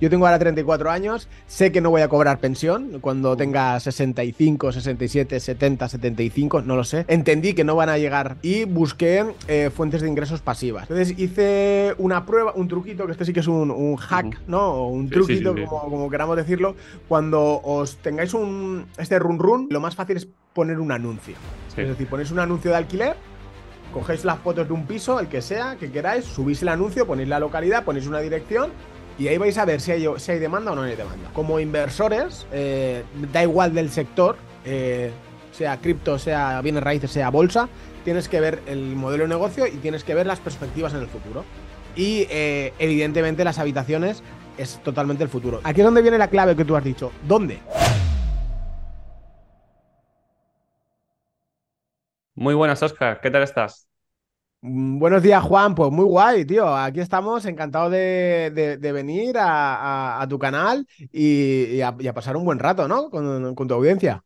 Yo tengo ahora 34 años, sé que no voy a cobrar pensión cuando tenga 65, 67, 70, 75, no lo sé. Entendí que no van a llegar y busqué eh, fuentes de ingresos pasivas. Entonces hice una prueba, un truquito, que este sí que es un, hack, ¿no? O un truquito, como, como, queramos decirlo. Cuando os tengáis un este run run, lo más fácil es poner un anuncio. Es decir, ponéis un anuncio de alquiler cogéis las fotos de un piso, el que sea, que queráis, subís el anuncio, ponéis la localidad, ponéis una dirección y ahí vais a ver si hay, si hay demanda o no hay demanda. Como inversores, eh, da igual del sector, eh, sea cripto, sea bienes raíces, sea bolsa, tienes que ver el modelo de negocio y tienes que ver las perspectivas en el futuro. Y eh, evidentemente las habitaciones es totalmente el futuro. Aquí es donde viene la clave que tú has dicho. ¿Dónde? Muy buenas, Oscar. ¿Qué tal estás? Mm, buenos días, Juan. Pues muy guay, tío. Aquí estamos, encantados de, venir a, tu canal y, a, pasar un buen rato, ¿no? Con, tu audiencia.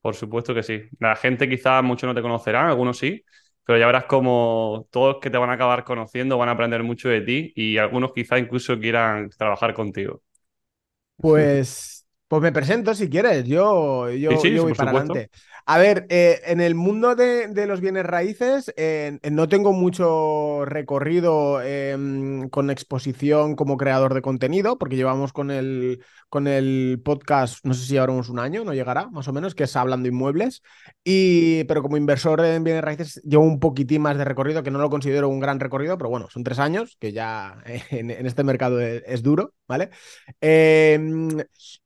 Por supuesto que sí. La gente quizás muchos no te conocerán, algunos sí, pero ya verás como todos que te van a acabar conociendo van a aprender mucho de ti y algunos quizás incluso quieran trabajar contigo. Pues, pues me presento si quieres. Yo, yo, voy para adelante. A ver, eh, en el mundo de, los bienes raíces eh, no tengo mucho recorrido em, con exposición como creador de contenido, porque llevamos con el, con el podcast, no sé si llevaremos un año, no llegará, más o menos, que es Hablando Inmuebles. Y, pero como inversor en bienes raíces llevo un poquitín más de recorrido, que no lo considero un gran recorrido, pero bueno, son tres años, que ya en, este mercado es, duro, ¿vale? Em,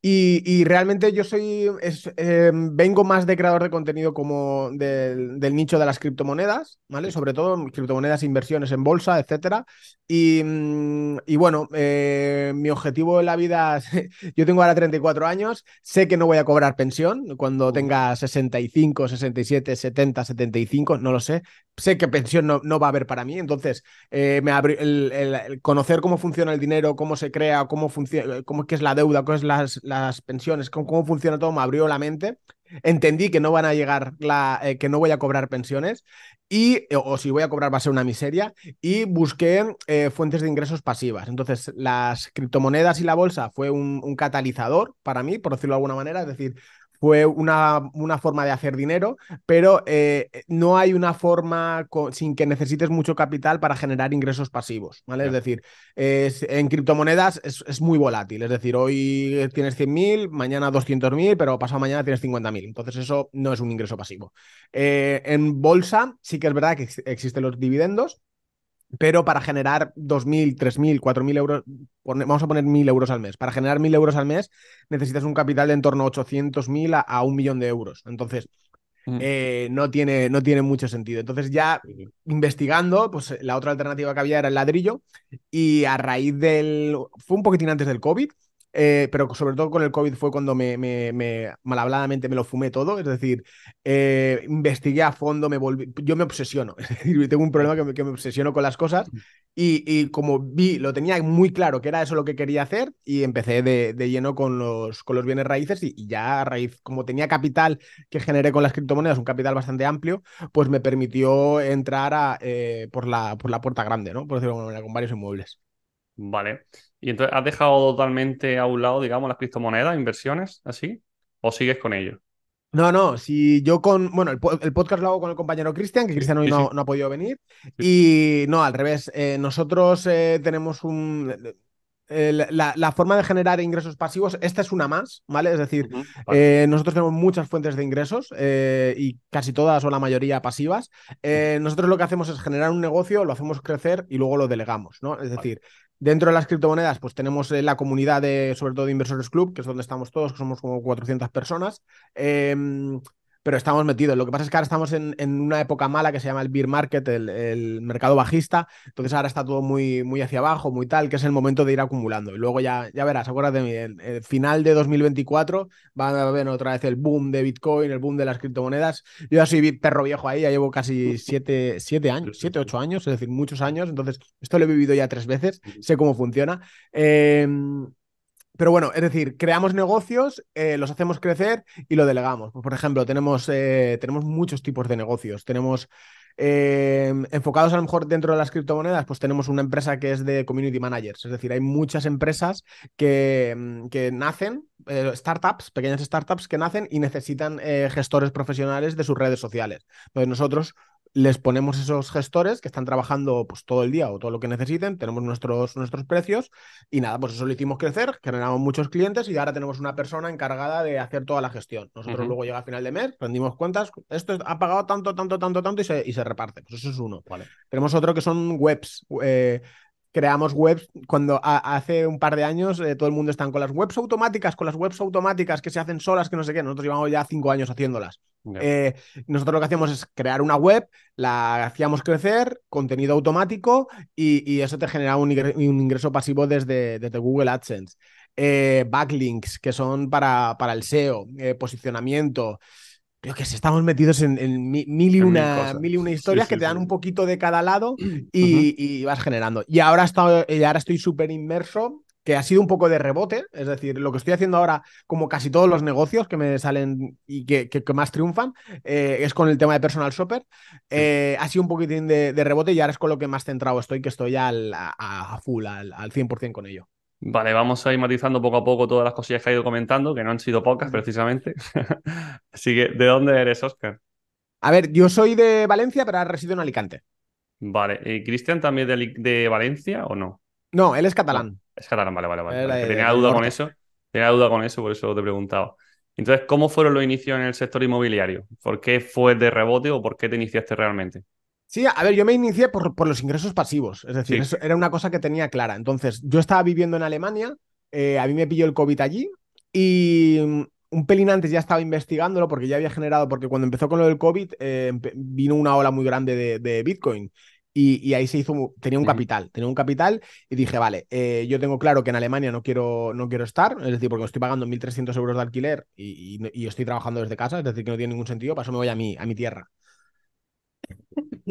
y, realmente yo soy, em, vengo más de creador de contenido como del, nicho de las criptomonedas, ¿vale? Sobre todo criptomonedas, inversiones en bolsa, etcétera. Y, mm, bueno, eh, mi objetivo en la vida, yo tengo ahora 34 años, sé que no voy a cobrar pensión cuando tenga 65, 67, 70, 75, no lo sé. Sé que pensión no, no va a haber para mí, entonces eh, me el, conocer cómo funciona el dinero, cómo se crea, cómo funciona, cómo es la deuda, qué es las, las pensiones, cómo, cómo funciona todo, me abrió la mente entendí que no van a llegar, la, eh, que no voy a cobrar pensiones y, eh, o, si voy a cobrar va a ser una miseria, y busqué eh, fuentes de ingresos pasivas. Entonces, las criptomonedas y la bolsa fue un, un catalizador para mí, por decirlo de alguna manera, es decir, fue una, una forma de hacer dinero, pero eh, no hay una forma sin que necesites mucho capital para generar ingresos pasivos, ¿vale? Es decir, en criptomonedas es, muy volátil, es decir, hoy tienes 100.000, mañana 200.000, pero pasado mañana tienes 50.000, entonces eso no es un ingreso pasivo. Eh, en bolsa sí que es verdad que existen los dividendos, pero para generar 2.000, 3.000, 4.000 euros, vamos a poner 1.000 euros al mes. Para generar 1.000 euros al mes necesitas un capital de en torno a 800.000 a, un millón de euros. Entonces, eh, no, tiene, no tiene mucho sentido. Entonces, ya investigando, pues la otra alternativa que había era el ladrillo y a raíz del... Fue un poquitín antes del COVID. Eh, pero sobre todo con el COVID fue cuando me, me, me, malhabladamente me lo fumé todo, es decir, eh, investigué a fondo, me volví, yo me obsesiono, es decir, tengo un problema que me, que me obsesiono con las cosas y, y, como vi, lo tenía muy claro que era eso lo que quería hacer y empecé de, de lleno con los, con los bienes raíces y, ya a raíz, como tenía capital que generé con las criptomonedas, un capital bastante amplio, pues me permitió entrar a, eh, por, la, por la puerta grande, ¿no? Por decirlo de alguna manera, con varios inmuebles. Vale. ¿Y entonces has dejado totalmente a un lado, digamos, las criptomonedas, inversiones, así? ¿O sigues con ello? No, no, si yo con, bueno, el, podcast lo hago con el compañero Cristian, que Cristian hoy no, no, ha podido venir, y no, al revés, eh, nosotros eh, tenemos un, la, forma de generar ingresos pasivos, esta es una más, ¿vale? Es decir, eh, nosotros tenemos muchas fuentes de ingresos y casi todas o la mayoría pasivas. nosotros lo que hacemos es generar un negocio, lo hacemos crecer y luego lo delegamos, ¿no? Es decir, Dentro de las criptomonedas, pues tenemos eh, la comunidad de, sobre todo de Inversores Club, que es donde estamos todos, que somos como 400 personas. Em, pero estamos metidos. Lo que pasa es que ahora estamos en, una época mala que se llama el beer market, el, mercado bajista. Entonces ahora está todo muy, muy hacia abajo, muy tal, que es el momento de ir acumulando. Y luego ya, ya verás, acuérdate, el, el final de 2024 va a haber otra vez el boom de Bitcoin, el boom de las criptomonedas. Yo ya soy perro viejo ahí, ya llevo casi siete, siete años, siete, ocho años, es decir, muchos años. Entonces, esto lo he vivido ya tres veces, sé cómo funciona. Eh, pero bueno, es decir, creamos negocios, eh, los hacemos crecer y lo delegamos. Pues, por ejemplo, tenemos, eh, tenemos muchos tipos de negocios. Tenemos Em, enfocados a lo mejor dentro de las criptomonedas, pues tenemos una empresa que es de community managers, es decir, hay muchas empresas que, mm, que nacen, eh, startups, pequeñas startups que nacen y necesitan eh, gestores profesionales de sus redes sociales. Entonces nosotros les ponemos esos gestores que están trabajando pues, todo el día o todo lo que necesiten, tenemos nuestros, nuestros precios y nada, pues eso lo hicimos crecer, generamos muchos clientes y ahora tenemos una persona encargada de hacer toda la gestión. Nosotros luego llega a final de mes, rendimos cuentas, esto ha pagado tanto, tanto, tanto, tanto y se, y se reparte. Pues eso es uno. Vale. Tenemos otro que son webs, eh, creamos webs cuando hace un par de años eh, todo el mundo está con las webs automáticas, con las webs automáticas que se hacen solas, que no sé qué. Nosotros llevamos ya cinco años haciéndolas. Eh, nosotros lo que hacíamos es crear una web, la hacíamos crecer, contenido automático y, eso te generaba un ingreso, pasivo desde, desde, Google AdSense. Eh, backlinks, que son para, para el SEO, posicionamiento creo que estamos metidos en, mil, y una, mil, y una, historias que te dan un poquito de cada lado y, vas generando. Y ahora, y ahora estoy súper inmerso, que ha sido un poco de rebote, es decir, lo que estoy haciendo ahora, como casi todos los negocios que me salen y que, que, más triunfan, eh, es con el tema de personal shopper. Eh, ha sido un poquitín de, rebote y ahora es con lo que más centrado estoy, que estoy al, a, full, al, al 100% con ello. Vale, vamos a ir matizando poco a poco todas las cosillas que ha ido comentando, que no han sido pocas precisamente. Así que, ¿de dónde eres, Oscar? A ver, yo soy de Valencia, pero ahora resido en Alicante. Vale, ¿y Cristian también de, de, Valencia o no? No, él es catalán. es catalán, vale, vale, vale. tenía duda con eso. Tenía duda con eso, por eso te preguntaba. Entonces, ¿cómo fueron los inicios en el sector inmobiliario? ¿Por qué fue de rebote o por qué te iniciaste realmente? Sí, a ver, yo me inicié por, por los ingresos pasivos, es decir, eso era una cosa que tenía clara. Entonces, yo estaba viviendo en Alemania, eh, a mí me pilló el COVID allí y mm, un pelín antes ya estaba investigándolo porque ya había generado, porque cuando empezó con lo del COVID eh, vino una ola muy grande de, Bitcoin y, ahí se hizo, tenía un capital, tenía un capital y dije, vale, eh, yo tengo claro que en Alemania no quiero, no quiero estar, es decir, porque estoy pagando 1.300 euros de alquiler y, y, estoy trabajando desde casa, es decir, que no tiene ningún sentido, para eso me voy a mi, a mi tierra.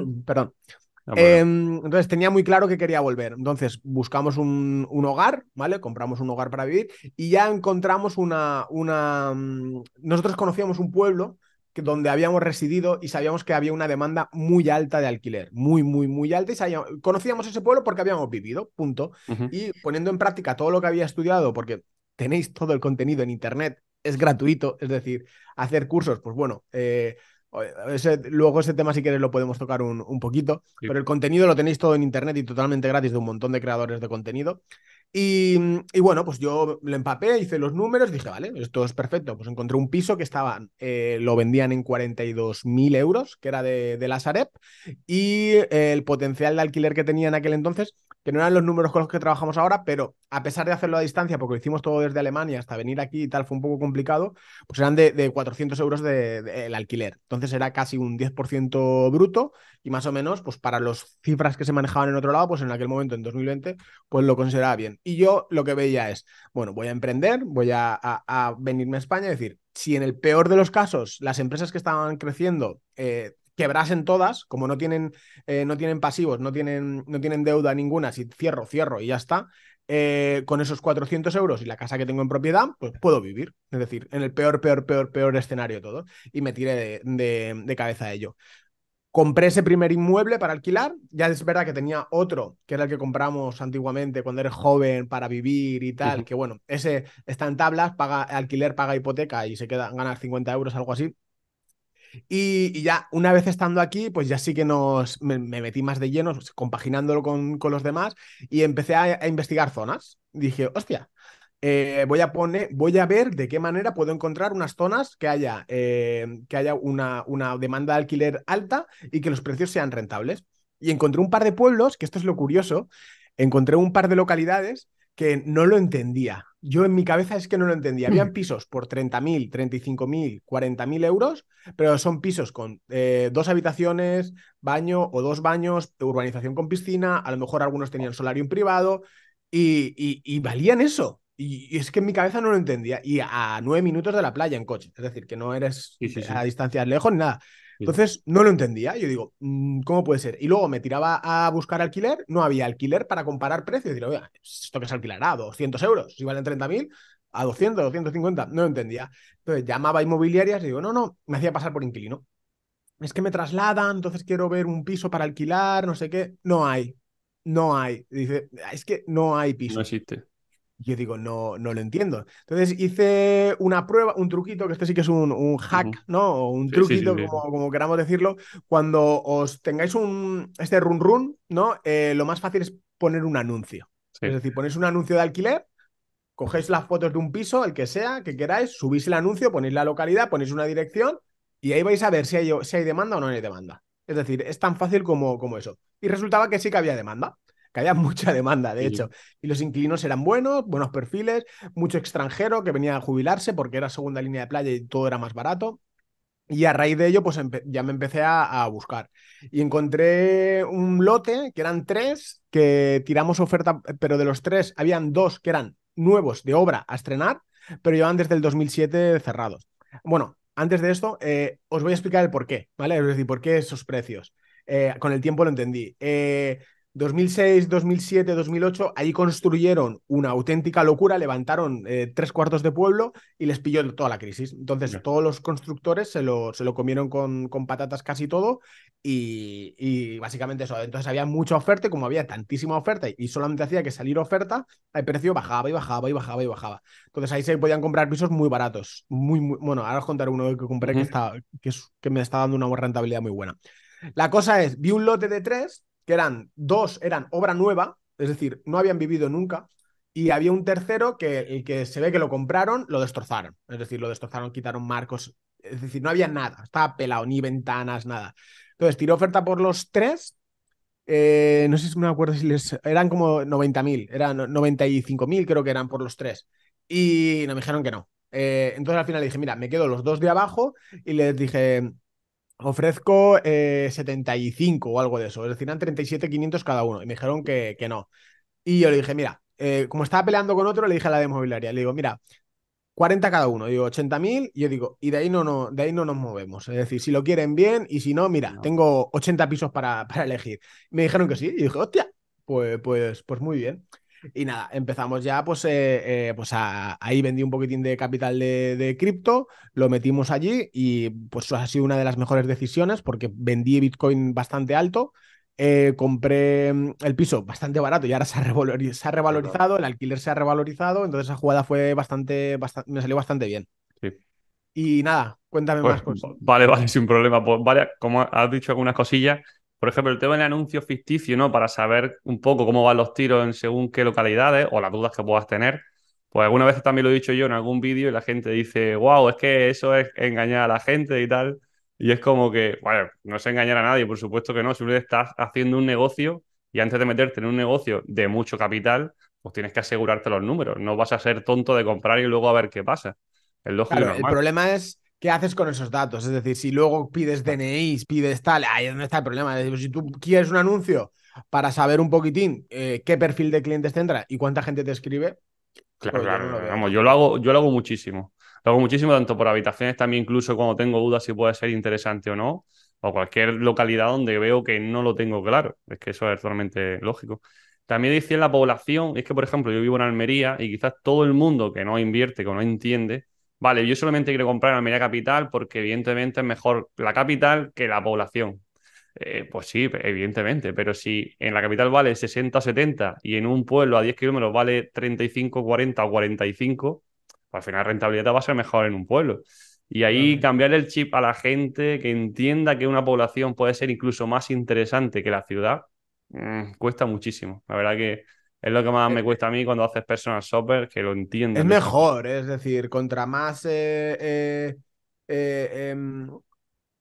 Perdón. Ah, em, entonces tenía muy claro que quería volver. Entonces buscamos un, hogar, ¿vale? Compramos un hogar para vivir y ya encontramos una. una... Mm, nosotros conocíamos un pueblo que, donde habíamos residido y sabíamos que había una demanda muy alta de alquiler, muy, muy, muy alta. Y conocíamos ese pueblo porque habíamos vivido, punto. Y poniendo en práctica todo lo que había estudiado, porque tenéis todo el contenido en Internet, es gratuito, es decir, hacer cursos, pues bueno. Eh, luego ese tema si quieres lo podemos tocar un, poquito, pero el contenido lo tenéis todo en internet y totalmente gratis de un montón de creadores de contenido. Y, bueno, pues yo le empapé, hice los números, dije, vale, esto es perfecto. Pues encontré un piso que estaba, eh, lo vendían en 42.000 euros, que era de, de la Sareb, y el potencial de alquiler que tenía en aquel entonces que no eran los números con los que trabajamos ahora, pero a pesar de hacerlo a distancia, porque lo hicimos todo desde Alemania hasta venir aquí y tal, fue un poco complicado, pues eran de, 400 euros de, el alquiler. Entonces era casi un 10% bruto y más o menos, pues para las cifras que se manejaban en otro lado, pues en aquel momento, en 2020, pues lo consideraba bien. Y yo lo que veía es, bueno, voy a emprender, voy a, a, venirme a España y decir, si en el peor de los casos las empresas que estaban creciendo eh, quebrasen todas, como no tienen, eh, no tienen pasivos, no tienen, no tienen deuda ninguna, si cierro, cierro y ya está, eh, con esos 400 euros y la casa que tengo en propiedad, pues puedo vivir. Es decir, en el peor, peor, peor, peor escenario todo. Y me tiré de, cabeza a ello. Compré ese primer inmueble para alquilar. Ya es verdad que tenía otro, que era el que compramos antiguamente cuando eres joven para vivir y tal, que bueno, ese está en tablas, paga alquiler, paga hipoteca y se queda ganar 50 euros, algo así. Y, ya una vez estando aquí, pues ya sí que nos, me, metí más de lleno, pues, compaginándolo con, con, los demás y empecé a, investigar zonas. Dije, hostia, eh, voy a poner, voy a ver de qué manera puedo encontrar unas zonas que haya, eh, que haya una, una demanda de alquiler alta y que los precios sean rentables. Y encontré un par de pueblos, que esto es lo curioso, encontré un par de localidades que no lo entendía. Yo en mi cabeza es que no lo entendía. Habían pisos por 30.000, 35.000, 40.000 euros, pero son pisos con eh, dos habitaciones, baño o dos baños, urbanización con piscina, a lo mejor algunos tenían solarium privado y, y, valían eso. Y, es que en mi cabeza no lo entendía. Y a nueve minutos de la playa en coche. Es decir, que no eres a distancias lejos ni nada. Entonces no lo entendía. Yo digo, mm, ¿cómo puede ser? Y luego me tiraba a buscar alquiler, no había alquiler para comparar precios. Y digo, oiga, ¿esto que se alquilará? 200 euros. Si valen 30.000, a 200, 250. No lo entendía. Entonces llamaba a inmobiliarias y digo, no, no, me hacía pasar por inquilino. es que me trasladan, entonces quiero ver un piso para alquilar, no sé qué. No hay, no hay. Dice, es que no hay piso. No existe. Yo digo, no, no lo entiendo. Entonces hice una prueba, un truquito, que este sí que es un, hack, ¿no? O un truquito, como, queramos decirlo. Cuando os tengáis un este run run, ¿no? Eh, lo más fácil es poner un anuncio. Es decir, ponéis un anuncio de alquiler, cogéis las fotos de un piso, el que sea, que queráis, subís el anuncio, ponéis la localidad, ponéis una dirección y ahí vais a ver si hay, si hay demanda o no hay demanda. Es decir, es tan fácil como, como eso. Y resultaba que sí que había demanda que había mucha demanda, de hecho. Y los inquilinos eran buenos, buenos perfiles, mucho extranjero que venía a jubilarse porque era segunda línea de playa y todo era más barato. Y a raíz de ello, pues ya me empecé a, buscar. Y encontré un lote, que eran tres, que tiramos oferta, pero de los tres, habían dos que eran nuevos de obra a estrenar, pero llevan desde el 2007 cerrados. Bueno, antes de esto, eh, os voy a explicar el por qué, ¿vale? Es decir, por qué esos precios. Eh, con el tiempo lo entendí. Eh, 2006, 2007, 2008, ahí construyeron una auténtica locura, levantaron eh, tres cuartos de pueblo y les pilló toda la crisis. Entonces, todos los constructores se lo, se lo comieron con, con, patatas casi todo y, básicamente eso. Entonces, había mucha oferta y como había tantísima oferta y solamente hacía que salir oferta, el precio bajaba y bajaba y bajaba y bajaba. Entonces, ahí se podían comprar pisos muy baratos. Muy, muy... Bueno, ahora os contaré uno que compré que, está, que, que me está dando una rentabilidad muy buena. La cosa es, vi un lote de tres que eran dos, eran obra nueva, es decir, no habían vivido nunca, y había un tercero que el que se ve que lo compraron, lo destrozaron. Es decir, lo destrozaron, quitaron marcos. Es decir, no había nada, estaba pelado, ni ventanas, nada. Entonces, tiró oferta por los tres. Eh, no sé si me acuerdo si les. Eran como 90.000, eran 95.000, creo que eran por los tres. Y nos dijeron que no. Eh, entonces al final dije, mira, me quedo los dos de abajo y les dije, ofrezco 75 eh, o algo de eso. Es decir, eran 37.500 cada uno. Y me dijeron que, que no. Y yo le dije, mira, eh, como estaba peleando con otro, le dije a la de mobiliaria, le digo, mira, 40 cada uno, digo 80.000, y yo digo, y de ahí no, no, de ahí no nos movemos. Es decir, si lo quieren bien, y si no, mira, tengo 80 pisos para, para elegir. Me dijeron que sí, y dije, hostia, pues, pues, pues muy bien. Y nada, empezamos ya, pues, eh, eh, pues ahí vendí un poquitín de capital de, cripto, lo metimos allí y pues ha sido una de las mejores decisiones porque vendí Bitcoin bastante alto, eh, compré mm, el piso bastante barato y ahora se ha, revalorizado, el alquiler se ha revalorizado, entonces esa jugada fue bastante, me salió bastante bien. Sí. Y nada, cuéntame pues, más cosas. Vale, vale, sin problema. Pues vale, como has dicho algunas cosillas, por ejemplo, el tema del anuncio ficticio, ¿no? Para saber un poco cómo van los tiros en según qué localidades o las dudas que puedas tener. Pues algunas veces también lo he dicho yo en algún vídeo y la gente dice, wow, es que eso es engañar a la gente y tal. Y es como que, bueno, no es engañar a nadie, por supuesto que no. Si estás haciendo un negocio y antes de meterte en un negocio de mucho capital, pues tienes que asegurarte los números. No vas a ser tonto de comprar y luego a ver qué pasa. Es lógico. el problema es ¿qué haces con esos datos? Es decir, si luego pides DNI, pides tal, ahí es donde está el problema. Es decir, si tú quieres un anuncio para saber un poquitín eh, qué perfil de clientes tendrá y cuánta gente te escribe. Claro, pues claro. Yo Vamos, yo lo hago, yo lo hago muchísimo. Lo hago muchísimo, tanto por habitaciones, también incluso cuando tengo dudas si puede ser interesante o no, o cualquier localidad donde veo que no lo tengo claro. Es que eso es totalmente lógico. También decía la población, es que, por ejemplo, yo vivo en Almería y quizás todo el mundo que no invierte, que no entiende, vale, yo solamente quiero comprar en Almería Capital porque evidentemente es mejor la capital que la población. Eh, pues sí, evidentemente, pero si en la capital vale 60 o 70 y en un pueblo a 10 kilómetros vale 35, 40 o 45, pues al final la rentabilidad va a ser mejor en un pueblo. Y ahí cambiar el chip a la gente que entienda que una población puede ser incluso más interesante que la ciudad, mm, cuesta muchísimo. La verdad que es lo que más me eh, cuesta a mí cuando haces personal shopper, que lo entiendes. Es mejor, es decir, contra más. Eh, eh, em,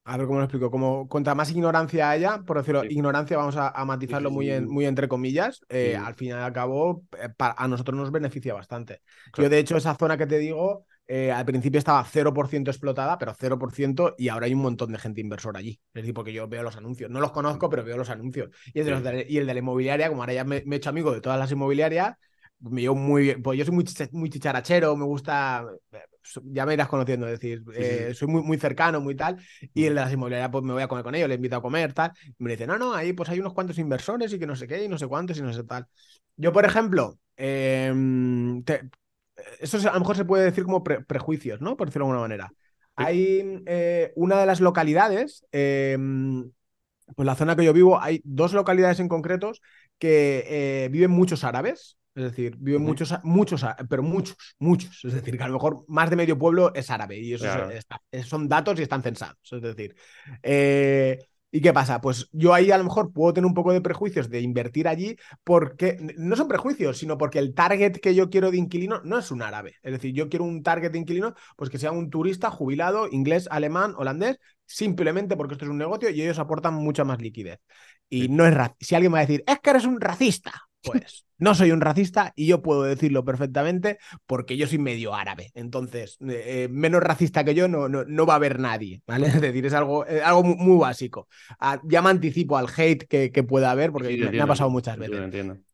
a ver cómo lo explico. Como contra más ignorancia haya, por decirlo, ignorancia, vamos a, matizarlo muy, muy entre comillas, al fin y al cabo, a nosotros nos beneficia bastante. Yo, de hecho, esa zona que te digo, eh, al principio estaba 0% explotada, pero 0%, y ahora hay un montón de gente inversora allí. Es decir, porque yo veo los anuncios. No los conozco, pero veo los anuncios. Y, el de, y el de la inmobiliaria, como ahora ya me, he hecho amigo de todas las inmobiliarias, me llevo muy bien. Pues yo soy muy, muy chicharachero, me gusta. Ya me irás conociendo, es decir, eh, soy muy, muy cercano, muy tal. Y el de las inmobiliarias, pues me voy a comer con ellos, le invito a comer, tal. Y me dice, no, no, ahí pues hay unos cuantos inversores y que no sé qué, y no sé cuántos y no sé tal. Yo, por ejemplo, eh, eso a lo mejor se puede decir como prejuicios, ¿no? Por decirlo de alguna manera. Hay eh, una de las localidades, em, pues la zona que yo vivo, hay dos localidades en concretos que eh, viven muchos árabes. Es decir, viven muchos, muchos, pero muchos, muchos. Es decir, que a lo mejor más de medio pueblo es árabe y eso son datos y están censados. Es decir, eh, ¿Y qué pasa? Pues yo ahí a lo mejor puedo tener un poco de prejuicios de invertir allí porque no son prejuicios, sino porque el target que yo quiero de inquilino no es un árabe. Es decir, yo quiero un target de inquilino pues que sea un turista jubilado, inglés, alemán, holandés, simplemente porque esto es un negocio y ellos aportan mucha más liquidez. Y no es si alguien me va a decir, es que eres un racista, pues no soy un racista y yo puedo decirlo perfectamente porque yo soy medio árabe. Entonces, eh, eh, menos racista que yo no, no, va a haber nadie, ¿vale? Es decir, es algo, algo muy, básico. Ah, ya me anticipo al hate que, que pueda haber porque me, ha pasado muchas veces.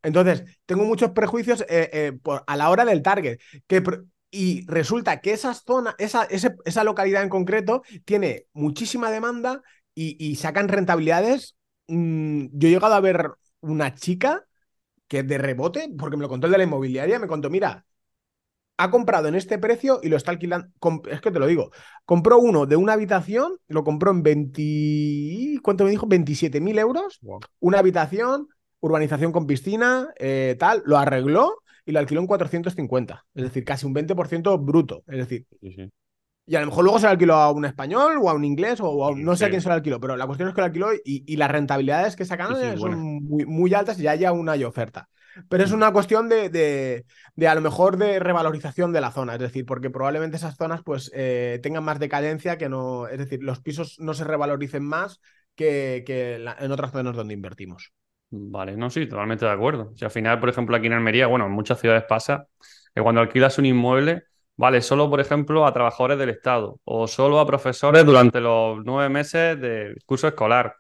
Entonces, tengo muchos prejuicios eh, a la hora del target. Que, y resulta que esa zona, esa, esa localidad en concreto, tiene muchísima demanda y, sacan rentabilidades. Mm, yo he llegado a ver una chica que de rebote, porque me lo contó el de la inmobiliaria, me contó, mira, ha comprado en este precio y lo está alquilando. Es que te lo digo. Compró uno de una habitación, lo compró en 20. ¿Cuánto me dijo? 27 mil euros. Una habitación, urbanización con piscina, eh, tal. Lo arregló y lo alquiló en 450. Es decir, casi un 20% bruto. Es decir, y a lo mejor luego se lo alquiló a un español o a un inglés o a no sé a quién se lo alquiló, pero la cuestión es que lo alquiló y, las rentabilidades que sacan son muy, muy, altas y ya haya una oferta. Pero es mm. una cuestión de, de, a lo mejor de revalorización de la zona, es decir, porque probablemente esas zonas pues eh, tengan más decadencia que no, es decir, los pisos no se revaloricen más que, que en otras zonas donde invertimos. Vale, no, sí, totalmente de acuerdo. Sea, al final, por ejemplo, aquí en Almería, bueno, en muchas ciudades pasa que cuando alquilas un inmueble Vale, solo, por ejemplo, a trabajadores del Estado o solo a profesores durante los nueve meses del curso escolar.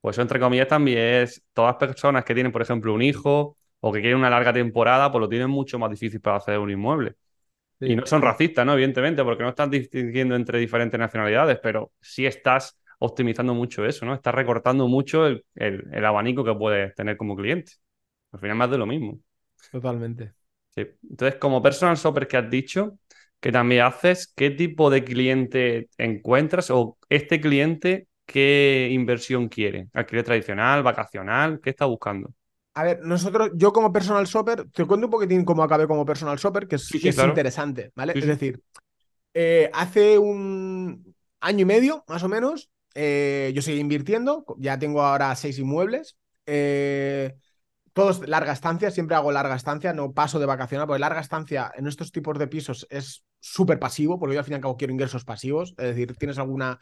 Pues eso, entre comillas, también es todas personas que tienen, por ejemplo, un hijo o que quieren una larga temporada, pues lo tienen mucho más difícil para hacer un inmueble. Y no son racistas, ¿no? Evidentemente, porque no estás distinguiendo entre diferentes nacionalidades, pero sí estás optimizando mucho eso, ¿no? Estás recortando mucho el, el abanico que puedes tener como cliente. Al final, más de lo mismo. Totalmente. Sí. Entonces, como personal shopper que has dicho, que también haces, ¿qué tipo de cliente encuentras o este cliente qué inversión quiere? ¿Alquiler tradicional, vacacional? ¿Qué está buscando? A ver, nosotros, yo como personal shopper, te cuento un poquitín cómo acabé como personal shopper, que es, interesante, ¿vale? es decir, eh, hace un año y medio, más o menos, eh, yo seguí invirtiendo, ya tengo ahora seis inmuebles. Eh, todos larga estancia, siempre hago larga estancia, no paso de vacacional, porque larga estancia en estos tipos de pisos es súper pasivo, porque yo al fin y al cabo quiero ingresos pasivos, es decir, tienes alguna,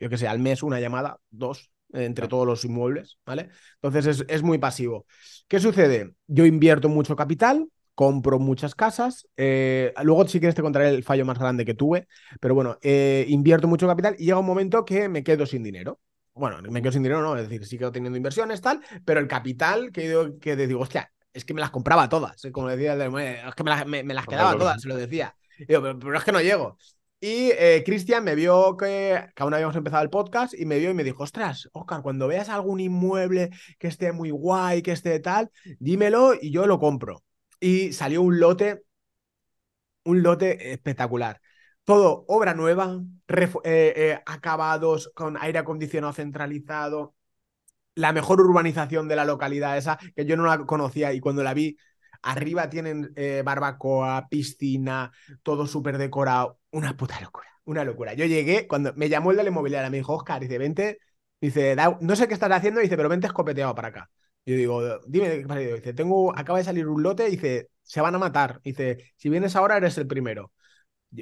yo que sé, al mes una llamada, dos, entre todos los inmuebles, ¿vale? Entonces es, muy pasivo. ¿Qué sucede? Yo invierto mucho capital, compro muchas casas. Eh, luego, si quieres, te contaré el fallo más grande que tuve. Pero bueno, eh, invierto mucho capital y llega un momento que me quedo sin dinero bueno, me quedo sin dinero, no, es decir, sí quedo teniendo inversiones, tal, pero el capital que yo que digo, hostia, es que me las compraba todas, eh, como decía, es que me las, quedaba todas, se lo decía. Pero, es que no llego. Y eh, Cristian me vio que, que, aún habíamos empezado el podcast y me vio y me dijo, ostras, Oscar, cuando veas algún inmueble que esté muy guay, que esté tal, dímelo y yo lo compro. Y salió un lote, un lote espectacular todo obra nueva, eh, eh, acabados con aire acondicionado centralizado, la mejor urbanización de la localidad esa, que yo no la conocía y cuando la vi, arriba tienen eh, barbacoa, piscina, todo súper decorado, una puta locura, una locura. Yo llegué, cuando me llamó el de la inmobiliaria, me dijo, Oscar, dice, vente, dice, no sé qué estás haciendo, dice, pero vente escopeteado para acá. Yo digo, dime qué pasa. Dice, tengo, acaba de salir un lote, dice, se van a matar. Dice, si vienes ahora eres el primero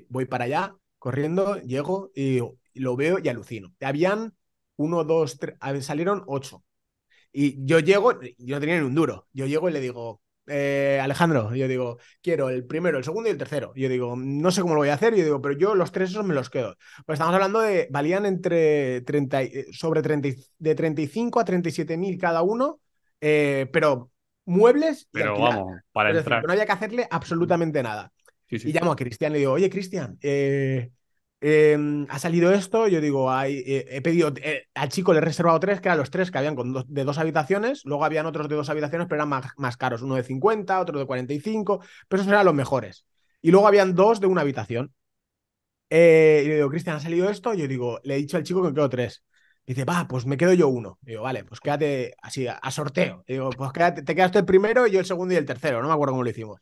voy para allá, corriendo, llego y, lo veo y alucino. Habían uno, dos, tres, salieron ocho. Y yo llego, yo no tenía ni un duro. Yo llego y le digo, eh, Alejandro, yo digo, quiero el primero, el segundo y el tercero. Yo digo, no sé cómo lo voy a hacer. Yo digo, pero yo los tres esos me los quedo. Pues estamos hablando de, valían entre 30, eh, sobre 30, de 35 a 37 mil cada uno, eh, pero muebles. Pero vamos, para entrar. no había que hacerle absolutamente nada. Y llamo a Cristian y le digo, oye, Cristian, eh, em, ha salido esto. Yo digo, eh, he pedido, eh, al chico le he reservado tres, que eran los tres que habían con de dos habitaciones. Luego habían otros de dos habitaciones, pero eran más, más caros. Uno de 50, otro de 45, pero esos eran los mejores. Y luego habían dos de una habitación. Eh, y le digo, Cristian, ¿ha salido esto? Yo digo, le he dicho al chico que me quedo tres. dice, va, pues me quedo yo uno. digo, vale, pues quédate así, a, sorteo. digo, pues quédate, te quedaste el primero y yo el segundo y el tercero. No me acuerdo cómo lo hicimos.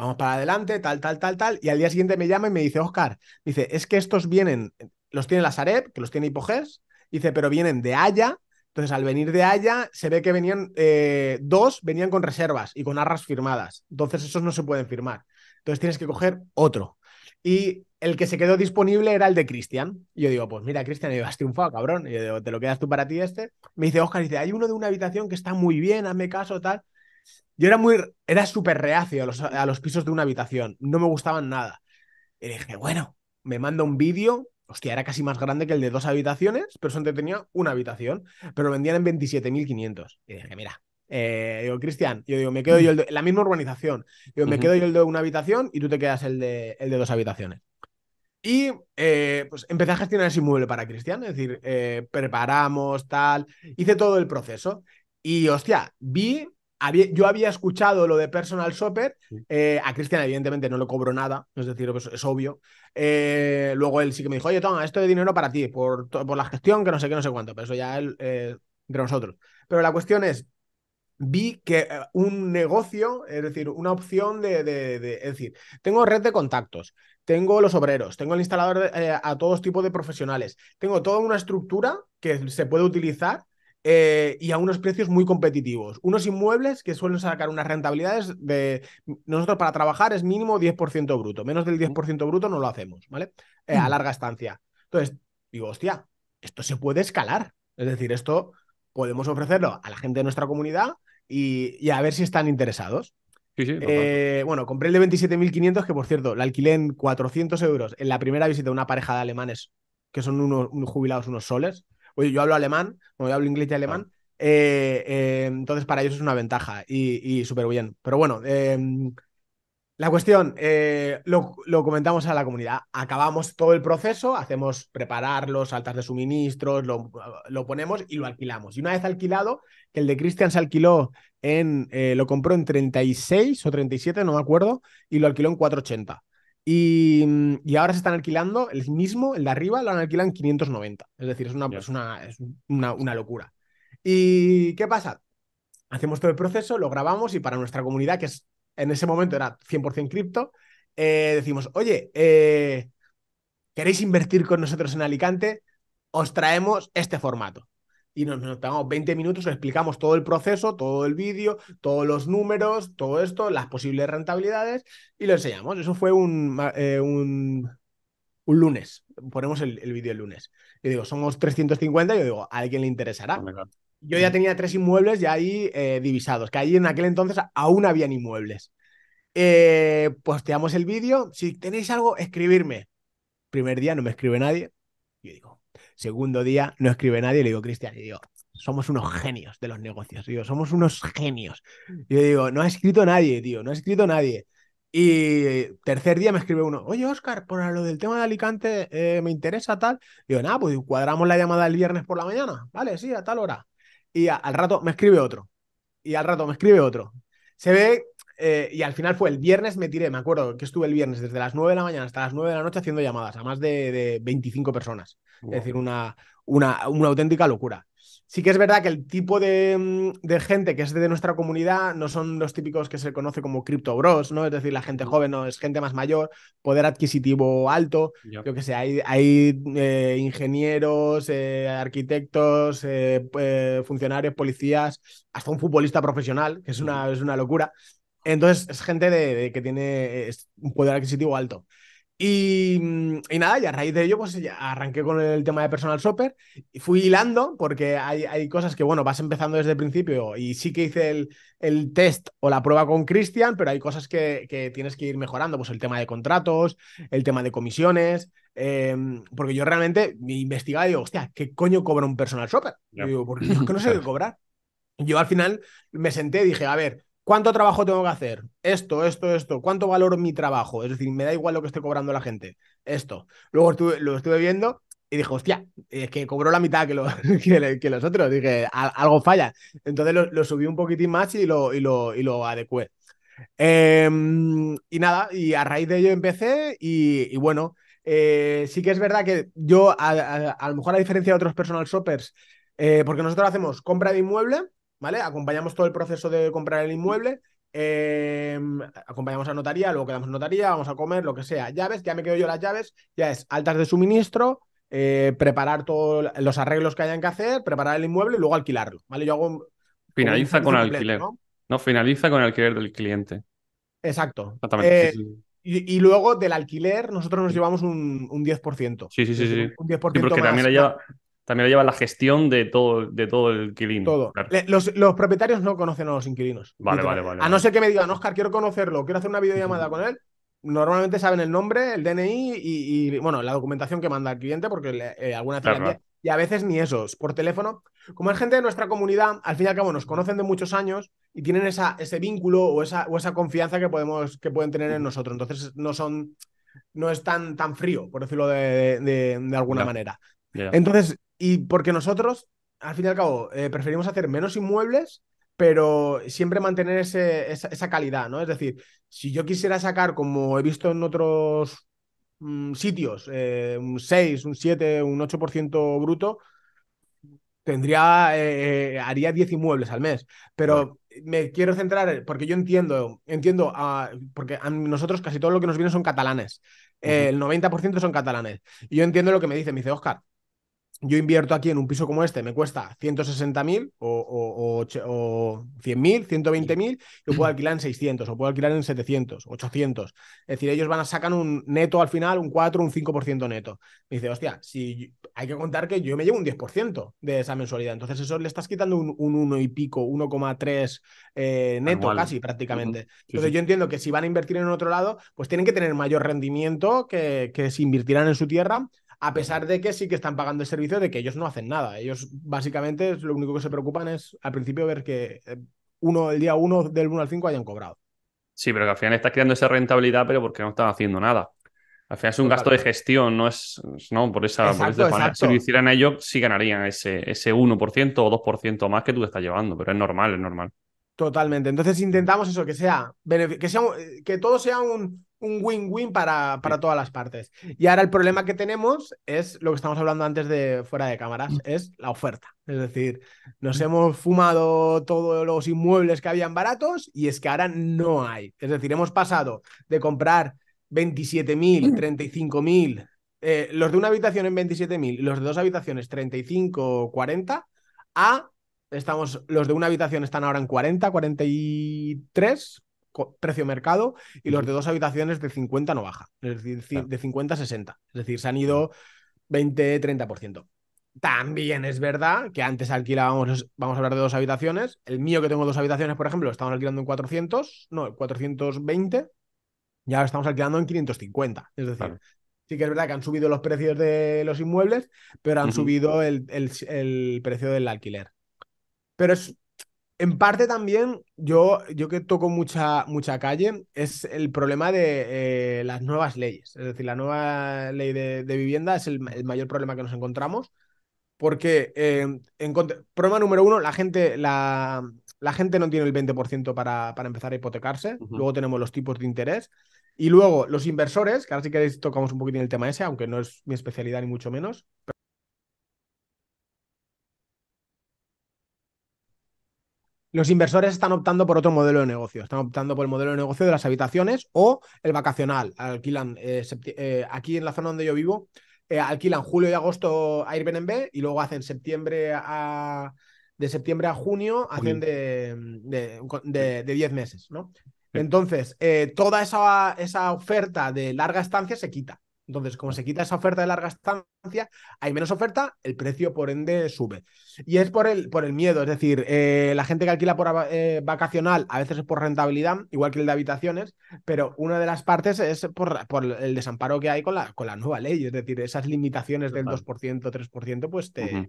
Vamos para adelante, tal, tal, tal, tal. Y al día siguiente me llama y me dice, Oscar, dice, es que estos vienen, los tiene la Sareb, que los tiene Hipogés, dice, pero vienen de Haya. Entonces, al venir de Haya, se ve que venían eh, dos, venían con reservas y con arras firmadas. Entonces, esos no se pueden firmar. Entonces, tienes que coger otro. Y el que se quedó disponible era el de Cristian. Y yo digo, pues mira, Cristian, has triunfado, cabrón. Y yo digo, te lo quedas tú para ti este. Me dice, Oscar, dice, hay uno de una habitación que está muy bien, hazme caso, tal. Yo era muy, era súper reacio a los, a los pisos de una habitación. No me gustaban nada. Y dije, bueno, me manda un vídeo. Hostia, era casi más grande que el de dos habitaciones, pero solo tenía una habitación. Pero lo vendían en 27.500. Y dije, mira, eh, digo, Cristian, yo digo, me quedo yo el de, la misma urbanización. Digo, me quedo yo el de una habitación y tú te quedas el de, el de dos habitaciones. Y eh, pues empecé a gestionar ese inmueble para Cristian, es decir, eh, preparamos, tal, hice todo el proceso. Y hostia, vi, yo había escuchado lo de Personal Shopper, a Cristian evidentemente no le cobro nada, es decir, pues, es obvio. luego él sí que me dijo, oye, toma, esto de dinero para ti, por, por la gestión, que no sé qué, no sé cuánto, pero eso ya él, entre nosotros. Pero la cuestión es, vi que eh, un negocio, es decir, una opción de, es decir, tengo red de contactos, tengo los obreros, tengo el instalador eh, a todos tipos de profesionales, tengo toda una estructura que se puede utilizar eh, y a unos precios muy competitivos. Unos inmuebles que suelen sacar unas rentabilidades de... Nosotros para trabajar es mínimo 10% bruto, menos del 10% bruto no lo hacemos, ¿vale? a mm. larga estancia. Entonces, digo, hostia, esto se puede escalar. Es decir, esto podemos ofrecerlo a la gente de nuestra comunidad y, a ver si están interesados. Sí, sí, eh, bueno, compré el de 27.500, que por cierto, la alquilé en 400 euros en la primera visita de una pareja de alemanes, que son unos, jubilados, unos soles. Oye, yo hablo alemán, yo hablo inglés y alemán. Eh, eh, entonces, para ellos es una ventaja y, y súper bien. Pero bueno, em, la cuestión, eh, lo, comentamos a la comunidad. Acabamos todo el proceso, hacemos preparar los altas de suministros, lo, ponemos y lo alquilamos. Y una vez alquilado, que el de Christian se alquiló en, lo compró en 36 o 37, no me acuerdo, y lo alquiló en 480. Y, y, ahora se están alquilando el mismo, el de arriba, lo han alquilado en 590. Es decir, es una, una, es una, una locura. ¿Y qué pasa? Hacemos todo el proceso, lo grabamos y para nuestra comunidad, que es en ese momento era 100% cripto, eh, decimos, oye, eh, ¿queréis invertir con nosotros en Alicante? Os traemos este formato. Y nos, nos tomamos 20 minutos, os explicamos todo el proceso, todo el vídeo, todos los números, todo esto, las posibles rentabilidades, y lo enseñamos. Eso fue un, eh, un, un, lunes. Ponemos el, vídeo el lunes. Yo digo, somos 350, yo digo, a alguien le interesará. Oh yo ya tenía tres inmuebles ya ahí eh, divisados, que ahí en aquel entonces aún habían inmuebles. Eh, posteamos el vídeo. Si tenéis algo, escribirme. Primer día no me escribe nadie. Yo digo, segundo día no escribe nadie. Le digo, Cristian, y digo, somos unos genios de los negocios. Digo, somos unos genios. Y yo digo, no ha escrito nadie, tío, no ha escrito nadie. Y tercer día me escribe uno, oye Oscar, por lo del tema de Alicante eh, me interesa tal. Digo, nada, pues cuadramos la llamada el viernes por la mañana. Vale, sí, a tal hora y al rato me escribe otro. Y al rato me escribe otro. Se ve, eh, y al final fue el viernes, me tiré, me acuerdo que estuve el viernes desde las 9 de la mañana hasta las 9 de la noche haciendo llamadas a más de, 25 personas. Es decir, una, una, una auténtica locura. Sí que es verdad que el tipo mm, de, gente que es de nuestra comunidad no son los típicos que se conoce como cripto bros, ¿no? Es decir, la gente joven no es gente más mayor, poder adquisitivo alto. Yo que sé, hay, hay eh, ingenieros, eh, arquitectos, eh, funcionarios, policías, hasta un futbolista profesional, que es una, es una locura. Entonces, es gente de, que tiene un poder adquisitivo alto. Y, nada, y a raíz de ello, pues ya arranqué con el tema de personal shopper y fui hilando, porque hay, hay cosas que, bueno, vas empezando desde el principio y sí que hice el, el test o la prueba con Cristian, pero hay cosas que, que, tienes que ir mejorando, pues el tema de contratos, el tema de comisiones, em, porque yo realmente me investigaba y digo, hostia, ¿qué coño cobra un personal shopper? digo, porque yo que no sé qué cobrar. Yo al final me senté y dije, a ver, ¿Cuánto trabajo tengo que hacer? Esto, esto, esto. ¿Cuánto valoro mi trabajo? Es decir, me da igual lo que esté cobrando la gente. Esto. Luego lo estuve viendo y dije, hostia, es que cobró la mitad que, que, los otros. Dije, algo falla. Entonces lo, subí un poquitín más y lo, y lo, y lo adecué. Em, y nada, y a raíz de ello empecé y, bueno, Eh, sí que es verdad que yo, a, lo mejor a diferencia de otros personal shoppers, eh, porque nosotros hacemos compra de inmueble, ¿vale? Acompañamos todo el proceso de comprar el inmueble, em, acompañamos a notaría, luego quedamos en notaría, vamos a comer, lo que sea. Llaves, ya me quedo yo las llaves, ya es altas de suministro, eh, preparar todos los arreglos que hayan que hacer, preparar el inmueble y luego alquilarlo, ¿vale? Yo hago... Finaliza con el alquiler. ¿no? finaliza con el alquiler del cliente. Exacto. Exactamente. Y, luego del alquiler nosotros nos llevamos un, un 10%. Sí, sí, sí. sí. Un 10% porque también le también lleva la gestión de todo, de todo el inquilino. Todo. Los, los, propietarios no conocen a los inquilinos. Vale, vale, vale. A no ser que me digan, Oscar, quiero conocerlo, quiero hacer una videollamada con él. Normalmente saben el nombre, el DNI y, bueno, la documentación que manda el cliente, porque eh, alguna vez y a veces ni esos, por teléfono. Como es gente de nuestra comunidad, al fin y al cabo nos conocen de muchos años y tienen esa, ese vínculo o esa, o esa confianza que, podemos, que pueden tener en nosotros. Entonces no son, no es tan, tan frío, por decirlo de, de, alguna manera. Entonces, y porque nosotros, al fin y al cabo, eh, preferimos hacer menos inmuebles, pero siempre mantener ese, esa, calidad, ¿no? Es decir, si yo quisiera sacar, como he visto en otros mm, sitios, eh, un 6, un 7, un 8% bruto, tendría, eh, haría 10 inmuebles al mes. Pero me quiero centrar, porque yo entiendo, entiendo, porque a nosotros casi todo lo que nos viene son catalanes. el 90% son catalanes. Y yo entiendo lo que me dice, me dice, Oscar, yo invierto aquí en un piso como este, me cuesta 160.000 o, o, o, 100.000, 120.000, yo puedo alquilar en 600 o puedo alquilar en 700, 800. Es decir, ellos van a sacar un neto al final, un 4, un 5% neto. Me dice, hostia, si hay que contar que yo me llevo un 10% de esa mensualidad. Entonces eso le estás quitando un, un 1 y pico, 1,3 eh, neto casi prácticamente. Entonces yo entiendo que si van a invertir en otro lado, pues tienen que tener mayor rendimiento que, que si invirtieran en su tierra a pesar de que sí que están pagando el servicio de que ellos no hacen nada. Ellos básicamente lo único que se preocupan es al principio ver que eh, uno, el día 1 del 1 al 5 hayan cobrado. Sí, pero que al final estás creando esa rentabilidad, pero porque no están haciendo nada. Al final es un gasto de gestión, no es, no, por esa, por Si lo hicieran ellos, sí ganarían ese, ese 1% o 2% más que tú te estás llevando, pero es normal, es normal. Totalmente. Entonces intentamos eso, que sea, que sea que todo sea un, un win-win para, para todas las partes. Y ahora el problema que tenemos es lo que estamos hablando antes de fuera de cámaras, mm. es la oferta. Es decir, nos mm. hemos fumado todos los inmuebles que habían baratos y es que ahora no hay. Es decir, hemos pasado de comprar 27.000, 35.000, eh, los de una habitación en 27.000 y los de dos habitaciones 35, 40, a estamos, los de una habitación están ahora en 40, 43, precio mercado y los de dos habitaciones de 50 no baja, es decir, de 50 a 60. Es decir, se han ido 20, 30%. También es verdad que antes alquilábamos, vamos a hablar de dos habitaciones. El mío que tengo dos habitaciones, por ejemplo, estamos alquilando en 400, no, 420, y ahora estamos alquilando en 550. Es decir, sí que es verdad que han subido los precios de los inmuebles, pero han subido el, el, precio del alquiler. Pero es en parte también, yo, yo que toco mucha, mucha calle, es el problema de eh, las nuevas leyes. Es decir, la nueva ley de, vivienda es el, mayor problema que nos encontramos. Porque, eh, en, problema número uno, la gente, la, la gente no tiene el 20% para, para empezar a hipotecarse. Luego tenemos los tipos de interés. Y luego los inversores, que ahora si queréis tocamos un poquitín el tema ese, aunque no es mi especialidad ni mucho menos. Los inversores están optando por otro modelo de negocio. Están optando por el modelo de negocio de las habitaciones o el vacacional. Alquilan eh, eh, aquí en la zona donde yo vivo, eh, alquilan julio y agosto a Airbnb y luego hacen septiembre a de septiembre a junio hacen de, de, 10 meses, ¿no? Entonces, toda esa, esa oferta de larga estancia se quita. Entonces, como se quita esa oferta de larga estancia, hay menos oferta, el precio por ende sube. Y es por el, por el miedo, es decir, eh, la gente que alquila por eh, vacacional a veces es por rentabilidad, igual que el de habitaciones, pero una de las partes es por, por el desamparo que hay con la, con la nueva ley, es decir, esas limitaciones del 2%, 3%, pues te,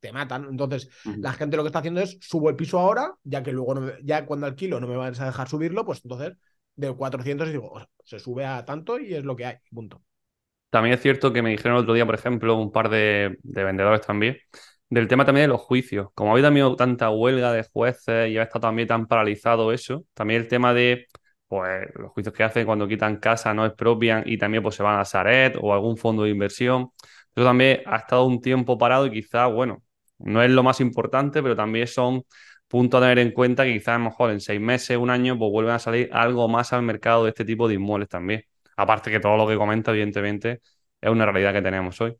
te, matan. Entonces, la gente lo que está haciendo es subo el piso ahora, ya que luego ya cuando alquilo no me vas a dejar subirlo, pues entonces de 400 y digo, se sube a tanto y es lo que hay, punto. También es cierto que me dijeron el otro día, por ejemplo, un par de, vendedores también, del tema también de los juicios. Como ha habido también tanta huelga de jueces y ha estado también tan paralizado eso, también el tema de, pues los juicios que hacen cuando quitan casa no expropian y también pues se van a Saret o algún fondo de inversión. Eso también ha estado un tiempo parado y quizás, bueno, no es lo más importante, pero también son puntos a tener en cuenta que quizás a lo mejor en seis meses, un año, pues vuelven a salir algo más al mercado de este tipo de inmuebles también. Aparte que todo lo que comenta, evidentemente, es una realidad que tenemos hoy.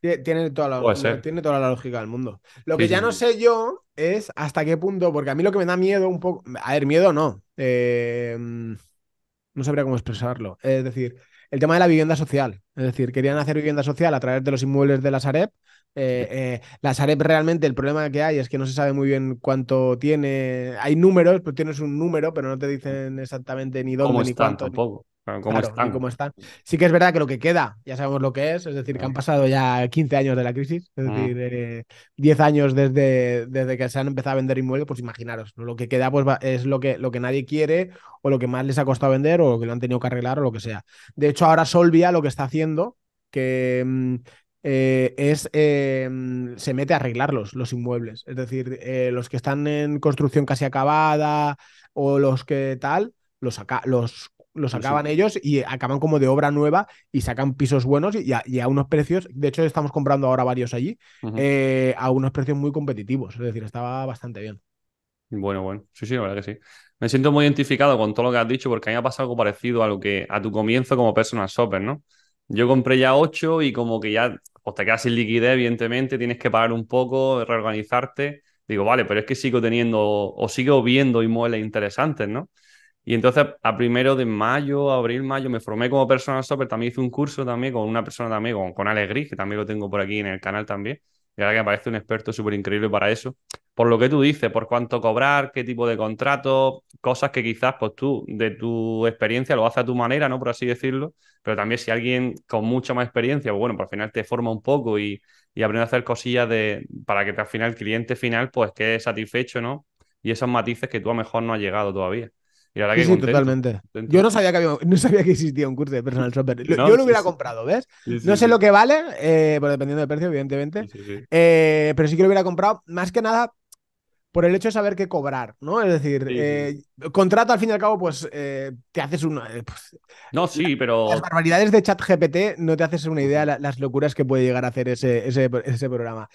Tiene toda, la, tiene toda la lógica del mundo. Lo que ya no sé yo es hasta qué punto, porque a mí lo que me da miedo un poco. A ver, miedo no. Eh, no sabría cómo expresarlo. Es decir, el tema de la vivienda social. Es decir, querían hacer vivienda social a través de los inmuebles de la Sareb eh, eh, la Sareb realmente el problema que hay es que no se sabe muy bien cuánto tiene. Hay números, pues tienes un número, pero no te dicen exactamente ni dónde ni cuánto. Tampoco. ¿Cómo, están? cómo están. Sí que es verdad que lo que queda, ya sabemos lo que es, es decir, que han pasado ya 15 años de la crisis, es decir, 10 eh, años desde, desde que se han empezado a vender inmuebles, pues imaginaros, lo que queda pues es lo que, lo que nadie quiere o lo que más les ha costado vender o lo que lo han tenido que arreglar o lo que sea. De hecho, ahora Solvia lo que está haciendo, que mm, eh, es em, se mete a arreglarlos, los inmuebles. Es decir, eh, los que están en construcción casi acabada o los que tal, los, los, los acaban ellos y acaban como de obra nueva y sacan pisos buenos y a, unos precios, de hecho estamos comprando ahora varios allí, eh, a unos precios muy competitivos. Es decir, estaba bastante bien. Bueno, bueno, sí, sí, la verdad que sí. Me siento muy identificado con todo lo que has dicho porque a mí me ha pasado algo parecido a lo que a tu comienzo como personal shopper, ¿no? Yo compré ya 8 y como que ya pues te quedas sin liquidez, evidentemente, tienes que pagar un poco, reorganizarte. Digo, vale, pero es que sigo teniendo o sigo viendo inmuebles interesantes, ¿no? Y entonces a primero de mayo, abril, mayo, me formé como personal shopper, también hice un curso también con una persona también, con, con Alex que también lo tengo por aquí en el canal también. Y ahora que me parece un experto súper increíble para eso. Por lo que tú dices, por cuánto cobrar, qué tipo de contrato, cosas que quizás pues tú, de tu experiencia, lo haces a tu manera, ¿no? Por así decirlo. Pero también si alguien con mucha más experiencia, pues bueno, por al final te forma un poco y, y aprende a hacer cosillas de, para que al final el cliente final pues quede satisfecho, ¿no? Y esos matices que tú a lo mejor no has llegado todavía. Y ahora sí, sí, totalmente. Yo no sabía, que no sabía que existía un curso de personal shopper. yo lo hubiera comprado, ¿ves? no sé lo que vale, eh, dependiendo del precio, evidentemente. Eh, pero sí que lo hubiera comprado, más que nada por el hecho de saber qué cobrar, ¿no? Es decir, eh, contrato al fin y al cabo, pues te haces una. Pues, no, sí, pero. Las barbaridades de ChatGPT no te haces una idea de las locuras que puede llegar a hacer ese, ese, ese programa.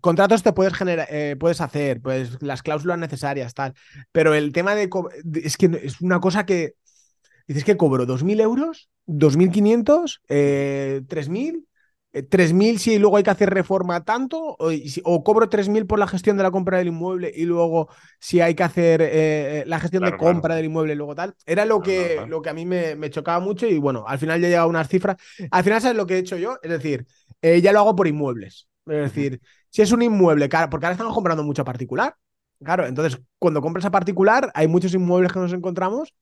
Contratos te puedes generar, eh, puedes hacer, pues las cláusulas necesarias, tal. Pero el tema de, es que es una cosa que dices que cobro 2.000 euros, 2.500, eh, 3.000. 3.000 eh, si luego hay que hacer reforma tanto, o, cobro 3.000 por la gestión de la compra del inmueble y luego si hay que hacer eh, la gestión de compra del inmueble y luego tal. Era lo que, lo que a mí me, me, chocaba mucho y bueno, al final ya llega a unas cifras. Al final, ¿sabes lo que he hecho yo? Es decir, ya lo hago por inmuebles. Es decir, si es un inmueble, claro, porque ahora estamos comprando mucho particular. Claro, entonces cuando compras a particular, hay muchos inmuebles que nos encontramos.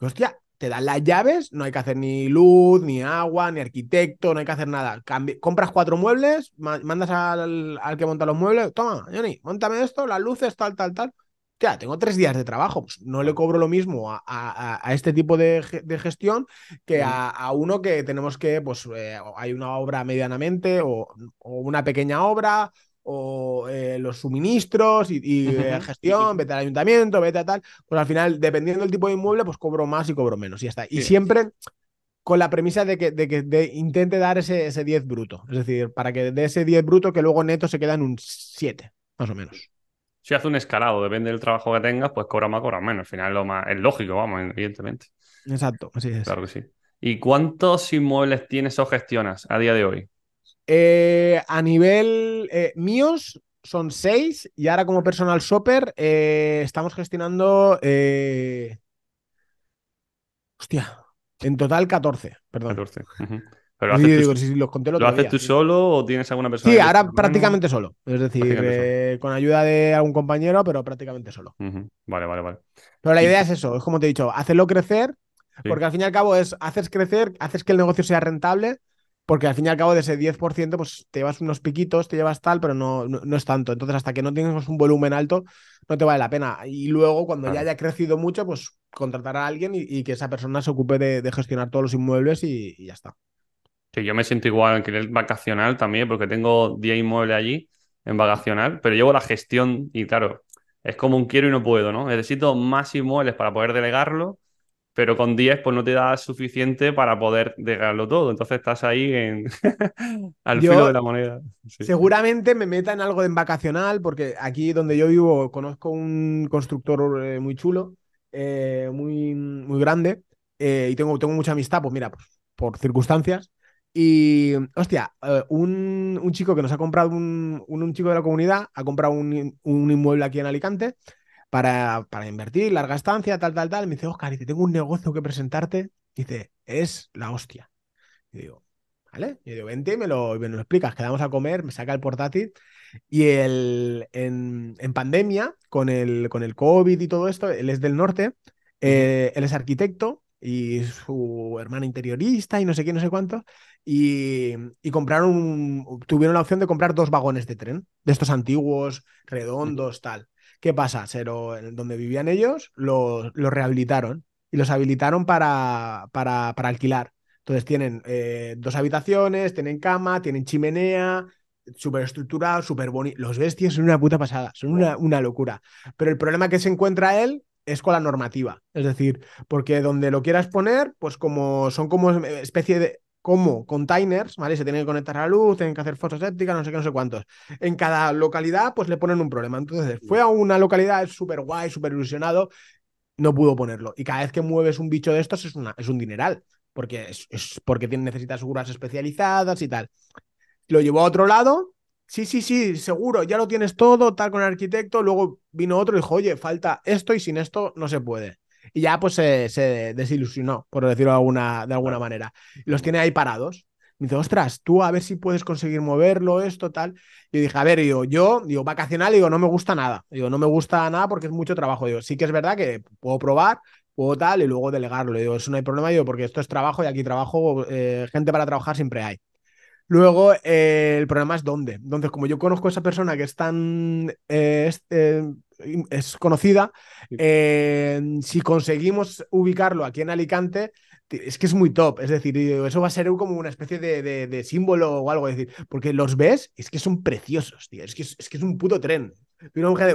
hostia, te dan las llaves, no hay que hacer ni luz, ni agua, ni arquitecto, no hay que hacer nada. compras cuatro muebles, mandas al, al, que monta los muebles, toma, Johnny, montame esto, las luces, tal, tal, tal ya, tengo tres días de trabajo, pues no le cobro lo mismo a, este tipo de, gestión que a, uno que tenemos que, pues eh, hay una obra medianamente o, una pequeña obra o eh, los suministros y, eh, gestión, vete al ayuntamiento, vete a tal, pues al final, dependiendo del tipo de inmueble, pues cobro más y cobro menos y ya está. Y siempre con la premisa de que, de que intente dar ese, ese 10 bruto, es decir, para que de ese 10 bruto que luego neto se queda en un 7, más o menos si hace un escalado, depende del trabajo que tengas, pues cobra más, cobra menos. Al final es, lo más, es lógico, vamos, evidentemente. Exacto, así es. Claro que sí. ¿Y cuántos inmuebles tienes o gestionas a día de hoy? Eh, a nivel eh, míos son seis y ahora como personal shopper eh, estamos gestionando... Hostia, en total 14, perdón. 14. Pero lo haces tú solo o tienes alguna persona? Sí, ahora prácticamente solo. Es decir, eh, con ayuda de algún compañero, pero prácticamente solo. Vale, vale, vale. Pero la idea es eso, es como te he dicho, hacerlo crecer, porque al fin y al cabo es, haces crecer, haces que el negocio sea rentable, porque al fin y al cabo de ese 10%, pues te llevas unos piquitos, te llevas tal, pero no, no, es tanto. Entonces, hasta que no tengas un volumen alto, no te vale la pena. Y luego, cuando ya haya crecido mucho, pues contratar a alguien y, que esa persona se ocupe de, gestionar todos los inmuebles y ya está yo me siento igual en el vacacional también, porque tengo 10 inmuebles allí en vacacional, pero llevo la gestión y claro, es como un quiero y no puedo, ¿no? Necesito más inmuebles para poder delegarlo, pero con 10 pues no te da suficiente para poder delegarlo todo. Entonces estás ahí en... al filo de la moneda. Seguramente me meta en algo de vacacional, porque aquí donde yo vivo conozco un constructor eh, muy chulo, eh, muy, muy grande, eh, y tengo, tengo mucha amistad, pues mira, pues, por circunstancias. Y, hostia, un, un, chico que nos ha comprado, un, un, chico de la comunidad, ha comprado un, un inmueble aquí en Alicante para, para, invertir, larga estancia, tal, tal, tal. Me dice, Oscar, dice, tengo un negocio que presentarte. Dice, es la hostia. Y digo, ¿vale? Y digo, vente y me lo, me lo explicas. Quedamos a comer, me saca el portátil. Y el, en, en pandemia, con el, con el COVID y todo esto, él es del norte, eh, él es arquitecto y su hermana interiorista y no sé qué, no sé cuánto. Y, y compraron, tuvieron la opción de comprar dos vagones de tren, de estos antiguos, redondos, tal. ¿Qué pasa? Pero donde vivían ellos los, rehabilitaron y los habilitaron para, para, para alquilar. Entonces tienen eh, dos habitaciones, tienen cama, tienen chimenea, súper estructurado, súper bonito. Los bestias son una puta pasada, son una, una locura. Pero el problema que se encuentra él es con la normativa. Es decir, porque donde lo quieras poner, pues como son como especie de como containers, ¿vale? Se tienen que conectar a la luz, tienen que hacer fotoséptica, no sé qué, no sé cuántos. En cada localidad, pues le ponen un problema. Entonces, fue a una localidad súper guay, súper ilusionado, no pudo ponerlo. Y cada vez que mueves un bicho de estos es, una, es un dineral, porque, es, porque necesitas seguras especializadas y tal. Lo llevó a otro lado, sí, sí, sí, seguro, ya lo tienes todo, tal con el arquitecto. Luego vino otro y dijo, oye, falta esto y sin esto no se puede y ya pues se, desilusionó, por decirlo de alguna, de alguna manera. los tiene ahí parados. Me dice, ostras, tú a ver si puedes conseguir moverlo, esto, tal. Y dije, a ver, digo, yo, digo, vacacional, digo, no me gusta nada. Digo, no me gusta nada porque es mucho trabajo. Digo, sí que es verdad que puedo probar, puedo tal, y luego delegarlo. Digo, eso no hay problema, digo, porque esto es trabajo y aquí trabajo, eh, gente para trabajar siempre hay. Luego, eh, el problema es dónde. Entonces, como yo conozco a esa persona que es tan eh, es conocida. Eh, si conseguimos ubicarlo aquí en Alicante, es que es muy top. Es decir, eso va a ser como una especie de, símbolo o algo. decir, porque los ves, es que son preciosos, tío. Es que es, que es un puto tren.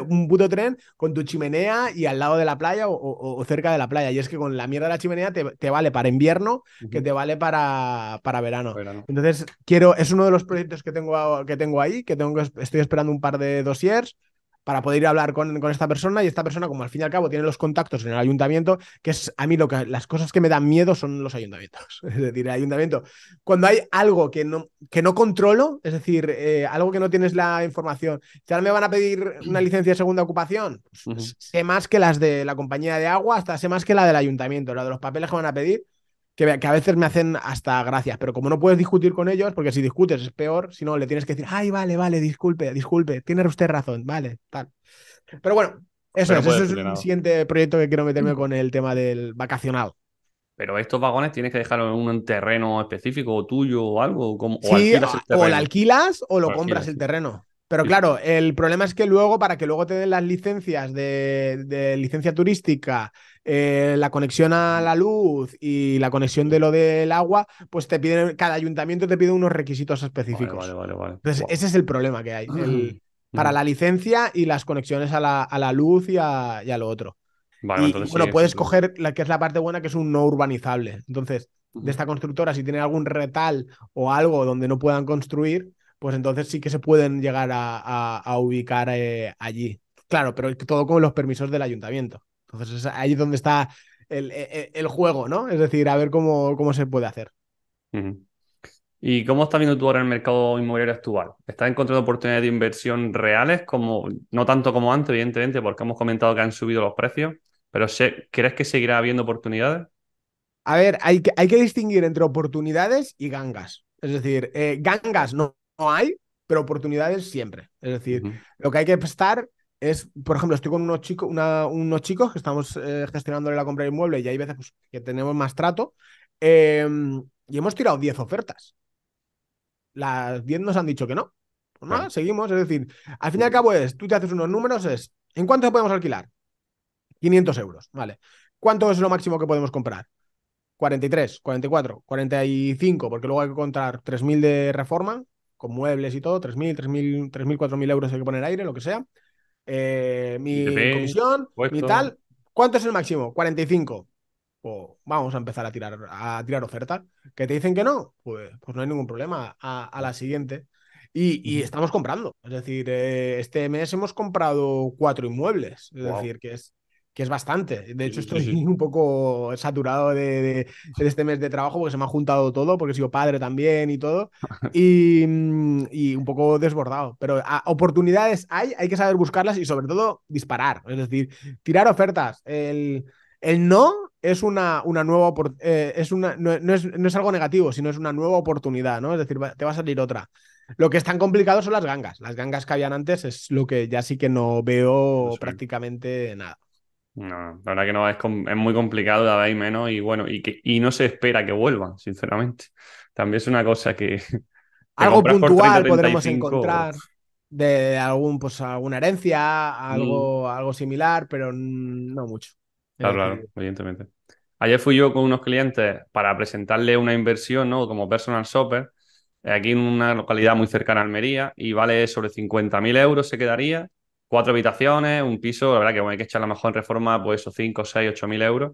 Un puto tren con tu chimenea y al lado de la playa o, cerca de la playa. Y es que con la mierda de la chimenea te, vale para invierno, que te vale para, para verano. Entonces, quiero, es uno de los proyectos que tengo, que tengo ahí, que tengo, estoy esperando un par de dossiers para poder ir a hablar con, con, esta persona y esta persona, como al fin y al cabo tiene los contactos en el ayuntamiento, que es a mí lo que las cosas que me dan miedo son los ayuntamientos. Es decir, el ayuntamiento, cuando hay algo que no, que no controlo, es decir, eh, algo que no tienes la información, si ahora me van a pedir una licencia de segunda ocupación, pues, sé más que las de la compañía de agua, hasta sé más que la del ayuntamiento, la de los papeles que van a pedir, que, a veces me hacen hasta gracias, pero como no puedes discutir con ellos, porque si discutes es peor, si no le tienes que decir, ay, vale, vale, disculpe, disculpe, tiene usted razón, vale, tal. Pero bueno, eso, es, eso es un siguiente proyecto que quiero meterme con el tema del vacacional. Pero estos vagones tienes que dejarlo en un terreno específico o tuyo o algo. Como, o, alquilas el o lo alquilas o lo compras el terreno. Pero claro, el problema es que luego, para que luego te den las licencias de, licencia turística, eh, la conexión a la luz y la conexión de lo del agua, pues te piden, cada ayuntamiento te pide unos requisitos específicos. Vale, vale, vale. Entonces, ese es el problema que hay. para la licencia y las conexiones a la, luz y a, lo otro. y, bueno, puedes coger la que es la parte buena, que es un no urbanizable. Entonces, de esta constructora, si tiene algún retal o algo donde no puedan construir, pues entonces sí que se pueden llegar a, ubicar eh, allí. Claro, pero todo con los permisos del ayuntamiento. Entonces ahí es donde está el, e, e, el, juego, ¿no? Es decir, a ver cómo, cómo se puede hacer. ¿Y cómo estás viendo tú ahora el mercado inmobiliario actual? ¿Estás encontrando oportunidades de inversión reales, como, no tanto como antes, evidentemente, porque hemos comentado que han subido los precios, pero ¿crees que seguirá habiendo oportunidades? A ver, hay que, hay que distinguir entre oportunidades y gangas. Es decir, eh, gangas no, hay, pero oportunidades siempre. Es decir, lo que hay que estar es, por ejemplo, estoy con unos chicos, unos chicos que estamos eh, gestionándole la compra de inmueble y hay veces pues, que tenemos más trato em, y hemos tirado 10 ofertas. Las 10 nos han dicho que no. Pues nada, seguimos. Es decir, al fin y al cabo es, tú te haces unos números, es, ¿en cuánto podemos alquilar? 500 euros, ¿vale? ¿Cuánto es lo máximo que podemos comprar? 43, 44, 45, porque luego hay que contar 3.000 de reforma, con muebles y todo, 3.000, 3.000, 3.000, 4.000 euros hay que poner aire, lo que sea. Eh, mi comisión, mi tal. ¿Cuánto es el máximo? 45. Pues vamos a empezar a tirar, a tirar ofertas. ¿Que te dicen que no? Pues, pues no hay ningún problema. A, la siguiente. Y, estamos comprando. Es decir, eh, este mes hemos comprado cuatro inmuebles. Es decir, que es, que es bastante. De hecho, estoy un poco saturado de, este mes de trabajo porque se me ha juntado todo, porque he sido padre también y todo, y, un poco desbordado. Pero oportunidades hay, hay que saber buscarlas y sobre todo disparar, es decir, tirar ofertas. El, el no es una, una nueva eh, es una, no, es, no, es, algo negativo, sino es una nueva oportunidad, ¿no? Es decir, te va a salir otra. Lo que es tan complicado son las gangas. Las gangas que habían antes es lo que ya sí que no veo prácticamente nada. No, la verdad que no, es, es muy complicado de vez menos y bueno, y, que, y no se espera que vuelvan, sinceramente. También es una cosa que... Algo puntual podremos encontrar de algún, pues, alguna herencia, algo, mm. algo similar, pero no mucho. Claro, claro, evidentemente. Ayer fui yo con unos clientes para presentarle una inversión, ¿no? Como personal shopper, aquí en una localidad muy cercana a Almería, y vale sobre 50.000 euros se quedaría cuatro habitaciones, un piso, la verdad que bueno, hay que echar la mejor reforma, pues esos 5, 6, 8 mil euros.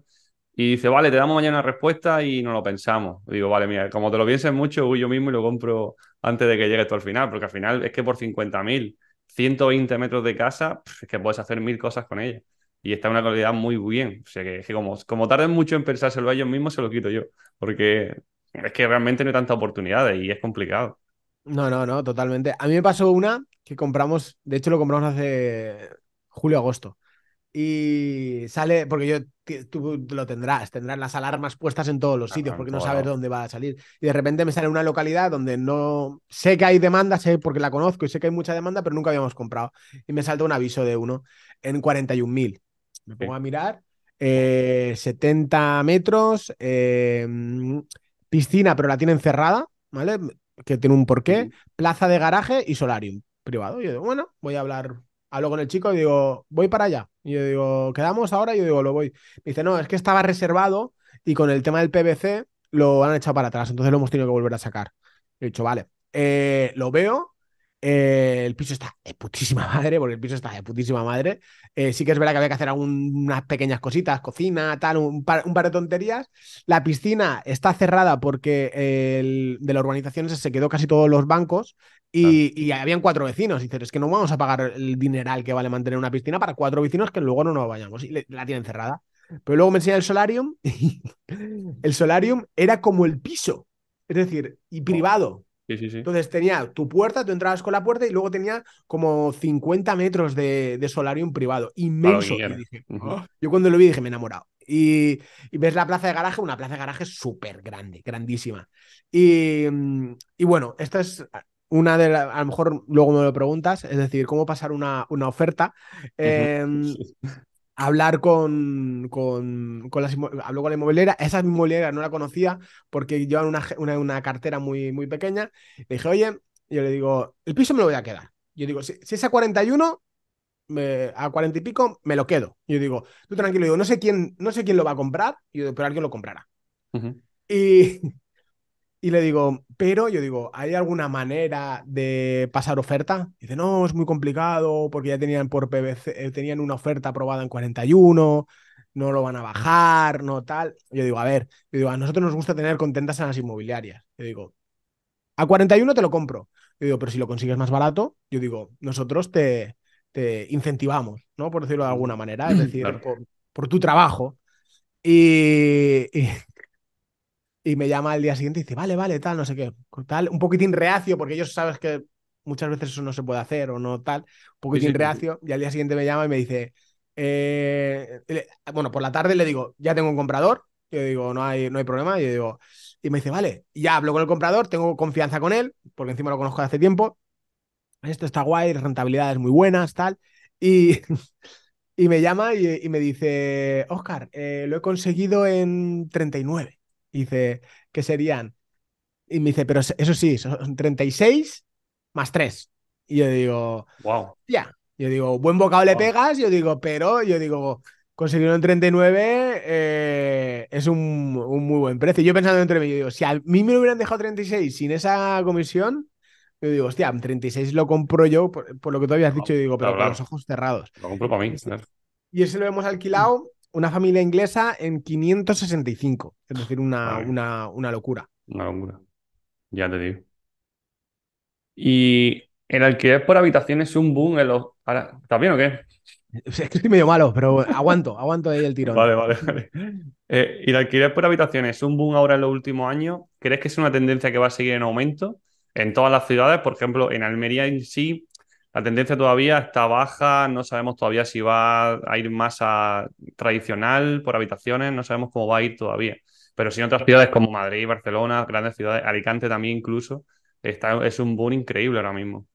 Y dice, vale, te damos mañana una respuesta y no lo pensamos. digo, vale, mira, como te lo pienses mucho, voy yo mismo y lo compro antes de que llegue esto al final, porque al final es que por 50 mil, 120 metros de casa, es que puedes hacer mil cosas con ella. Y está en una calidad muy bien. O sea que, como, como tarden mucho en pensárselo a ellos mismos, se lo quito yo. Porque es que realmente no hay tantas oportunidades y es complicado. No, no, no, totalmente. A mí me pasó una que compramos, de hecho lo compramos hace julio-agosto. Y sale, porque yo, tú lo tendrás, tendrás las alarmas puestas en todos los sitios, porque no sabes dónde va a salir. Y de repente me sale una localidad donde no sé que hay demanda, sé porque la conozco y sé que hay mucha demanda, pero nunca habíamos comprado. Y me salta un aviso de uno en 41.000. Me pongo a mirar, 70 eh, metros, eh, piscina, pero la tienen cerrada, ¿vale? que tiene un porqué, plaza de garaje y solarium privado. Y yo digo, bueno, voy a hablar, hablo con el chico y digo, voy para allá. Y yo digo, ¿quedamos ahora? Y yo digo, lo voy. Me dice, no, es que estaba reservado y con el tema del PVC lo han echado para atrás, entonces lo hemos tenido que volver a sacar. He dicho, vale, eh, lo veo, eh, el piso está de putísima madre, porque el piso está de putísima madre. Eh, sí que es verdad que había que hacer algunas pequeñas cositas, cocina, tal, un par, de tonterías. La piscina está cerrada porque de la urbanización se quedó casi todos los bancos y, habían cuatro vecinos. Y dices, es que no vamos a pagar el dineral que vale mantener una piscina para cuatro vecinos que luego no nos vayamos. Y la tienen cerrada. Pero luego me enseña el solarium y el solarium era como el piso. Es decir, y privado. Entonces tenía tu puerta, tú entrabas con la puerta y luego tenía como 50 metros de, de solarium privado, inmenso. Oh". Yo cuando lo vi dije, me he enamorado. Y, ves la plaza de garaje, una plaza de garaje súper grande, grandísima. Y, y, bueno, esta es una de las, a lo mejor luego me lo preguntas, es decir, cómo pasar una, una oferta hablar con, con, con, habló con la inmobiliaria, esa inmobiliaria no la conocía porque llevan una, una, cartera muy, muy pequeña. Le dije, oye, yo le digo, el piso me lo voy a quedar. Yo digo, si, es a 41, a 40 y pico, me lo quedo. Yo digo, tú tranquilo, digo, no sé quién, no sé quién lo va a comprar, pero alguien lo comprará. Y y le digo, pero yo digo, ¿hay alguna manera de pasar oferta? dice, no, es muy complicado porque ya tenían por PVC, eh, tenían una oferta aprobada en 41, no lo van a bajar, no tal. Yo digo, a ver, yo digo, a nosotros nos gusta tener contentas a las inmobiliarias. Yo digo, a 41 te lo compro. Yo digo, pero si lo consigues más barato, yo digo, nosotros te, te incentivamos, ¿no? Por decirlo de alguna manera, es decir, por, tu trabajo. y, y me llama al día siguiente y dice, vale, vale, tal, no sé qué, tal, un poquitín reacio, porque ellos sabes que muchas veces eso no se puede hacer o no tal, un poquitín reacio, y al día siguiente me llama y me dice, eh, bueno, por la tarde le digo, ya tengo un comprador, yo digo, no hay, no hay problema, y yo digo, y me dice, vale, ya hablo con el comprador, tengo confianza con él, porque encima lo conozco de hace tiempo, esto está guay, rentabilidades muy buenas, tal, y... Y me llama y, me dice, Oscar, eh, lo he conseguido en 39 dice que serían. Y me dice, pero eso sí, son 36 más 3. Y yo digo, wow. Ya. Yo digo, buen bocado le pegas. Yo digo, pero yo digo, conseguirlo en 39 eh, es un, muy buen precio. Yo pensando entre mí, yo digo, si a mí me hubieran dejado 36 sin esa comisión, Yo digo, hostia, 36 lo compro yo, por, lo que tú habías dicho, y digo, pero con los ojos cerrados. Lo compro para mí. Y ese lo hemos alquilado una familia inglesa en 565. Es decir, una, una, una locura. Una locura. Ya te digo. Y el alquiler por habitación es un boom en los. ¿Está bien o qué? Es que estoy medio malo, pero aguanto, aguanto ahí el tirón. Vale, vale, vale. Eh, y el alquiler por habitaciones es un boom ahora en los últimos años. ¿Crees que es una tendencia que va a seguir en aumento en todas las ciudades? Por ejemplo, en Almería en sí, la tendencia todavía está baja. No sabemos todavía si va a ir más a tradicional por habitaciones. No sabemos cómo va a ir todavía. Pero sí en otras ciudades como Madrid, Barcelona, grandes ciudades, Alicante también incluso, está, es un boom increíble ahora mismo.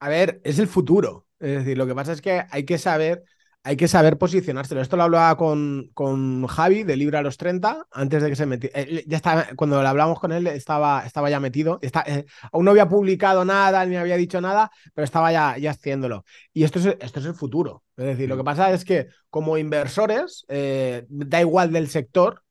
A ver, es el futuro. Es decir, lo que pasa es que hay que saber, hay que saber posicionárselo. Esto lo hablaba con, con Javi de Libra a los 30, antes de que se metiera. Eh, ya estaba, cuando lo hablamos con él, estaba, estaba ya metido. Está, eh, aún no había publicado nada, ni había dicho nada, pero estaba ya, ya haciéndolo. Y esto es, esto es el futuro. Es decir, lo que mm. pasa es que como inversores, eh, da igual del sector,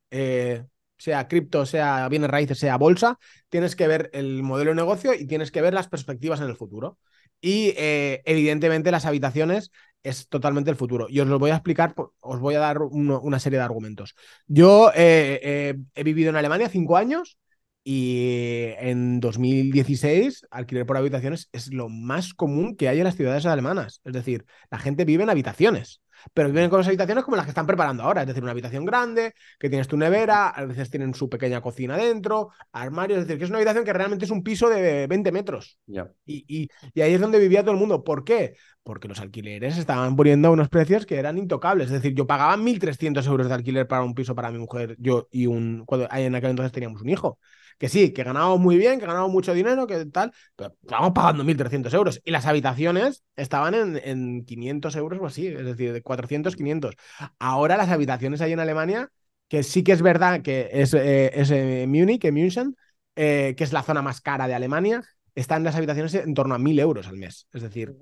sea cripto, sea bienes raíces, sea bolsa, tienes que ver el modelo de negocio y tienes que ver las perspectivas en el futuro. Y eh, evidentemente las habitaciones es totalmente el futuro. Y os lo voy a explicar, os voy a dar una serie de argumentos. Yo eh, eh, he vivido en Alemania cinco años y en 2016 alquiler por habitaciones es lo más común que hay en las ciudades alemanas. Es decir, la gente vive en habitaciones pero viven con las habitaciones como las que están preparando ahora, es decir, una habitación grande, que tienes tu nevera, a veces tienen su pequeña cocina dentro, armarios, es decir, que es una habitación que realmente es un piso de 20 metros. Y, y, ahí es donde vivía todo el mundo. ¿Por qué? Porque los alquileres estaban poniendo unos precios que eran intocables. Es decir, yo pagaba 1.300 euros de alquiler para un piso para mi mujer, yo y un. Cuando en aquel entonces teníamos un hijo que sí, que ganábamos muy bien, que ganábamos mucho dinero, que tal, pero estábamos pagando 1.300 euros. Y las habitaciones estaban en, en 500 euros o así, es decir, de 400, 500. Ahora las habitaciones ahí en Alemania, que sí que es verdad que es, eh, es eh, Múnich, München, eh, que es la zona más cara de Alemania, están las habitaciones en torno a 1.000 euros al mes. Es decir,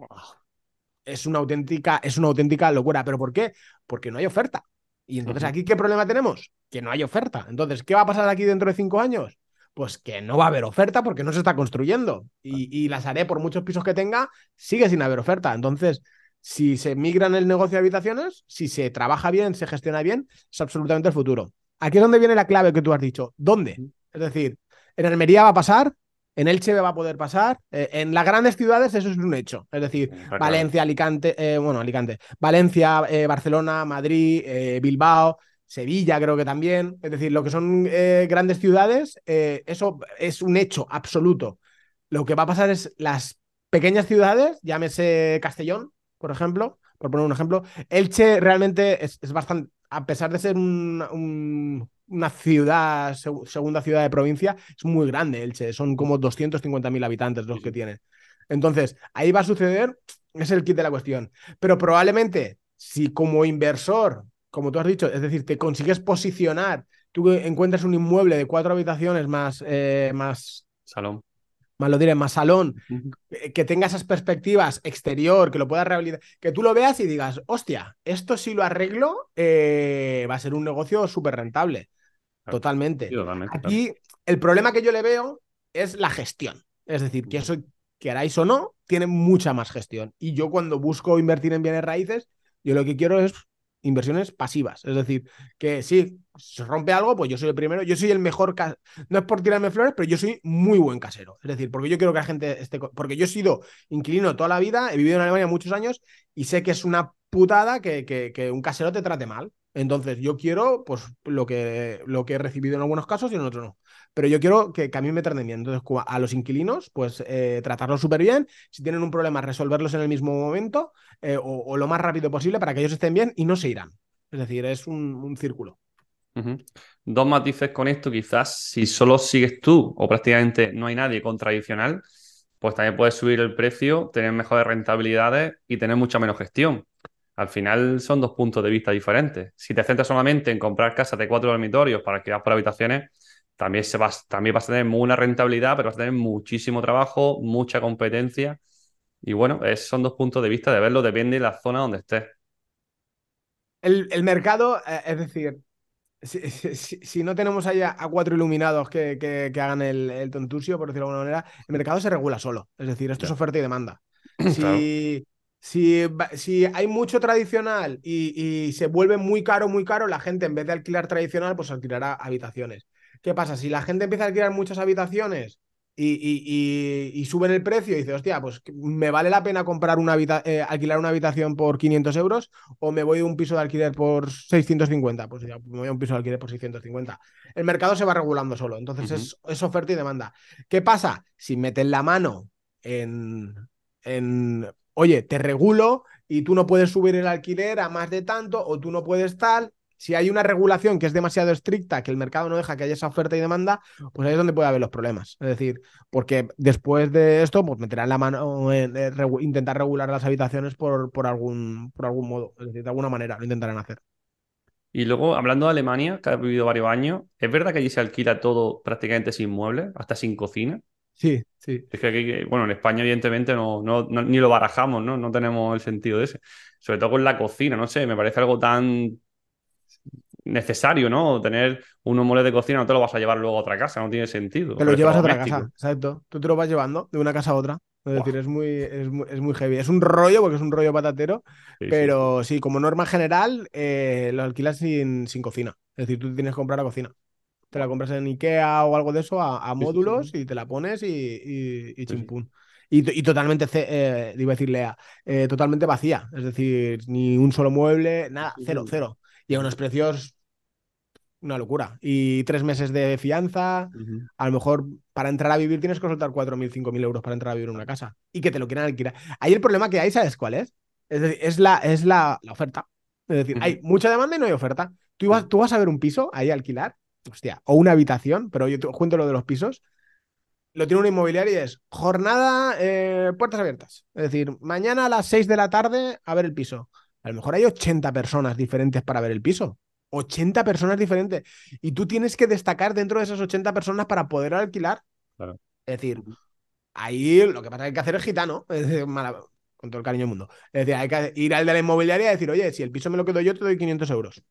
es una auténtica, es una auténtica locura. ¿Pero por qué? Porque no hay oferta. Y entonces, ¿aquí qué problema tenemos? Que no hay oferta. Entonces, ¿qué va a pasar aquí dentro de cinco años? pues que no va a haber oferta porque no se está construyendo. Y, las haré por muchos pisos que tenga, sigue sin haber oferta. Entonces, si se migra en el negocio de habitaciones, si se trabaja bien, se gestiona bien, es absolutamente el futuro. Aquí es donde viene la clave que tú has dicho. ¿Dónde? Es decir, en Almería va a pasar, en Elche va a poder pasar, eh, en las grandes ciudades eso es un hecho. Es decir, Valencia, Alicante, eh, bueno, Alicante, Valencia, eh, Barcelona, Madrid, Bilbao, Sevilla creo que también, es decir, lo que son grandes ciudades, eso es un hecho absoluto. Lo que va a pasar es las pequeñas ciudades, llámese Castellón, por ejemplo, por poner un ejemplo, Elche realmente es, bastante, a pesar de ser una ciudad, segunda ciudad de provincia, es muy grande Elche, son como 250.000 habitantes los que tiene. Entonces, ahí va a suceder, es el kit de la cuestión. Pero probablemente, si como inversor como tú has dicho, es decir, te consigues posicionar, tú encuentras un inmueble de cuatro habitaciones más, eh, más salón. Más lo diré, más salón, eh, que tenga esas perspectivas exterior, que lo puedas rehabilitar, que tú lo veas y digas, hostia, esto si lo arreglo, eh, va a ser un negocio súper rentable. Totalmente. Aquí el problema que yo le veo es la gestión. Es decir, que eso, queráis o no, tiene mucha más gestión. Y yo cuando busco invertir en bienes raíces, yo lo que quiero es inversiones pasivas. Es decir, que si se rompe algo, pues yo soy el primero, yo soy el mejor, no es por tirarme flores, pero yo soy muy buen casero. Es decir, porque yo quiero que la gente esté, porque yo he sido inquilino toda la vida, he vivido en Alemania muchos años y sé que es una putada que, que un casero te trate mal. Entonces, yo quiero, pues, lo que, lo que he recibido en algunos casos y en otros no. Pero yo quiero que, a mí me traten bien. Entonces, a los inquilinos, pues, eh, tratarlos súper bien. Si tienen un problema, resolverlos en el mismo momento eh, o, lo más rápido posible para que ellos estén bien y no se irán. Es decir, es un, círculo. Dos matices con esto, quizás si solo sigues tú o prácticamente no hay nadie con tradicional, pues también puedes subir el precio, tener mejores rentabilidades y tener mucha menos gestión. Al final son dos puntos de vista diferentes. Si te centras solamente en comprar casas de cuatro dormitorios para quedar por habitaciones, también, se vas, también vas a tener una rentabilidad, pero vas a tener muchísimo trabajo, mucha competencia. Y bueno, son dos puntos de vista de verlo, depende de la zona donde estés. El, mercado, eh, es decir, si, no tenemos ahí a, cuatro iluminados que, que, hagan el, el, tontusio, por decirlo de alguna manera, el mercado se regula solo. Es decir, esto es oferta y demanda. Si, si, si, hay mucho tradicional y, y, se vuelve muy caro, muy caro, la gente en vez de alquilar tradicional, pues alquilará habitaciones. ¿Qué pasa? Si la gente empieza a alquilar muchas habitaciones y, y, suben el precio y dice, hostia, pues me vale la pena comprar una eh, alquilar una habitación por 500 euros o me voy a un piso de alquiler por 650, pues ya me voy a un piso de alquiler por 650. El mercado se va regulando solo, entonces es, es, oferta y demanda. ¿Qué pasa? Si meten la mano en, en, oye, te regulo y tú no puedes subir el alquiler a más de tanto o tú no puedes tal, si hay una regulación que es demasiado estricta, que el mercado no deja que haya esa oferta y demanda, pues ahí es donde puede haber los problemas. Es decir, porque después de esto, pues meterán la mano en, intentar regular las habitaciones por, por, algún, por algún modo, es decir, de alguna manera lo intentarán hacer. Y luego, hablando de Alemania, que ha vivido varios años, ¿es verdad que allí se alquila todo prácticamente sin muebles, hasta sin cocina? Sí, sí. Es que aquí, bueno, en España evidentemente no, no, ni lo barajamos, ¿no? No tenemos el sentido de ese. Sobre todo con la cocina, no sé, me parece algo tan necesario, ¿no? Tener unos moles de cocina, no te lo vas a llevar luego a otra casa, no tiene sentido. Te lo llevas a otra casa, exacto. Tú te lo vas llevando de una casa a otra. Es decir, es muy, es muy, heavy. Es un rollo, porque es un rollo patatero, pero sí. como norma general, eh, lo alquilas sin, sin cocina. Es decir, tú tienes que comprar la cocina. Te la compras en Ikea o algo de eso a, módulos y te la pones y, y, y chimpún. Y, totalmente, eh, iba a decir Lea, eh, totalmente vacía. Es decir, ni un solo mueble, nada, cero, cero y a unos precios una locura. Y tres meses de fianza, a lo mejor para entrar a vivir tienes que soltar 4.000, 5.000 euros para entrar a vivir en una casa y que te lo quieran alquilar. Ahí el problema que hay, ¿sabes cuál es? Es decir, es la, es la, oferta. Es decir, hay mucha demanda y no hay oferta. Tú, vas, tú vas a ver un piso ahí a alquilar, hostia, o una habitación, pero yo te cuento lo de los pisos. Lo tiene una inmobiliaria y es jornada, eh, puertas abiertas. Es decir, mañana a las 6 de la tarde a ver el piso. A lo mejor hay 80 personas diferentes para ver el piso. 80 personas diferentes. Y tú tienes que destacar dentro de esas 80 personas para poder alquilar. Es decir, ahí lo que pasa es que hay que hacer es gitano. con todo el cariño del mundo. Es decir, hay que ir al de la inmobiliaria y decir, oye, si el piso me lo quedo yo, te doy 500 euros.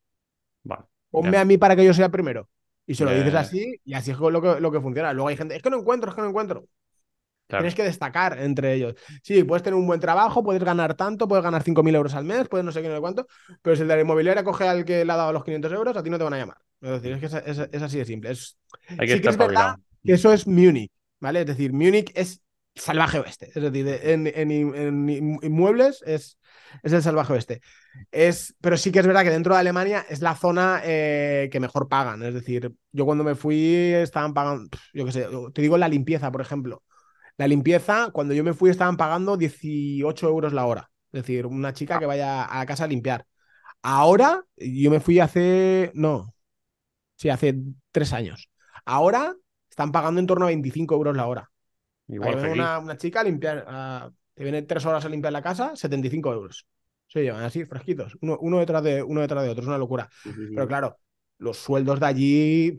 Vale. Ponme a mí para que yo sea primero. Y se lo dices así, y así es lo que, lo que funciona. Luego hay gente, es que no encuentro, es que no encuentro. Tienes que destacar entre ellos. Sí, puedes tener un buen trabajo, puedes ganar tanto, puedes ganar 5.000 euros al mes, puedes no sé qué, no sé cuánto, pero si el de la inmobiliaria coge al que le ha dado los 500 euros, a ti no te van a llamar. Es decir, es que es, así de simple. Es, Hay que sí que es verdad que eso es Múnich, ¿vale? Es decir, Múnich es salvaje oeste. Es decir, en, en, inmuebles es, es el salvaje oeste. Es, pero sí que es verdad que dentro de Alemania es la zona eh, que mejor pagan. Es decir, yo cuando me fui estaban pagando, yo qué sé, te digo la limpieza, por ejemplo. La limpieza, cuando yo me fui, estaban pagando 18 euros la hora. Es decir, una chica que vaya a la casa a limpiar. Ahora, yo me fui hace. No. Sí, hace tres años. Ahora están pagando en torno a 25 euros la hora. Igual una, una, chica a limpiar. te viene tres horas a limpiar la casa, 75 euros. Se llevan así, fresquitos. Uno, detrás, de, uno detrás de otro. Es una locura. Pero claro, los sueldos de allí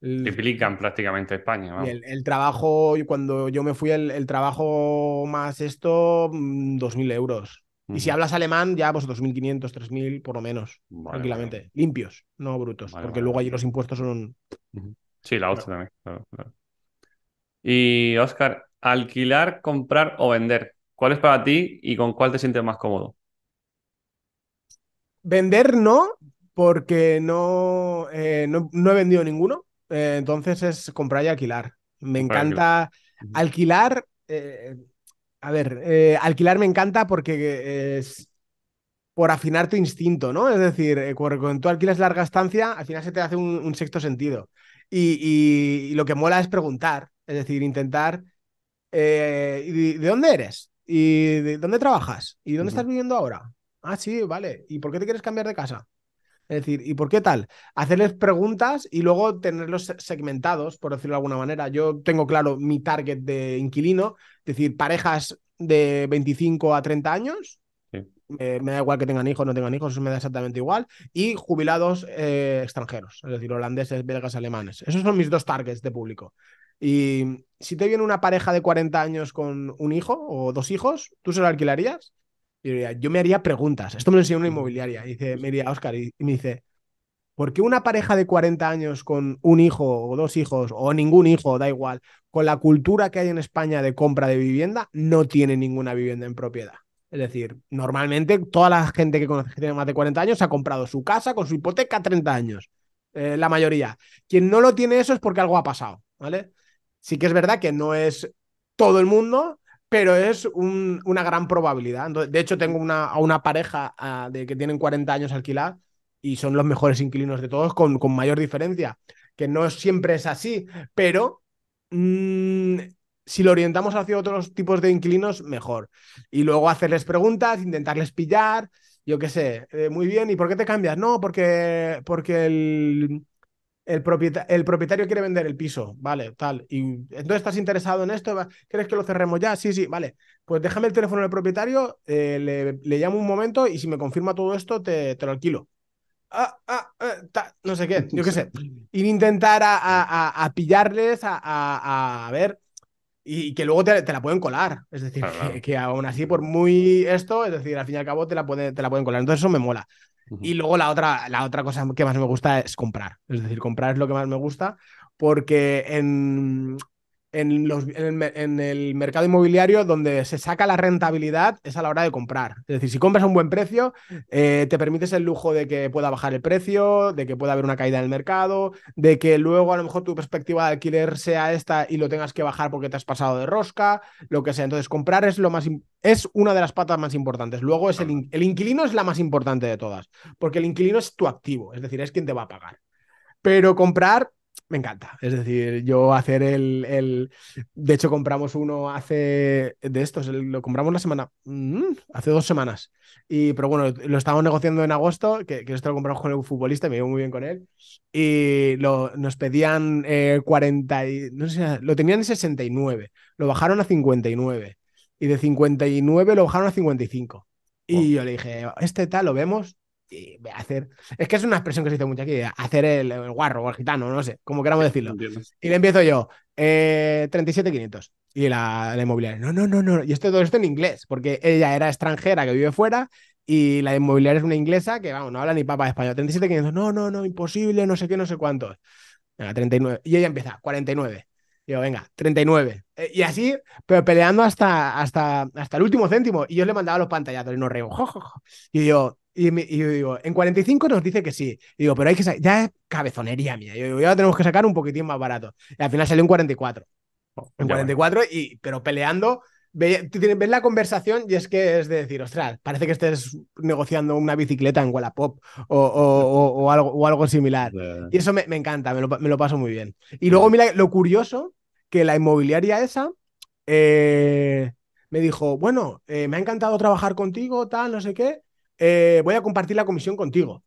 Triplican prácticamente España. Y el, trabajo, cuando yo me fui, el, trabajo más esto, 2.000 mm, euros. Y si hablas alemán, ya pues 2.500, 3.000 por lo menos, tranquilamente. Limpios, no brutos, porque luego allí los impuestos son... Sí, la otra también. Y Oscar, alquilar, comprar o vender. ¿Cuál es para ti y con cuál te sientes más cómodo? Vender no, porque no, eh, no he vendido ninguno. Eh, entonces es comprar y alquilar. Me encanta alquilar. Eh, a ver, alquilar me encanta porque es por afinar tu instinto, ¿no? Es decir, cuando tú alquilas larga estancia, al final se te hace un, sexto sentido. Y, lo que mola es preguntar, es decir, intentar. ¿De dónde eres? ¿Y de dónde trabajas? ¿Y dónde estás viviendo ahora? Ah, sí, vale. ¿Y por qué te quieres cambiar de casa? Es decir, ¿y por qué tal? Hacerles preguntas y luego tenerlos segmentados, por decirlo de alguna manera. Yo tengo claro mi target de inquilino, es decir, parejas de 25 a 30 años. me da igual que tengan hijos o no tengan hijos, eso me da exactamente igual. Y jubilados eh, extranjeros, es decir, holandeses, belgas, alemanes. Esos son mis dos targets de público. Y si te viene una pareja de 40 años con un hijo o dos hijos, ¿tú se lo alquilarías? yo me haría preguntas. Esto me lo enseñó una inmobiliaria. Y dice, me diría Oscar y, me dice, ¿Por qué una pareja de 40 años con un hijo o dos hijos o ningún hijo, da igual, con la cultura que hay en España de compra de vivienda, no tiene ninguna vivienda en propiedad? Es decir, normalmente toda la gente que conoce que tiene más de 40 años ha comprado su casa con su hipoteca a 30 años. Eh, la mayoría. Quien no lo tiene eso es porque algo ha pasado, ¿vale? Sí que es verdad que no es todo el mundo, pero es una gran probabilidad. de hecho, tengo una, a una pareja de que tienen 40 años alquilada y son los mejores inquilinos de todos con, con mayor diferencia, que no siempre es así, pero mm, si lo orientamos hacia otros tipos de inquilinos, mejor. Y luego hacerles preguntas, intentarles pillar, yo qué sé, eh, muy bien, ¿y por qué te cambias? No, porque, porque el, el, el, propietario quiere vender el piso, vale, tal. Y entonces estás interesado en esto, ¿quieres que lo cerremos ya? Sí, sí, vale. Pues déjame el teléfono del propietario, eh, le, le, llamo un momento y si me confirma todo esto, te, te lo alquilo ah, ah, ah no sé qué, yo qué sé. Ir intentar a, a, pillarles, a, ver, y que luego te, la pueden colar. Es decir, que, aún así, por muy esto, es decir, al fin y al cabo te la, te la pueden colar. Entonces eso me mola. Y luego la otra, la otra cosa que más me gusta es comprar. Es decir, comprar es lo que más me gusta porque en, en, los, en, el, mercado inmobiliario donde se saca la rentabilidad es a la hora de comprar. Es decir, si compras a un buen precio, eh, te permites el lujo de que pueda bajar el precio, de que pueda haber una caída en el mercado, de que luego a lo mejor tu perspectiva de alquiler sea esta y lo tengas que bajar porque te has pasado de rosca, lo que sea. Entonces, comprar es lo más es una de las patas más importantes. Luego es el, el inquilino es la más importante de todas, porque el inquilino es tu activo, es decir, es quien te va a pagar. Pero comprar me encanta. Es decir, yo hacer el, el, De hecho, compramos uno hace. De estos, lo compramos la semana. Mm, hace dos semanas. Y, pero bueno, lo estábamos negociando en agosto, que, que esto lo compramos con el futbolista y me iba muy bien con él. Y lo, nos pedían 40. Eh, no sé, lo tenían en 69. Lo bajaron a 59. Y de 59 lo bajaron a 55. Y yo le dije, este tal, lo vemos hacer. Es que es una expresión que se dice mucho aquí, hacer el, guarro o el gitano, no sé, como queramos decirlo. Y le empiezo yo, eh, 37.500. Y la, la, inmobiliaria, no, no, no, no. Y esto todo esto en inglés, porque ella era extranjera que vive fuera y la inmobiliaria es una inglesa que, vamos, no habla ni papa español. 37.500, no, no, no, imposible, no sé qué, no sé cuántos. Venga, 39. Y ella empieza, 49. Y yo, venga, 39. Eh, y así, pero peleando hasta, hasta, hasta el último céntimo. Y yo le mandaba los pantallazos y nos reímos. Y yo, y, yo digo, en 45 nos dice que sí. Y digo, pero hay que ya es cabezonería mía. Y digo, ya tenemos que sacar un poquitín más barato. Y al final salió en 44. en 44, y, pero peleando. Ves la conversación y es que es de decir, ostras, parece que estés negociando una bicicleta en Wallapop o, o, o, algo, o algo similar. Y eso me, encanta, me lo, paso muy bien. Y luego, mira, lo curioso, que la inmobiliaria esa eh, me dijo, bueno, eh, me ha encantado trabajar contigo, tal, no sé qué, eh, voy a compartir la comisión contigo.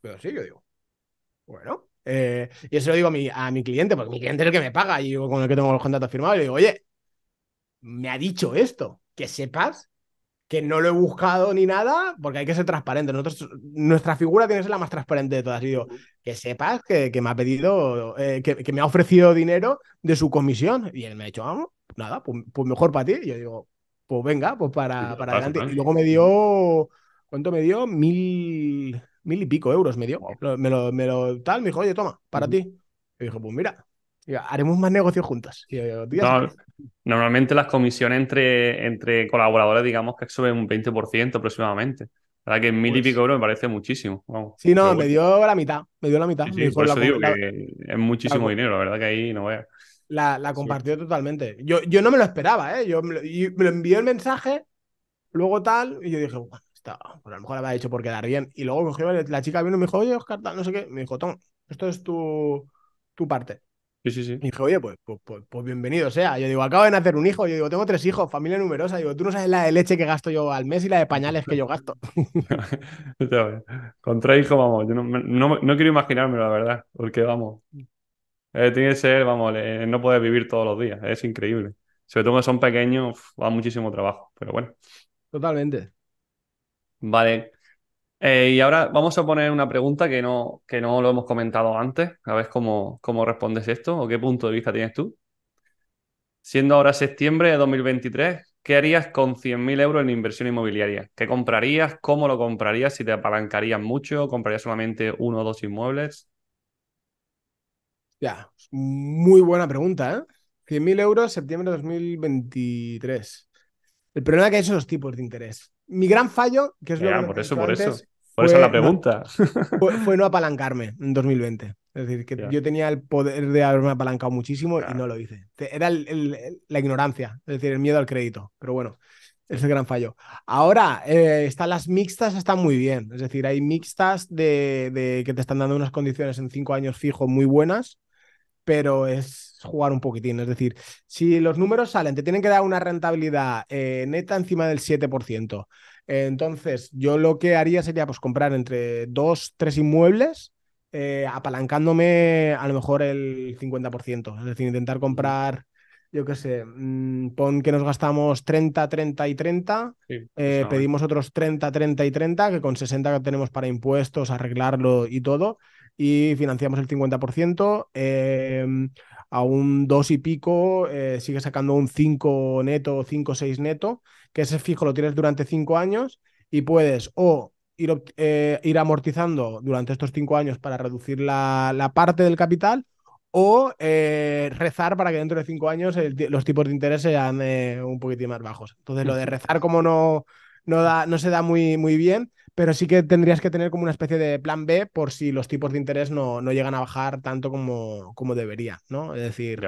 Pero sí, yo digo, bueno, eh, y eso lo digo a mi, a mi cliente, porque mi cliente es el que me paga y yo con el que tengo los contratos firmados, y le digo, oye, me ha dicho esto, que sepas que no lo he buscado ni nada, porque hay que ser transparente. Nosotros, nuestra figura tiene que ser la más transparente de todas. Y digo, que sepas que, que me ha pedido, eh, que, me ha ofrecido dinero de su comisión. Y él me ha dicho, vamos, nada, pues, pues, mejor para ti. Y yo digo, pues venga, pues para, para adelante. Y luego me dio ¿Cuánto me dio? Mil, mil y pico euros me dio. Me lo, me lo tal, me dijo, oye, toma, para ti. Y dije, pues mira, haremos más negocios juntos. normalmente las comisiones entre, entre colaboradores, digamos que suben un 20% aproximadamente. La verdad que mil y pues pico euros me parece muchísimo. Sí, no, me dio la mitad. Me dio la mitad. por eso digo que es muchísimo dinero, la verdad que ahí no voy La, la compartió totalmente. Yo, yo no me lo esperaba, ¿eh? Yo me lo, me lo envió el mensaje, luego tal, y yo dije, bueno, pues a lo mejor lo había hecho por quedar bien. Y luego cogió, la chica vino y me dijo, oye, Oscar, no sé qué. Me dijo, Tom, esto es tu, tu parte. Sí, sí, sí. Y dije, oye, pues, pues, pues, pues, bienvenido sea. Yo digo, acabo de nacer un hijo. Yo digo, tengo tres hijos, familia numerosa. Digo, tú no sabes la de leche que gasto yo al mes y la de pañales que yo gasto. Con tres hijos, vamos, yo no, no, no quiero imaginármelo, la verdad. Porque, vamos, eh, tiene que ser, vamos, no puedes vivir todos los días. Es increíble. Sobre todo cuando son pequeños, va muchísimo trabajo. Pero bueno. Totalmente. Vale. Eh, y ahora vamos a poner una pregunta que no, que no lo hemos comentado antes. A ver cómo, cómo respondes esto o qué punto de vista tienes tú. Siendo ahora septiembre de 2023, ¿qué harías con 100.000 euros en inversión inmobiliaria? ¿Qué comprarías? ¿Cómo lo comprarías? ¿Si te apalancarías mucho? ¿Comprarías solamente uno o dos inmuebles? Ya, muy buena pregunta, ¿eh? 100.000 euros, septiembre de 2023. El problema es que hay esos tipos de interés. Mi gran fallo, que es lo que por eso, por eso. Por eso la pregunta. fue, no apalancarme en 2020. Es decir, que yo tenía el poder de haberme apalancado muchísimo y no lo hice. Era la ignorancia, es decir, el miedo al crédito. Pero bueno, es el gran fallo. Ahora, eh, están las mixtas, están muy bien. Es decir, hay mixtas de, de, que te están dando unas condiciones en cinco años fijo muy buenas, pero es jugar un poquitín. Es decir, si los números salen, te tienen que dar una rentabilidad eh, neta encima del 7%. entonces, yo lo que haría sería pues, comprar entre dos, tres inmuebles, eh, apalancándome a lo mejor el 50%. Es decir, intentar comprar yo qué sé, mm, pon que nos gastamos 30, 30 y 30, eh, pedimos otros 30, 30 y 30, que con 60 que tenemos para impuestos, arreglarlo y todo, y financiamos el 50%. Em, a un 2 y pico eh, sigue sacando un 5 neto, 5, 6 neto, que ese fijo lo tienes durante 5 años y puedes o ir, eh, ir amortizando durante estos 5 años para reducir la, la parte del capital o eh, rezar para que dentro de 5 años los tipos de interés sean un poquitín más bajos. Entonces, lo de rezar como no, no, da, no se da muy, muy bien, pero sí que tendrías que tener como una especie de plan B por si los tipos de interés no, no llegan a bajar tanto como, como debería, ¿no? Es decir,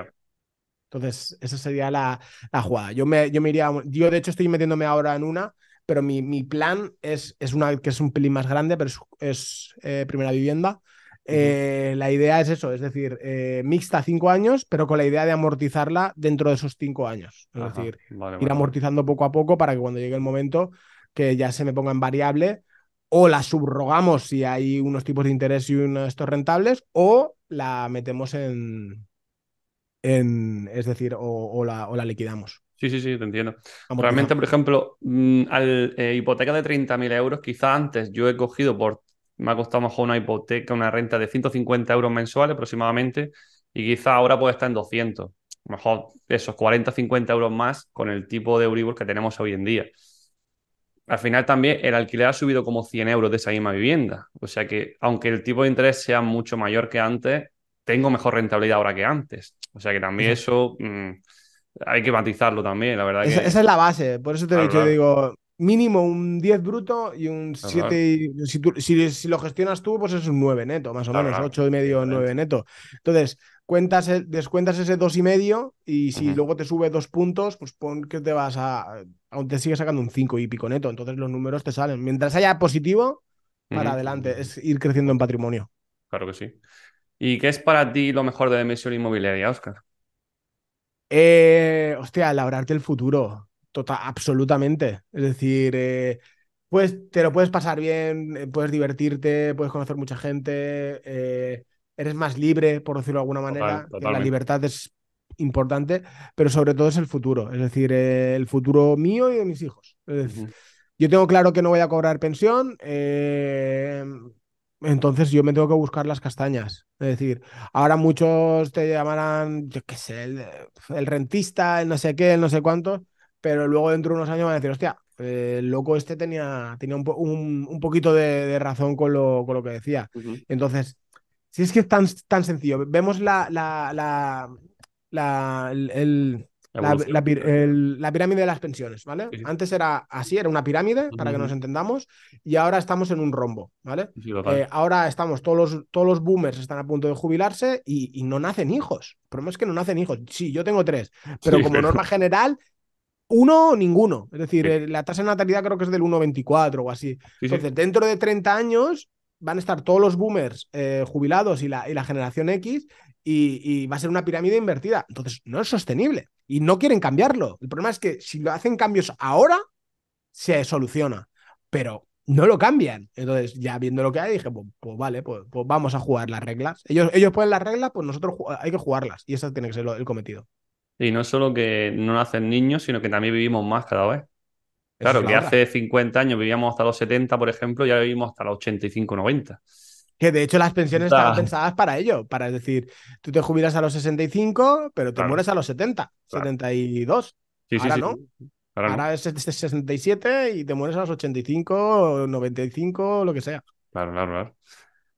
entonces esa sería la, la, jugada. Yo me, yo me iría, yo de hecho estoy metiéndome ahora en una, pero mi, mi plan es, es una que es un pelín más grande, pero es, eh, primera vivienda. Eh, la idea es eso, es decir, eh, mixta cinco años, pero con la idea de amortizarla dentro de esos cinco años. Es decir, ir amortizando poco a poco para que cuando llegue el momento que ya se me ponga en variable, o la subrogamos si hay unos tipos de interés y unos estos rentables, o la metemos en, en es decir, o, la, o la liquidamos. Sí, sí, sí, te entiendo. Realmente, por ejemplo, mm, al eh, hipoteca de 30.000 euros, quizá antes yo he cogido por, me ha costado mejor una hipoteca, una renta de 150 euros mensuales aproximadamente, y quizá ahora puede estar en 200. Mejor esos 40, 50 euros más con el tipo de Euribor que tenemos hoy en día al final también el alquiler ha subido como 100 euros de esa misma vivienda. O sea que, aunque el tipo de interés sea mucho mayor que antes, tengo mejor rentabilidad ahora que antes. O sea que también eso mm, hay que matizarlo también, la verdad. Esa, que... esa es la base. Por eso te he dicho, digo, mínimo un 10 bruto y un 7. Si, si, lo gestionas tú, pues es un 9 neto, más o menos, 8 y medio, 9 neto. Entonces, cuentas descuentas ese dos y medio y si luego te sube dos puntos, pues pon que te vas a, aún te sigue sacando un 5 y pico neto, entonces los números te salen. Mientras haya positivo, para adelante, es ir creciendo en patrimonio. Claro que sí. ¿Y qué es para ti lo mejor de la emisión inmobiliaria, Oscar? Eh, hostia, labrarte el futuro, total, absolutamente. Es decir, eh, pues te lo puedes pasar bien, eh, puedes divertirte, puedes conocer mucha gente, eh, eres más libre, por decirlo de alguna manera. la libertad es importante, pero sobre todo es el futuro, es decir, el futuro mío y de mis hijos. Yo tengo claro que no voy a cobrar pensión, eh, entonces yo me tengo que buscar las castañas. Es decir, ahora muchos te llamarán, yo qué sé, el, rentista, el no sé qué, el no sé cuánto, pero luego dentro de unos años van a decir, hostia, el loco este tenía, tenía un, un, poquito de, razón con lo, con lo que decía. Entonces, si es que es tan, tan sencillo, vemos la, la, la, la, el, la, pirámide de las pensiones, ¿vale? Antes era así, era una pirámide, para que nos entendamos, y ahora estamos en un rombo, ¿vale? Eh, ahora estamos, todos los, todos los boomers están a punto de jubilarse y, no nacen hijos. El problema es que no nacen hijos. Sí, yo tengo tres, pero como norma general, uno o ninguno. Es decir, eh, la tasa de natalidad creo que es del 1,24 o así. Entonces, dentro de 30 años van a estar todos los boomers eh, jubilados y la, y la generación X y, va a ser una pirámide invertida. Entonces, no es sostenible y no quieren cambiarlo. El problema es que si lo hacen cambios ahora, se soluciona, pero no lo cambian. Entonces, ya viendo lo que hay, dije, pues, pues vale, pues, pues, vamos a jugar las reglas. Ellos, ellos ponen las reglas, pues nosotros hay que jugarlas y ese tiene que ser el cometido. Y no solo que no nacen niños, sino que también vivimos más cada vez. Claro, que hace 50 años vivíamos hasta los 70, por ejemplo, ya vivimos hasta los 85, 90. Que de hecho las pensiones estaban pensadas para ello, para decir, tú te jubilas a los 65, pero te mueres a los 70, 72. Sí, sí, sí. ¿no? Ahora es 67 y te mueres a los 85, 95, lo que sea. Claro, claro, claro.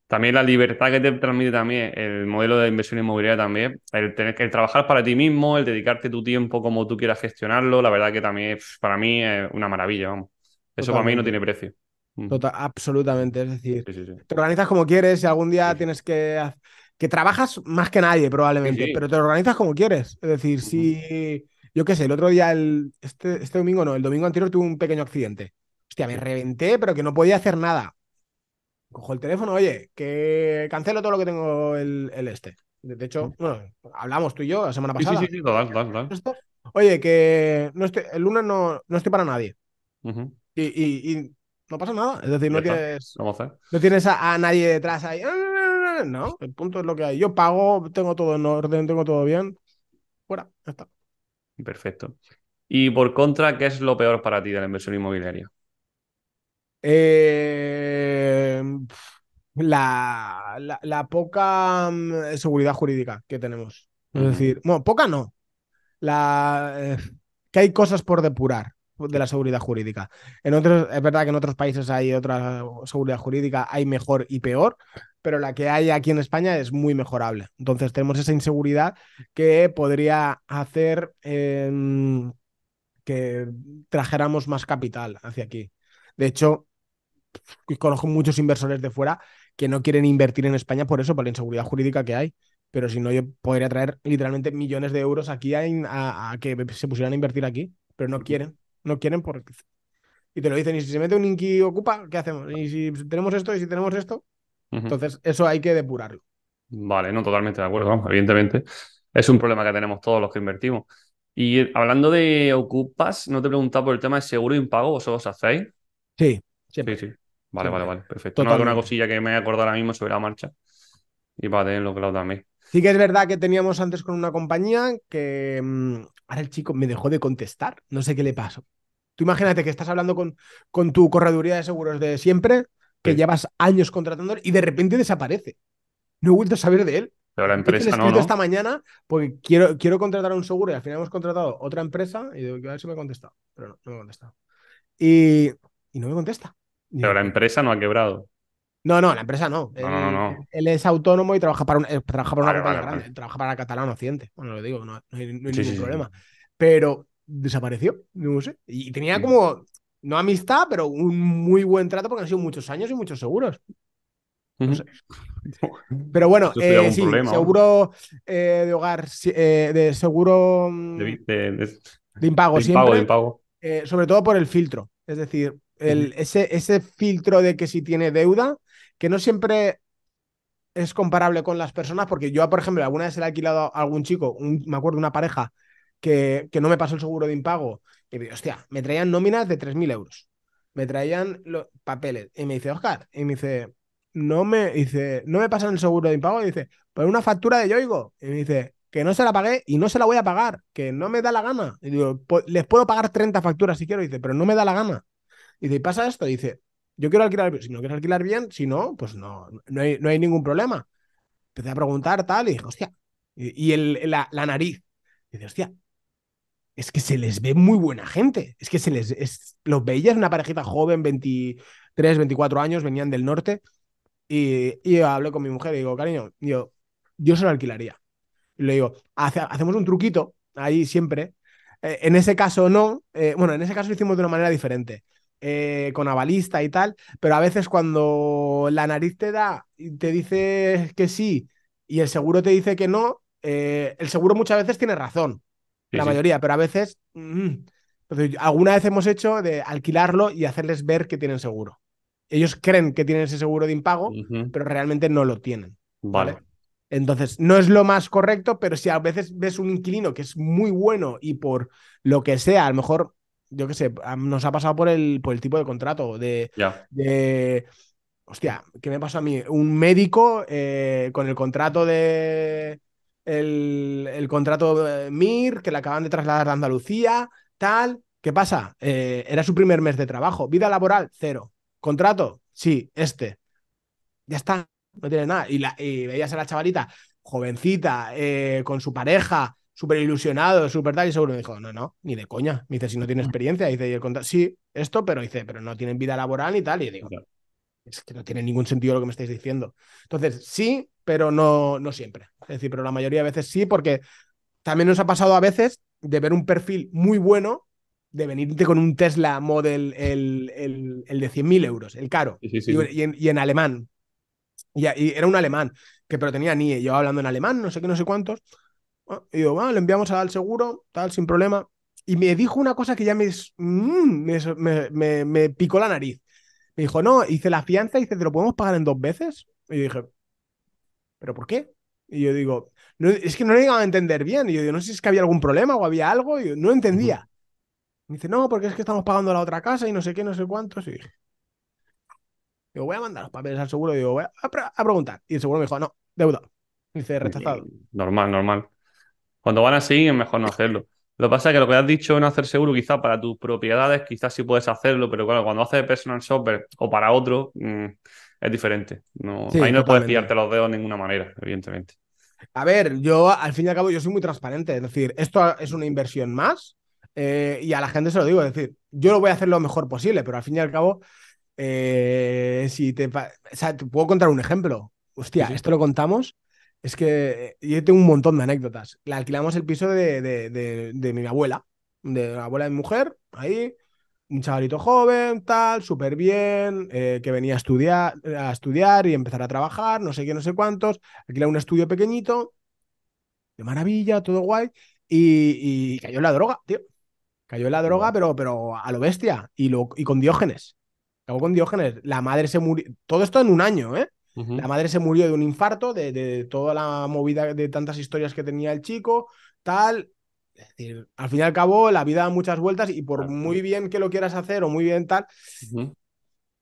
También la libertad que te transmite también el modelo de inversión inmobiliaria también, el tener que trabajar para ti mismo, el dedicarte tu tiempo como tú quieras gestionarlo, la verdad que también para mí es una maravilla, vamos. Eso para mí no tiene precio. Mm. Total, absolutamente, es decir, te organizas como quieres, y algún día tienes que que trabajas más que nadie probablemente, pero te organizas como quieres. Es decir, si yo qué sé, el otro día, el, este, este domingo no, el domingo anterior tuve un pequeño accidente. Hostia, me reventé, pero que no podía hacer nada. Cojo el teléfono, oye, que cancelo todo lo que tengo el, este. De hecho, bueno, hablamos tú y yo la semana pasada. Sí, sí, sí, total, total, Oye, que no estoy, el lunes no, no estoy para nadie. y, no pasa nada. Es decir, no tienes, no tienes a, nadie detrás ahí. No, el punto es lo que hay. Yo pago, tengo todo en orden, tengo todo bien. Fuera, ya está. Perfecto. Y por contra, ¿qué es lo peor para ti de la inversión inmobiliaria? Eh, la, la, poca mm, seguridad jurídica que tenemos. Es decir, bueno, poca no. La, eh, que hay cosas por depurar de la seguridad jurídica. En otros, es verdad que en otros países hay otra seguridad jurídica, hay mejor y peor, pero la que hay aquí en España es muy mejorable. Entonces tenemos esa inseguridad que podría hacer em, que trajéramos más capital hacia aquí. De hecho, conozco muchos inversores de fuera que no quieren invertir en España por eso, por la inseguridad jurídica que hay. Pero si no, yo podría traer literalmente millones de euros aquí a, que se pusieran a invertir aquí, pero no quieren, no quieren porque... Y te lo dicen, y si se mete un Inki ocupa, ¿qué hacemos? Y si tenemos esto, y si tenemos esto, entonces eso hay que depurarlo. Vale, no, totalmente de acuerdo, evidentemente. Es un problema que tenemos todos los que invertimos. Y hablando de ocupas, no te he preguntado por el tema de seguro impago, ¿vosotros hacéis? Sí, Sí, sí. Vale, vale, vale. Perfecto. No, una cosilla que me he acordado ahora mismo sobre la marcha. Y para tenerlo claro también. Sí que es verdad que teníamos antes con una compañía que mm, ahora el chico me dejó de contestar. No sé qué le pasó. Tú imagínate que estás hablando con, con tu correduría de seguros de siempre, que llevas años contratando y de repente desaparece. No he vuelto a saber de él. Pero la empresa no, esta mañana porque quiero, quiero contratar un seguro y al final hemos contratado otra empresa y digo, a ver si me ha contestado. Pero no, no me ha contestado. Y, y no me contesta. Pero la empresa no ha quebrado. No, no, la empresa no. No, no, no. Él, es autónomo y trabaja para, eh, trabaja para una compañía grande. Trabaja para Catalán Occidente. Bueno, lo digo, no, hay, ningún problema. Pero desapareció, no sé. Y tenía como, no amistad, pero un muy buen trato porque han sido muchos años y muchos seguros. No sé. Pero bueno, eh, sí, seguro eh, de hogar, eh, de seguro mm, de, de, impago siempre. sobre todo por el filtro. Es decir, ese, ese filtro de que si tiene deuda, que no siempre es comparable con las personas, porque yo, por ejemplo, alguna vez le he alquilado a algún chico, me acuerdo una pareja, que, que, no me pasó el seguro de impago, y me digo, hostia, me traían nóminas de 3.000 euros, me traían los papeles, y me dice, Oscar, y me dice, no me, dice, no me pasan el seguro de impago, y dice, pues una factura de Yoigo, y me dice, que no se la pagué y no se la voy a pagar, que no me da la gana. Y digo, les puedo pagar 30 facturas si quiero, y dice, pero no me da la gana. Y dice, pasa esto, dice, yo quiero alquilar, si no quieres alquilar bien, si no, pues no, no hay, no hay ningún problema. Empecé a preguntar tal y dije, hostia, y, el, la, nariz. Y dice, hostia, es que se les ve muy buena gente. Es que se les. Es, los veías, una parejita joven, 23, 24 años, venían del norte. Y, y hablé con mi mujer y digo, cariño, yo, yo se lo alquilaría. Y le digo, hacemos un truquito ahí siempre. Eh, en ese caso no. Eh, bueno, en ese caso lo hicimos de una manera diferente. Eh, con avalista y tal, pero a veces cuando la nariz te da y te dice que sí y el seguro te dice que no, el seguro muchas veces tiene razón, la mayoría, pero a veces, mm, alguna vez hemos hecho de alquilarlo y hacerles ver que tienen seguro. Ellos creen que tienen ese seguro de impago, pero realmente no lo tienen. Vale. Entonces, no es lo más correcto, pero si a veces ves un inquilino que es muy bueno y por lo que sea, a lo mejor yo qué sé, nos ha pasado por el, por el tipo de contrato, de, de hostia, ¿qué me pasó a mí? Un médico eh, con el contrato de el, el contrato de MIR, que le acaban de trasladar a Andalucía, tal. ¿Qué pasa? Eh, era su primer mes de trabajo. Vida laboral, cero. ¿Contrato? Sí, este. Ya está, no tiene nada. Y, la, y veías a la chavalita, jovencita, eh, con su pareja, súper ilusionado, súper tal, y seguro me dijo, no, no, ni de coña. Me dice, si no tiene experiencia, dice, y el sí, esto, pero dice, pero no tienen vida laboral ni tal. Y digo, es que no tiene ningún sentido lo que me estáis diciendo. Entonces, sí, pero no, no siempre. Es decir, pero la mayoría de veces sí, porque también nos ha pasado a veces de ver un perfil muy bueno, de venirte con un Tesla Model, el, el, el de 100.000 euros, el caro, y, y, en, alemán. Y, era un alemán, que pero tenía ni yo hablando en alemán, no sé qué, no sé cuántos. Ah, y digo, bueno, le enviamos al seguro, tal, sin problema. Y me dijo una cosa que ya me, mm, me, me, me picó la nariz. Me dijo, no, hice la fianza y dice, ¿te lo podemos pagar en dos veces? Y yo dije, ¿pero por qué? Y yo digo, no, es que no le llegaba a entender bien. Y yo digo, no sé si es que había algún problema o había algo. Y yo no entendía. Me dice, no, porque es que estamos pagando la otra casa y no sé qué, no sé cuántos. Y dije, digo, voy a mandar los papeles al seguro. Y digo, voy a, preguntar. Y el seguro me dijo, no, deuda. dice, rechazado. Normal, normal. Cuando van así es mejor no hacerlo. Lo que pasa es que lo que has dicho en hacer seguro, quizás para tus propiedades, quizás sí puedes hacerlo, pero claro, cuando haces personal shopper o para otro, mm, es diferente. No, ahí no puedes pillarte los dedos de ninguna manera, evidentemente. A ver, yo al fin y al cabo yo soy muy transparente, es decir, esto es una inversión más eh, y a la gente se lo digo, es decir, yo lo voy a hacer lo mejor posible, pero al fin y al cabo, eh, si te, o sea, te puedo contar un ejemplo. Hostia, esto lo contamos es que yo tengo un montón de anécdotas. Le alquilamos el piso de, de, mi abuela, de la abuela de mi mujer, ahí, un chavalito joven, tal, súper bien, eh, que venía a estudiar, a estudiar y empezar a trabajar, no sé qué, no sé cuántos. Alquila un estudio pequeñito, de maravilla, todo guay, y, cayó en la droga, tío. Cayó en la droga, pero, pero a lo bestia, y, lo, y con Diógenes. Acabó con Diógenes. La madre se murió. Todo esto en un año, ¿eh? La madre se murió de un infarto, de, toda la movida de tantas historias que tenía el chico, tal. Es decir, al fin y al cabo, la vida da muchas vueltas y por muy bien que lo quieras hacer o muy bien tal,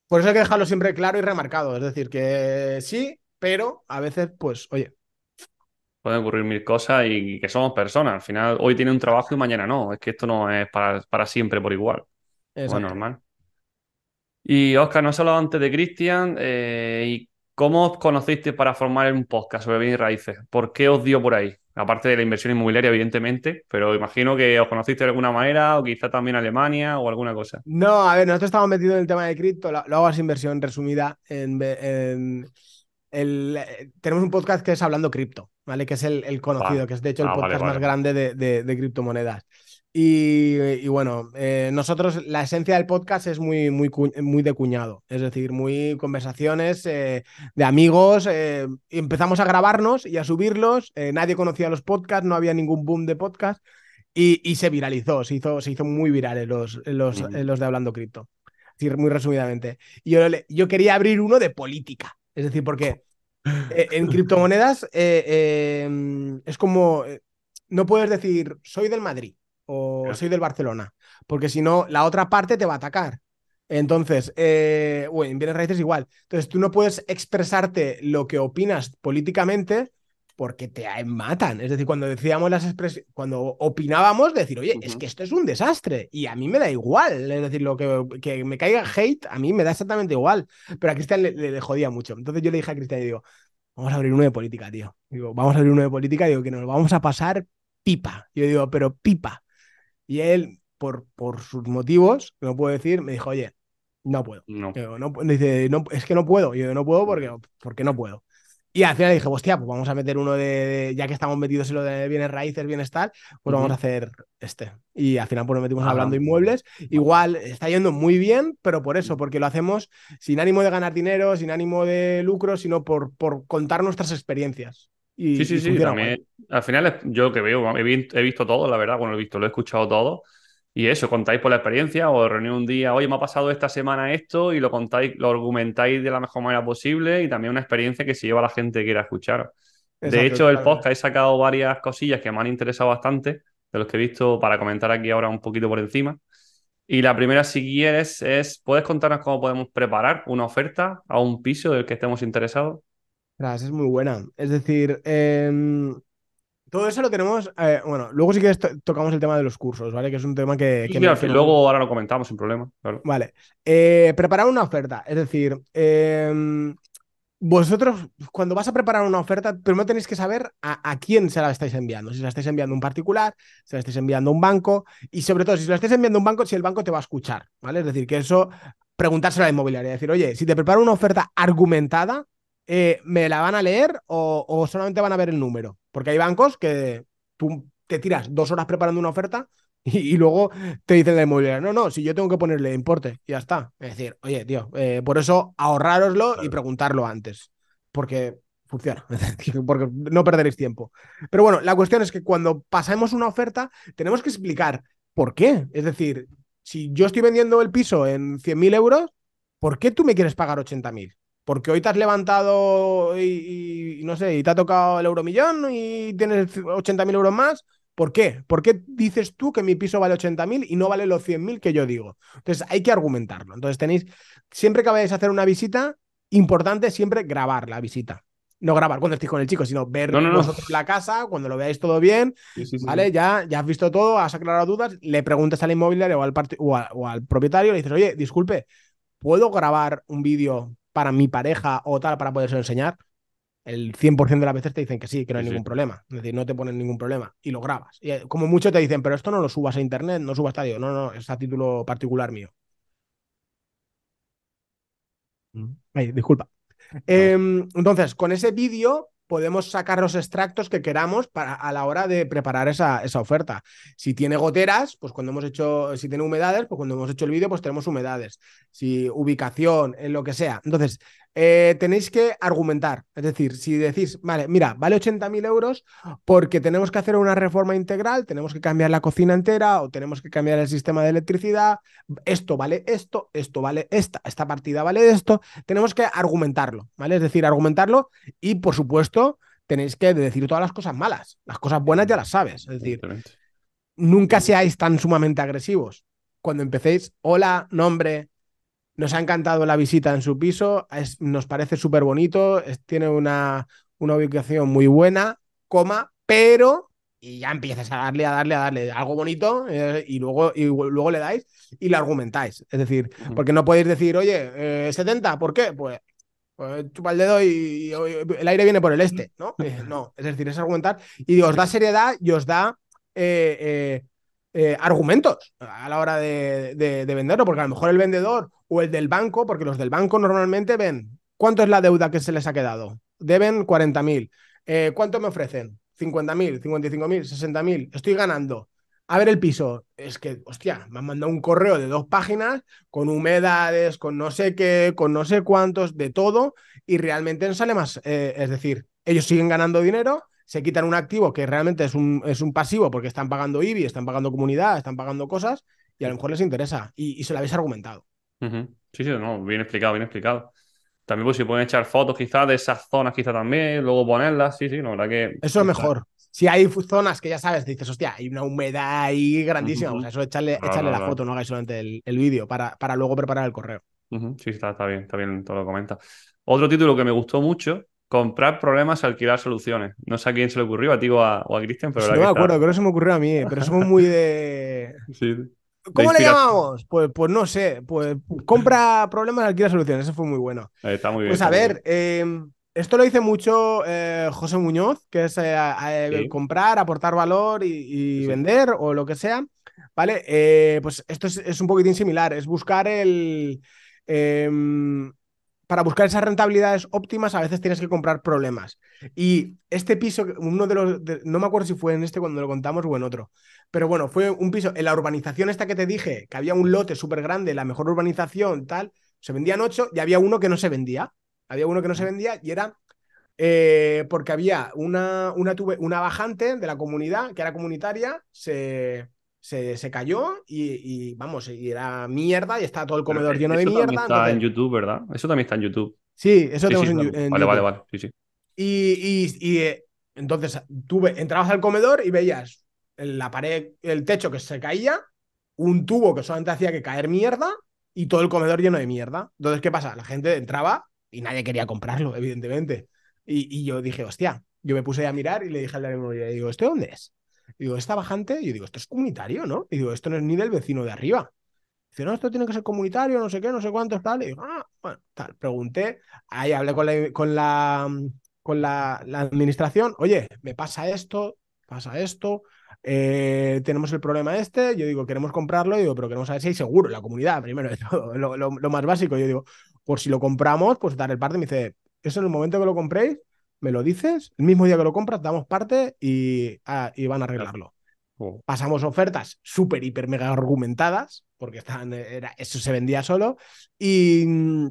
por eso hay que dejarlo siempre claro y remarcado. Es decir, que sí, pero a veces, pues, oye. Pueden ocurrir mil cosas y que somos personas. Al final, hoy tiene un trabajo y mañana no. Es que esto no es para, para siempre por igual. Es normal. Y Oscar, no has hablado antes de Cristian eh, y ¿Cómo os conociste para formar un podcast sobre bienes raíces? ¿Por qué os dio por ahí? Aparte de la inversión inmobiliaria, evidentemente, pero imagino que os conociste de alguna manera o quizá también Alemania o alguna cosa. No, a ver, nosotros estamos metidos en el tema de cripto, lo, hago así inversión resumida. En, el, tenemos un podcast que es Hablando Cripto, ¿vale? Que es el, conocido, que es de hecho el ah, podcast más grande de, de criptomonedas. Y, bueno, eh, nosotros la esencia del podcast es muy, muy, muy de cuñado, es decir, muy conversaciones eh, de amigos. Eh, empezamos a grabarnos y a subirlos. nadie conocía los podcasts, no había ningún boom de podcast y, se viralizó, se hizo, se hizo muy virales los, los, los de Hablando Cripto. decir, muy resumidamente. Y yo, yo quería abrir uno de política, es decir, porque en criptomonedas es como, no puedes decir, soy del Madrid o soy del Barcelona, porque si no, la otra parte te va a atacar. Entonces, eh, bueno, en bienes raíces igual. Entonces, tú no puedes expresarte lo que opinas políticamente porque te matan. Es decir, cuando decíamos las expresiones, cuando opinábamos, decir, oye, es que esto es un desastre y a mí me da igual. Es decir, lo que, que me caiga hate, a mí me da exactamente igual. Pero a Cristian le, le, jodía mucho. Entonces yo le dije a Cristian, digo, vamos a abrir uno de política, tío. Digo, vamos a abrir uno de política, digo, que nos vamos a pasar pipa. Yo digo, pero pipa. Y él, por, por sus motivos, no puedo decir, me dijo, oye, no puedo. No. dice, no, es que no puedo. Yo no puedo porque, porque no puedo. Y al final dije, hostia, pues vamos a meter uno de, ya que estamos metidos en lo de bienes raíces, bienestar, pues vamos a hacer este. Y al final pues nos metimos ah, hablando inmuebles. Igual está yendo muy bien, pero por eso, porque lo hacemos sin ánimo de ganar dinero, sin ánimo de lucro, sino por, por contar nuestras experiencias sí, sí, sí. También, al final, yo que veo, he, visto todo, la verdad, bueno, he visto, lo he escuchado todo. Y eso, contáis por la experiencia o reunís un día, oye, me ha pasado esta semana esto y lo contáis, lo argumentáis de la mejor manera posible y también una experiencia que se lleva a la gente que quiera escuchar. de hecho, el podcast he sacado varias cosillas que me han interesado bastante, de los que he visto para comentar aquí ahora un poquito por encima. Y la primera, si quieres, es, ¿puedes contarnos cómo podemos preparar una oferta a un piso del que estemos interesados? Es muy buena. Es decir, em, todo eso lo tenemos. Eh, bueno, luego sí que tocamos el tema de los cursos, ¿vale? Que es un tema que. luego ahora lo comentamos sin problema. Vale. Eh, preparar una oferta. Es decir, em, vosotros, cuando vas a preparar una oferta, primero tenéis que saber a, quién se la estáis enviando. Si se la estáis enviando a un particular, si se la estáis enviando a un banco, y sobre todo, si se la estáis enviando a un banco, si el banco te va a escuchar, ¿vale? Es decir, que eso, preguntárselo a la inmobiliaria, decir, oye, si te preparo una oferta argumentada, eh, ¿me la van a leer o, solamente van a ver el número? Porque hay bancos que tú te tiras dos horas preparando una oferta y, luego te dicen la inmobiliaria, no, no, si yo tengo que ponerle importe, y ya está. Es decir, oye, tío, eh, por eso ahorrároslo y preguntarlo antes, porque funciona, porque no perderéis tiempo. Pero bueno, la cuestión es que cuando pasamos una oferta, tenemos que explicar por qué. Es decir, si yo estoy vendiendo el piso en 100.000 euros, ¿por qué tú me quieres pagar 80.000? Porque hoy te has levantado y, no sé, y te ha tocado el euromillón y tienes 80.000 euros más. ¿Por qué? ¿Por qué dices tú que mi piso vale 80.000 y no vale los 100.000 que yo digo? Entonces hay que argumentarlo. Entonces tenéis, siempre que vayáis a hacer una visita, importante siempre grabar la visita. No grabar cuando estéis con el chico, sino ver vosotros la casa, cuando lo veáis todo bien, ¿vale? Ya, ya has visto todo, has aclarado dudas, le preguntas al inmobiliario o al, o, o al propietario, le dices, oye, disculpe, ¿puedo grabar un vídeo para mi pareja o tal para poderse enseñar, el 100% de las veces te dicen que sí, que no hay ningún problema. Es decir, no te ponen ningún problema y lo grabas. Y eh, como mucho te dicen, pero esto no lo subas a internet, no subas a estadio. No, no, es a título particular mío. Mm. Ay, disculpa. Em, entonces, con ese vídeo podemos sacar los extractos que queramos para, a la hora de preparar esa, esa, oferta. Si tiene goteras, pues cuando hemos hecho, si tiene humedades, pues cuando hemos hecho el vídeo, pues tenemos humedades. Si ubicación, en lo que sea. Entonces, eh, tenéis que argumentar. Es decir, si decís, vale, mira, vale 80.000 euros porque tenemos que hacer una reforma integral, tenemos que cambiar la cocina entera o tenemos que cambiar el sistema de electricidad, esto vale esto, esto vale esta, esta partida vale esto, tenemos que argumentarlo, ¿vale? Es decir, argumentarlo y, por supuesto, tenéis que decir todas las cosas malas. Las cosas buenas ya las sabes. Es decir, nunca seáis tan sumamente agresivos. Cuando empecéis, hola, nombre, nos ha encantado la visita en su piso, nos parece súper bonito, tiene una, una ubicación muy buena, coma, pero y ya empiezas a darle, a darle, a darle algo bonito eh, y, luego, y luego le dais y le argumentáis. Es decir, porque no podéis decir, oye, 70, eh, ¿por qué? Pues, pues chupa el dedo y, el aire viene por el este, ¿no? Eh, no, es decir, es argumentar y os da seriedad y os da argumentos a la hora de, de venderlo, porque a lo mejor el vendedor o el del banco, porque los del banco normalmente ven cuánto es la deuda que se les ha quedado. Deben 40.000. Eh, ¿Cuánto me ofrecen? 50.000, 55.000, 60.000. Estoy ganando. A ver el piso. Es que, hostia, me han mandado un correo de dos páginas con humedades, con no sé qué, con no sé cuántos, de todo, y realmente no sale más. Eh, es decir, ellos siguen ganando dinero, se quitan un activo que realmente es un, es un pasivo porque están pagando IBI, están pagando comunidad, están pagando cosas, y a lo mejor les interesa. Y, y se lo habéis argumentado. Sí, sí, no, bien explicado, bien explicado. También pues si pueden echar fotos quizás de esas zonas quizás también, luego ponerlas, sí, sí, la verdad que... Eso es mejor. Si hay zonas que ya sabes, dices, hostia, hay una humedad ahí grandísima, o sea, eso echarle, echarle la foto, no hagáis solamente el, el vídeo para, para luego preparar el correo. Sí, está, está bien, está bien todo lo comenta. Otro título que me gustó mucho, comprar problemas, alquilar soluciones. No sé a quién se le ocurrió, a ti o a, Cristian, pero... no me acuerdo, creo que se me ocurrió a mí, pero somos muy de... sí. ¿Cómo le llamamos? Pues, pues no sé. Pues compra problemas, alquila soluciones. Eso fue muy bueno. Está muy bien. Pues a ver, em, esto lo dice mucho eh, José Muñoz, que es eh, comprar, aportar valor y, vender o lo que sea. ¿Vale? Eh, pues esto es, un poquitín similar. Es buscar el. Para buscar esas rentabilidades óptimas a veces tienes que comprar problemas. Y este piso, uno de los, no me acuerdo si fue en este cuando lo contamos o en otro, pero bueno, fue un piso, en la urbanización esta que te dije, que había un lote súper grande, la mejor urbanización, tal, se vendían ocho y había uno que no se vendía. Había uno que no se vendía y era eh, porque había una, una, una bajante de la comunidad, que era comunitaria, se, se, cayó y, vamos, y era mierda y estaba todo el comedor lleno de mierda. Está en YouTube, ¿verdad? Eso también está en YouTube. Sí, eso tenemos en, YouTube. Vale, vale, vale. Sí, sí. Y, eh, entonces tú entrabas al comedor y veías en la pared, el techo que se caía, un tubo que solamente hacía que caer mierda y todo el comedor lleno de mierda. Entonces, ¿qué pasa? La gente entraba y nadie quería comprarlo, evidentemente. Y, yo dije, hostia, yo me puse a mirar y le dije al de la digo, ¿este dónde es? Digo, ¿esta bajante? Y yo digo, esto es comunitario, ¿no? Y digo, esto no es ni del vecino de arriba. Dice, no, esto tiene que ser comunitario, no sé qué, no sé cuánto, tal. Y digo, ah, bueno, tal. Pregunté, ahí hablé con la, con la, con la, administración, oye, me pasa esto, pasa esto, eh, tenemos el problema este, yo digo, queremos comprarlo, digo, pero queremos saber si hay seguro la comunidad, primero de lo, más básico. Yo digo, por si lo compramos, pues dar el parte. Me dice, eso en el momento que lo compréis, me lo dices, el mismo día que lo compras, damos parte y, ah, y van a arreglarlo. Oh. Pasamos ofertas súper, hiper, mega argumentadas, porque estaban, era, eso se vendía solo, y mm,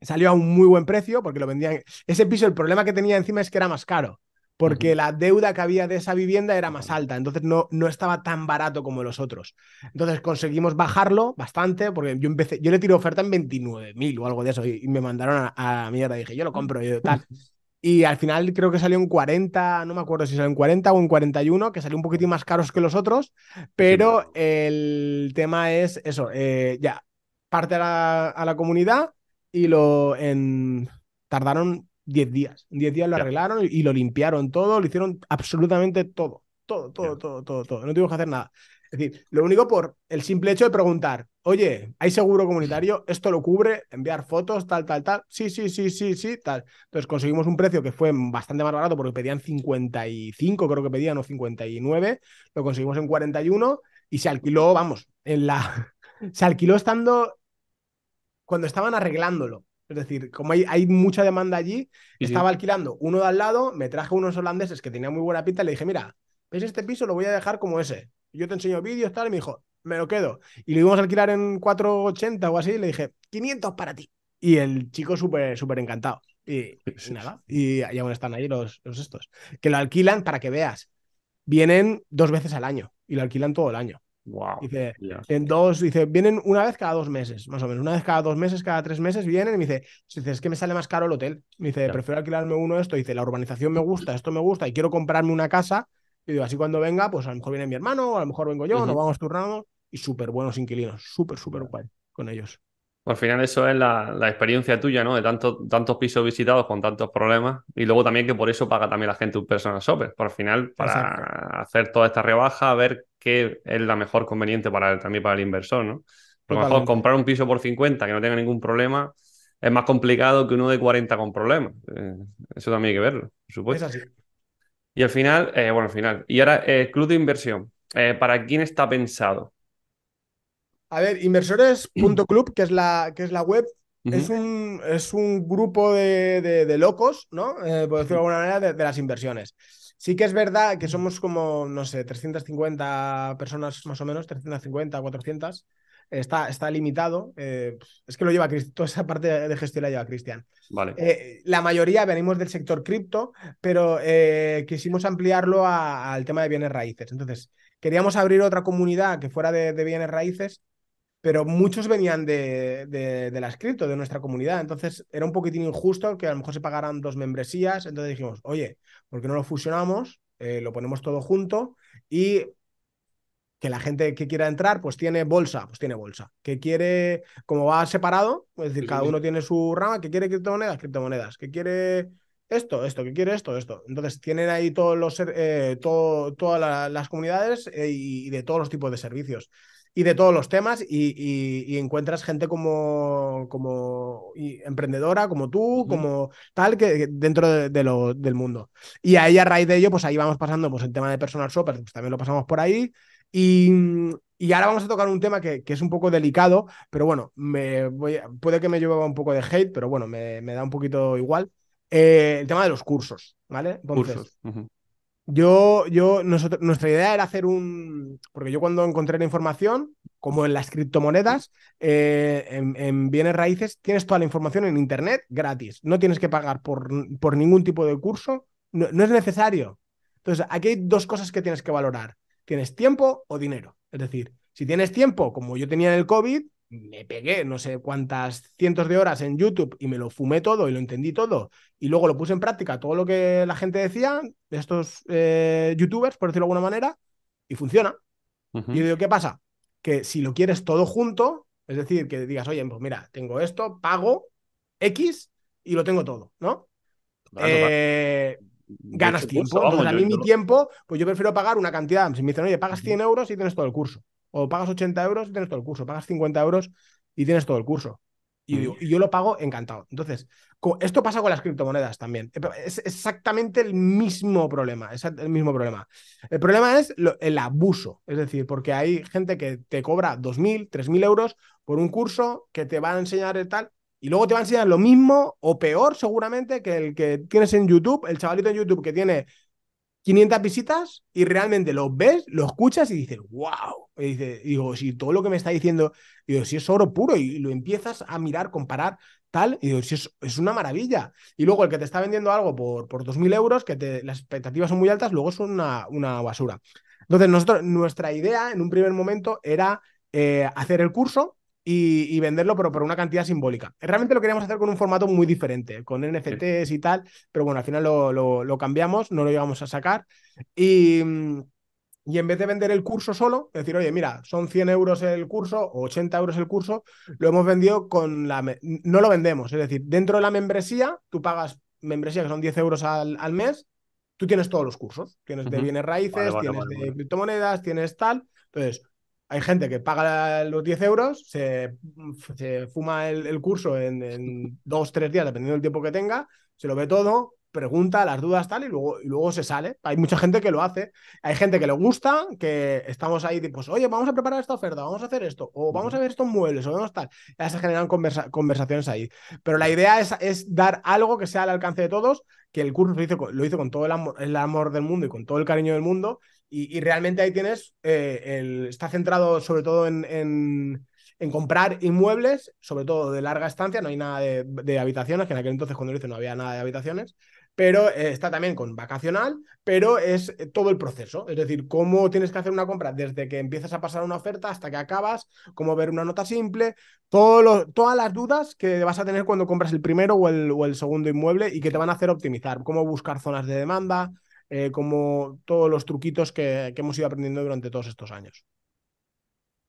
salió a un muy buen precio, porque lo vendían. Ese piso, el problema que tenía encima es que era más caro, porque la deuda que había de esa vivienda era más alta, entonces no, no estaba tan barato como los otros. Entonces conseguimos bajarlo bastante, porque yo empecé, yo le tiré oferta en 29.000 o algo de eso, y, me mandaron a, a, mierda, dije, yo lo compro, y tal. Y al final creo que salió en 40, no me acuerdo si salió en 40 o en 41, que salió un poquitín más caros que los otros, pero el tema es eso, eh, ya, parte a la, comunidad y lo en... tardaron 10 días. En 10 días lo arreglaron y, lo limpiaron todo, lo hicieron absolutamente todo, todo, todo, todo, todo, todo. No tuvimos que hacer nada. Es decir, lo único por el simple hecho de preguntar, oye, ¿hay seguro comunitario? ¿Esto lo cubre? ¿Enviar fotos? Tal, tal, tal. Sí, sí, sí, sí, sí, tal. Entonces conseguimos un precio que fue bastante más barato porque pedían 55, creo que pedían, o 59. Lo conseguimos en 41 y se alquiló, vamos, en la... se alquiló estando cuando estaban arreglándolo. Es decir, como hay, hay mucha demanda allí, estaba alquilando uno de al lado, me traje unos holandeses que tenían muy buena pinta y le dije, mira, ¿ves este piso? Lo voy a dejar como ese yo te enseño vídeos, tal, y me dijo, me lo quedo. Y lo íbamos a alquilar en 480 o así, y le dije, 500 para ti. Y el chico súper, súper encantado. Y, nada, y, aún están ahí los, los estos. Que lo alquilan para que veas. Vienen dos veces al año y lo alquilan todo el año. Wow. Dice, en dos, dice, vienen una vez cada dos meses, más o menos. Una vez cada dos meses, cada tres meses vienen y me dice, dice es que me sale más caro el hotel. Me dice, prefiero alquilarme uno esto. Dice, la urbanización me gusta, esto me gusta y quiero comprarme una casa y digo, así cuando venga, pues a lo mejor viene mi hermano, o a lo mejor vengo yo, nos vamos turnando. Y súper buenos inquilinos, súper, súper guay con ellos. Al final eso es la, experiencia tuya, ¿no? De tantos, tantos pisos visitados con tantos problemas. Y luego también que por eso paga también la gente un personal shopper. Por al final, para hacer toda esta rebaja, ver qué es la mejor conveniente para también para el inversor, ¿no? a lo mejor comprar un piso por 50 que no tenga ningún problema es más complicado que uno de 40 con problemas. Eh, eso también hay que verlo, por supuesto. Es así. Y al final, eh, bueno, al final. Y ahora, eh, club de inversión. Eh, ¿Para quién está pensado? A ver, inversores.club, que es la, que es la web, es, un, es un grupo de, locos, ¿no? por decirlo de alguna manera, de, las inversiones. Sí que es verdad que somos como, no sé, 350 personas más o menos, 350, 400 está, está limitado. Eh, es que lo lleva toda esa parte de gestión la lleva Cristian. Vale. Eh, la mayoría venimos del sector cripto, pero eh, quisimos ampliarlo al tema de bienes raíces. Entonces, queríamos abrir otra comunidad que fuera de, bienes raíces, pero muchos venían de, de, las cripto, de nuestra comunidad. Entonces, era un poquitín injusto que a lo mejor se pagaran dos membresías. Entonces dijimos, oye, ¿por qué no lo fusionamos? lo ponemos todo junto y que la gente que quiera entrar, pues tiene bolsa, pues tiene bolsa. Que quiere, como va separado, es decir, cada uno tiene su rama, que quiere criptomonedas, criptomonedas, que quiere esto, esto, que quiere esto, esto. Entonces tienen ahí todos los, eh, todo, todas las comunidades eh, y de todos los tipos de servicios y de todos los temas y, encuentras gente como, como emprendedora, como tú, como tal, que, dentro de, lo, del mundo. Y ahí a raíz de ello, pues ahí vamos pasando, pues el tema de personal shopper, pues también lo pasamos por ahí. Y, ahora vamos a tocar un tema que, es un poco delicado, pero bueno, me voy, puede que me lleve un poco de hate, pero bueno, me, da un poquito igual. Eh, el tema de los cursos, ¿vale? cursos. Yo, yo, nuestra idea era hacer un. Porque yo cuando encontré la información, como en las criptomonedas, eh, en, bienes raíces, tienes toda la información en Internet gratis. No tienes que pagar por, por ningún tipo de curso. No, no, es necesario. Entonces, aquí hay dos cosas que tienes que valorar. ¿Tienes tiempo o dinero? Es decir, si tienes tiempo, como yo tenía en el COVID, me pegué no sé cuántas cientos de horas en YouTube y me lo fumé todo y lo entendí todo y luego lo puse en práctica todo lo que la gente decía de estos eh, youtubers, por decirlo de alguna manera, y funciona. Y yo digo, ¿qué pasa? Que si lo quieres todo junto, es decir, que digas, oye, pues mira, tengo esto, pago X y lo tengo todo, ¿no? eh, ganas tiempo. Entonces, a mí mi tiempo, pues yo prefiero pagar una cantidad. Si me dicen, oye, pagas 100 euros y tienes todo el curso. O pagas 80 euros y tienes todo el curso. Pagas 50 euros y tienes todo el curso. Y, mm. y yo lo pago encantado. Entonces, esto pasa con las criptomonedas también. Es exactamente el mismo problema. Es el mismo problema. El problema es el abuso. Es decir, porque hay gente que te cobra 2.000, 3.000 euros por un curso que te va a enseñar el tal. Y luego te va a enseñar lo mismo o peor seguramente que el que tienes en YouTube, el chavalito en YouTube que tiene 500 visitas y realmente lo ves, lo escuchas y dices, wow. Y, digo, si todo lo que me está diciendo, digo, si es oro puro y lo empiezas a mirar, comparar, tal, y digo, si es, una maravilla. Y luego el que te está vendiendo algo por, por 2.000 euros, que te, las expectativas son muy altas, luego es una, una basura. Entonces, nosotros, nuestra idea en un primer momento era eh, hacer el curso y, venderlo, pero por una cantidad simbólica. Realmente lo queríamos hacer con un formato muy diferente, con NFTs y tal, pero bueno, al final lo, cambiamos, no lo íbamos a sacar. Y, y en vez de vender el curso solo, decir, oye, mira, son 100 euros el curso o 80 euros el curso, lo hemos vendido con la... No lo vendemos, es decir, dentro de la membresía, tú pagas membresía que son 10 euros al, al mes, tú tienes todos los cursos. Tienes de bienes raíces, tienes de criptomonedas, tienes tal. Entonces, hay gente que paga los 10 euros, se, fuma el, curso en, en, dos, tres días, dependiendo del tiempo que tenga, se lo ve todo, pregunta las dudas tal y luego, y luego se sale. Hay mucha gente que lo hace. Hay gente que le gusta, que estamos ahí, pues, oye, vamos a preparar esta oferta, vamos a hacer esto, o vamos a ver estos muebles, o vamos tal. Ya se generan conversaciones ahí. Pero la idea es, es, dar algo que sea al alcance de todos, que el curso lo hizo, lo hizo con todo el amor, el amor del mundo y con todo el cariño del mundo y, realmente ahí tienes, eh, el, está centrado sobre todo en, en, comprar inmuebles, sobre todo de larga estancia, no hay nada de, habitaciones, que en aquel entonces cuando lo hice no había nada de habitaciones, pero eh, está también con vacacional, pero es todo el proceso, es decir, cómo tienes que hacer una compra desde que empiezas a pasar una oferta hasta que acabas, cómo ver una nota simple, todo todas las dudas que vas a tener cuando compras el primero o el, o el segundo inmueble y que te van a hacer optimizar, cómo buscar zonas de demanda, eh, como todos los truquitos que, hemos ido aprendiendo durante todos estos años.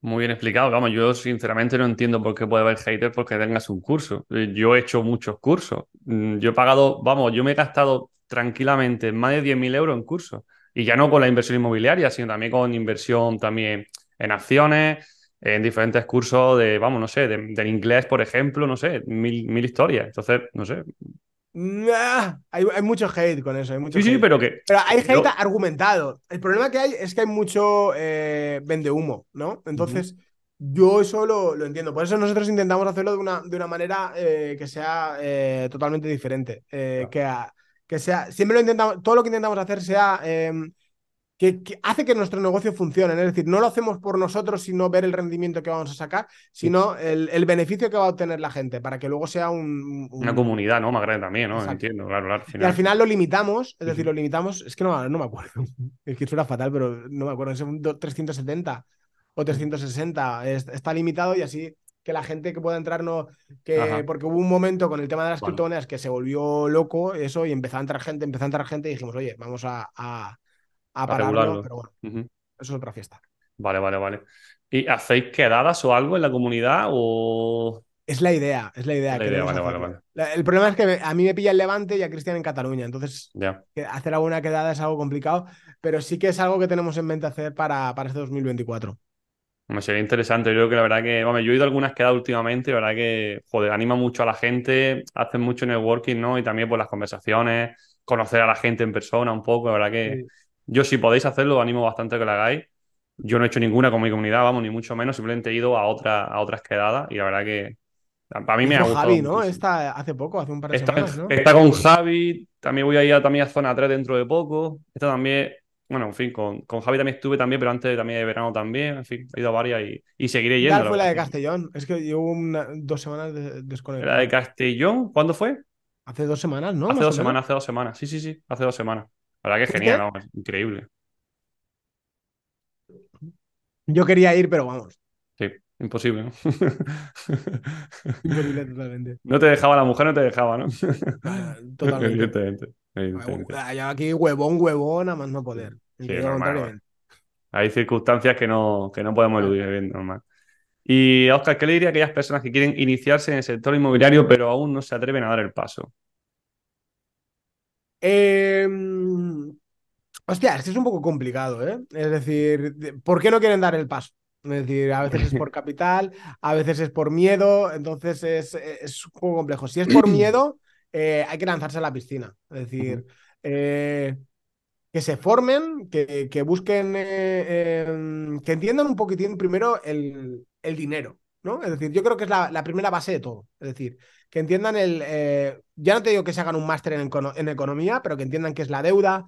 Muy bien explicado. Vamos, yo sinceramente no entiendo por qué puede haber haters porque tengas un curso. Eh, yo he hecho muchos cursos. Mm, yo he pagado, vamos, yo me he gastado tranquilamente más de 10.000 euros en cursos. Y ya no con la inversión inmobiliaria, sino también con inversión también en acciones, en diferentes cursos de, vamos, no sé, del inglés, por ejemplo, no sé, mil, mil historias. Entonces, no sé, hay, mucho hate con eso. Hay mucho sí, sí, pero que. Pero hay hate argumentado. El problema que hay es que hay mucho eh, vende humo, ¿no? Entonces, yo eso lo, entiendo. Por eso nosotros intentamos hacerlo de una, de una manera eh, que sea eh, totalmente diferente. Que, que sea. Siempre lo intentamos. Todo lo que intentamos hacer sea que, hace que nuestro negocio funcione. Es decir, no lo hacemos por nosotros, sino ver el rendimiento que vamos a sacar, sino el, beneficio que va a obtener la gente, para que luego sea un, una comunidad, ¿no? Más grande también, ¿no? Entiendo, claro, claro. Y al final lo limitamos, es decir, lo limitamos, es que no, no me acuerdo, es que suena fatal, pero no me acuerdo, es un 370 o 360, está limitado y así que la gente que pueda entrar no que porque hubo un momento con el tema de las criptomonedas que se volvió loco eso y empezó a entrar gente empezó a entrar gente y dijimos oye vamos a a, pararlo, pero bueno, eso es otra fiesta. Vale, vale, vale. ¿Y hacéis quedadas o algo en la comunidad o...? Es la idea, es la idea. el problema es que a mí me pilla el Levante y a Cristian en Cataluña, entonces hacer alguna quedada es algo complicado, pero sí que es algo que tenemos en mente hacer para, para este 2024. Me sería interesante. Yo creo que la verdad que, bueno, yo he ido a algunas quedadas últimamente y la verdad que, joder, anima mucho a la gente, hacen mucho networking, ¿no? Y también por pues, las conversaciones, conocer a la gente en persona un poco, la verdad que, yo, si podéis hacerlo, animo bastante a que lo hagáis. Yo no he hecho ninguna con mi comunidad, vamos, ni mucho menos. Simplemente he ido a, otra, a otras quedadas y la verdad que para mí me ha gustado. Javi, ¿no? Está hace poco, hace un par de semanas, ¿no? Está con Javi, también voy a ir a, también a zona 3 dentro de poco. Esta también, bueno, en fin, con, con Javi también estuve también, pero antes también de verano también. En fin, he ido a varias y, y seguiré yendo. ¿Cuál fue la de Castellón? Es que llevo dos semanas de, desconectado. ¿La de Castellón? ¿Cuándo fue? Hace dos semanas, ¿no? Hace dos semanas, hace dos semanas. Sí, sí, sí, hace dos semanas. La verdad que es genial, ¿no? increíble. Yo quería ir, pero vamos. Sí, imposible, ¿no? imposible totalmente. No te dejaba la mujer, no te dejaba, ¿no? Totalmente. Evidentemente, Aquí huevón, huevón, a más no poder. Sí, Hay circunstancias que no, que no podemos eludir, bien normal. Y Oscar, ¿qué le diría a aquellas personas que quieren iniciarse en el sector inmobiliario pero aún no se atreven a dar el paso? Eh, Hostia, es que es un poco complicado, ¿eh? Es decir, ¿por qué no quieren dar el paso? Es decir, a veces es por capital, a veces es por miedo, entonces es, es un juego complejo. Si es por miedo, eh, hay que lanzarse a la piscina. Es decir, eh, que se formen, que, que busquen, eh, em, que entiendan un poquitín primero el, el, dinero, ¿no? Es decir, yo creo que es la, la, primera base de todo. Es decir, que entiendan el, ya no te digo que se hagan un máster en, en, economía, pero que entiendan qué es la deuda,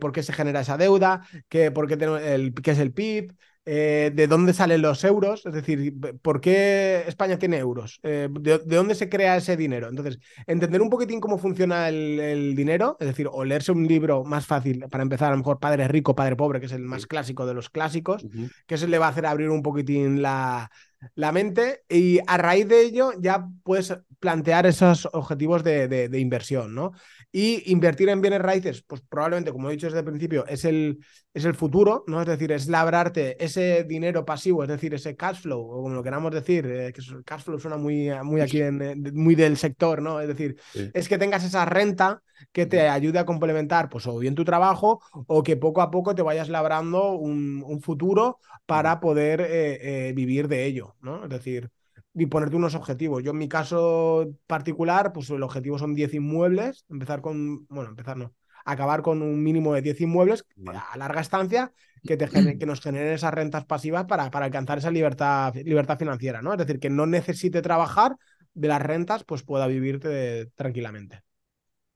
por qué se genera esa deuda, que, por qué, el, qué es el PIB, eh, de dónde salen los euros, es decir, por qué España tiene euros, eh, de, dónde se crea ese dinero. Entonces, entender un poquitín cómo funciona el, dinero, es decir, o leerse un libro más fácil para empezar, a lo mejor Padre Rico, Padre Pobre, que es el más clásico de los clásicos, que eso le va a hacer abrir un poquitín la, la mente y a raíz de ello ya puedes plantear esos objetivos de, inversión, ¿no? Y invertir en bienes raíces, pues probablemente, como he dicho desde el principio, es el, es el futuro, ¿no? Es decir, es labrarte ese dinero pasivo, es decir, ese cash flow, o como lo queramos decir, eh, que el cash flow suena muy, muy aquí, en, muy del sector, ¿no? Es decir, es que tengas esa renta que te ayude a complementar, pues o bien tu trabajo, o que poco a poco te vayas labrando un, un futuro para poder eh, eh, vivir de ello, ¿no? Es decir, y ponerte unos objetivos. Yo en mi caso particular, pues el objetivo son 10 inmuebles, empezar con, bueno, empezar no, acabar con un mínimo de 10 inmuebles a larga estancia que, te que nos generen esas rentas pasivas para, para alcanzar esa libertad, libertad financiera, ¿no? Es decir, que no necesite trabajar de las rentas, pues pueda vivirte tranquilamente.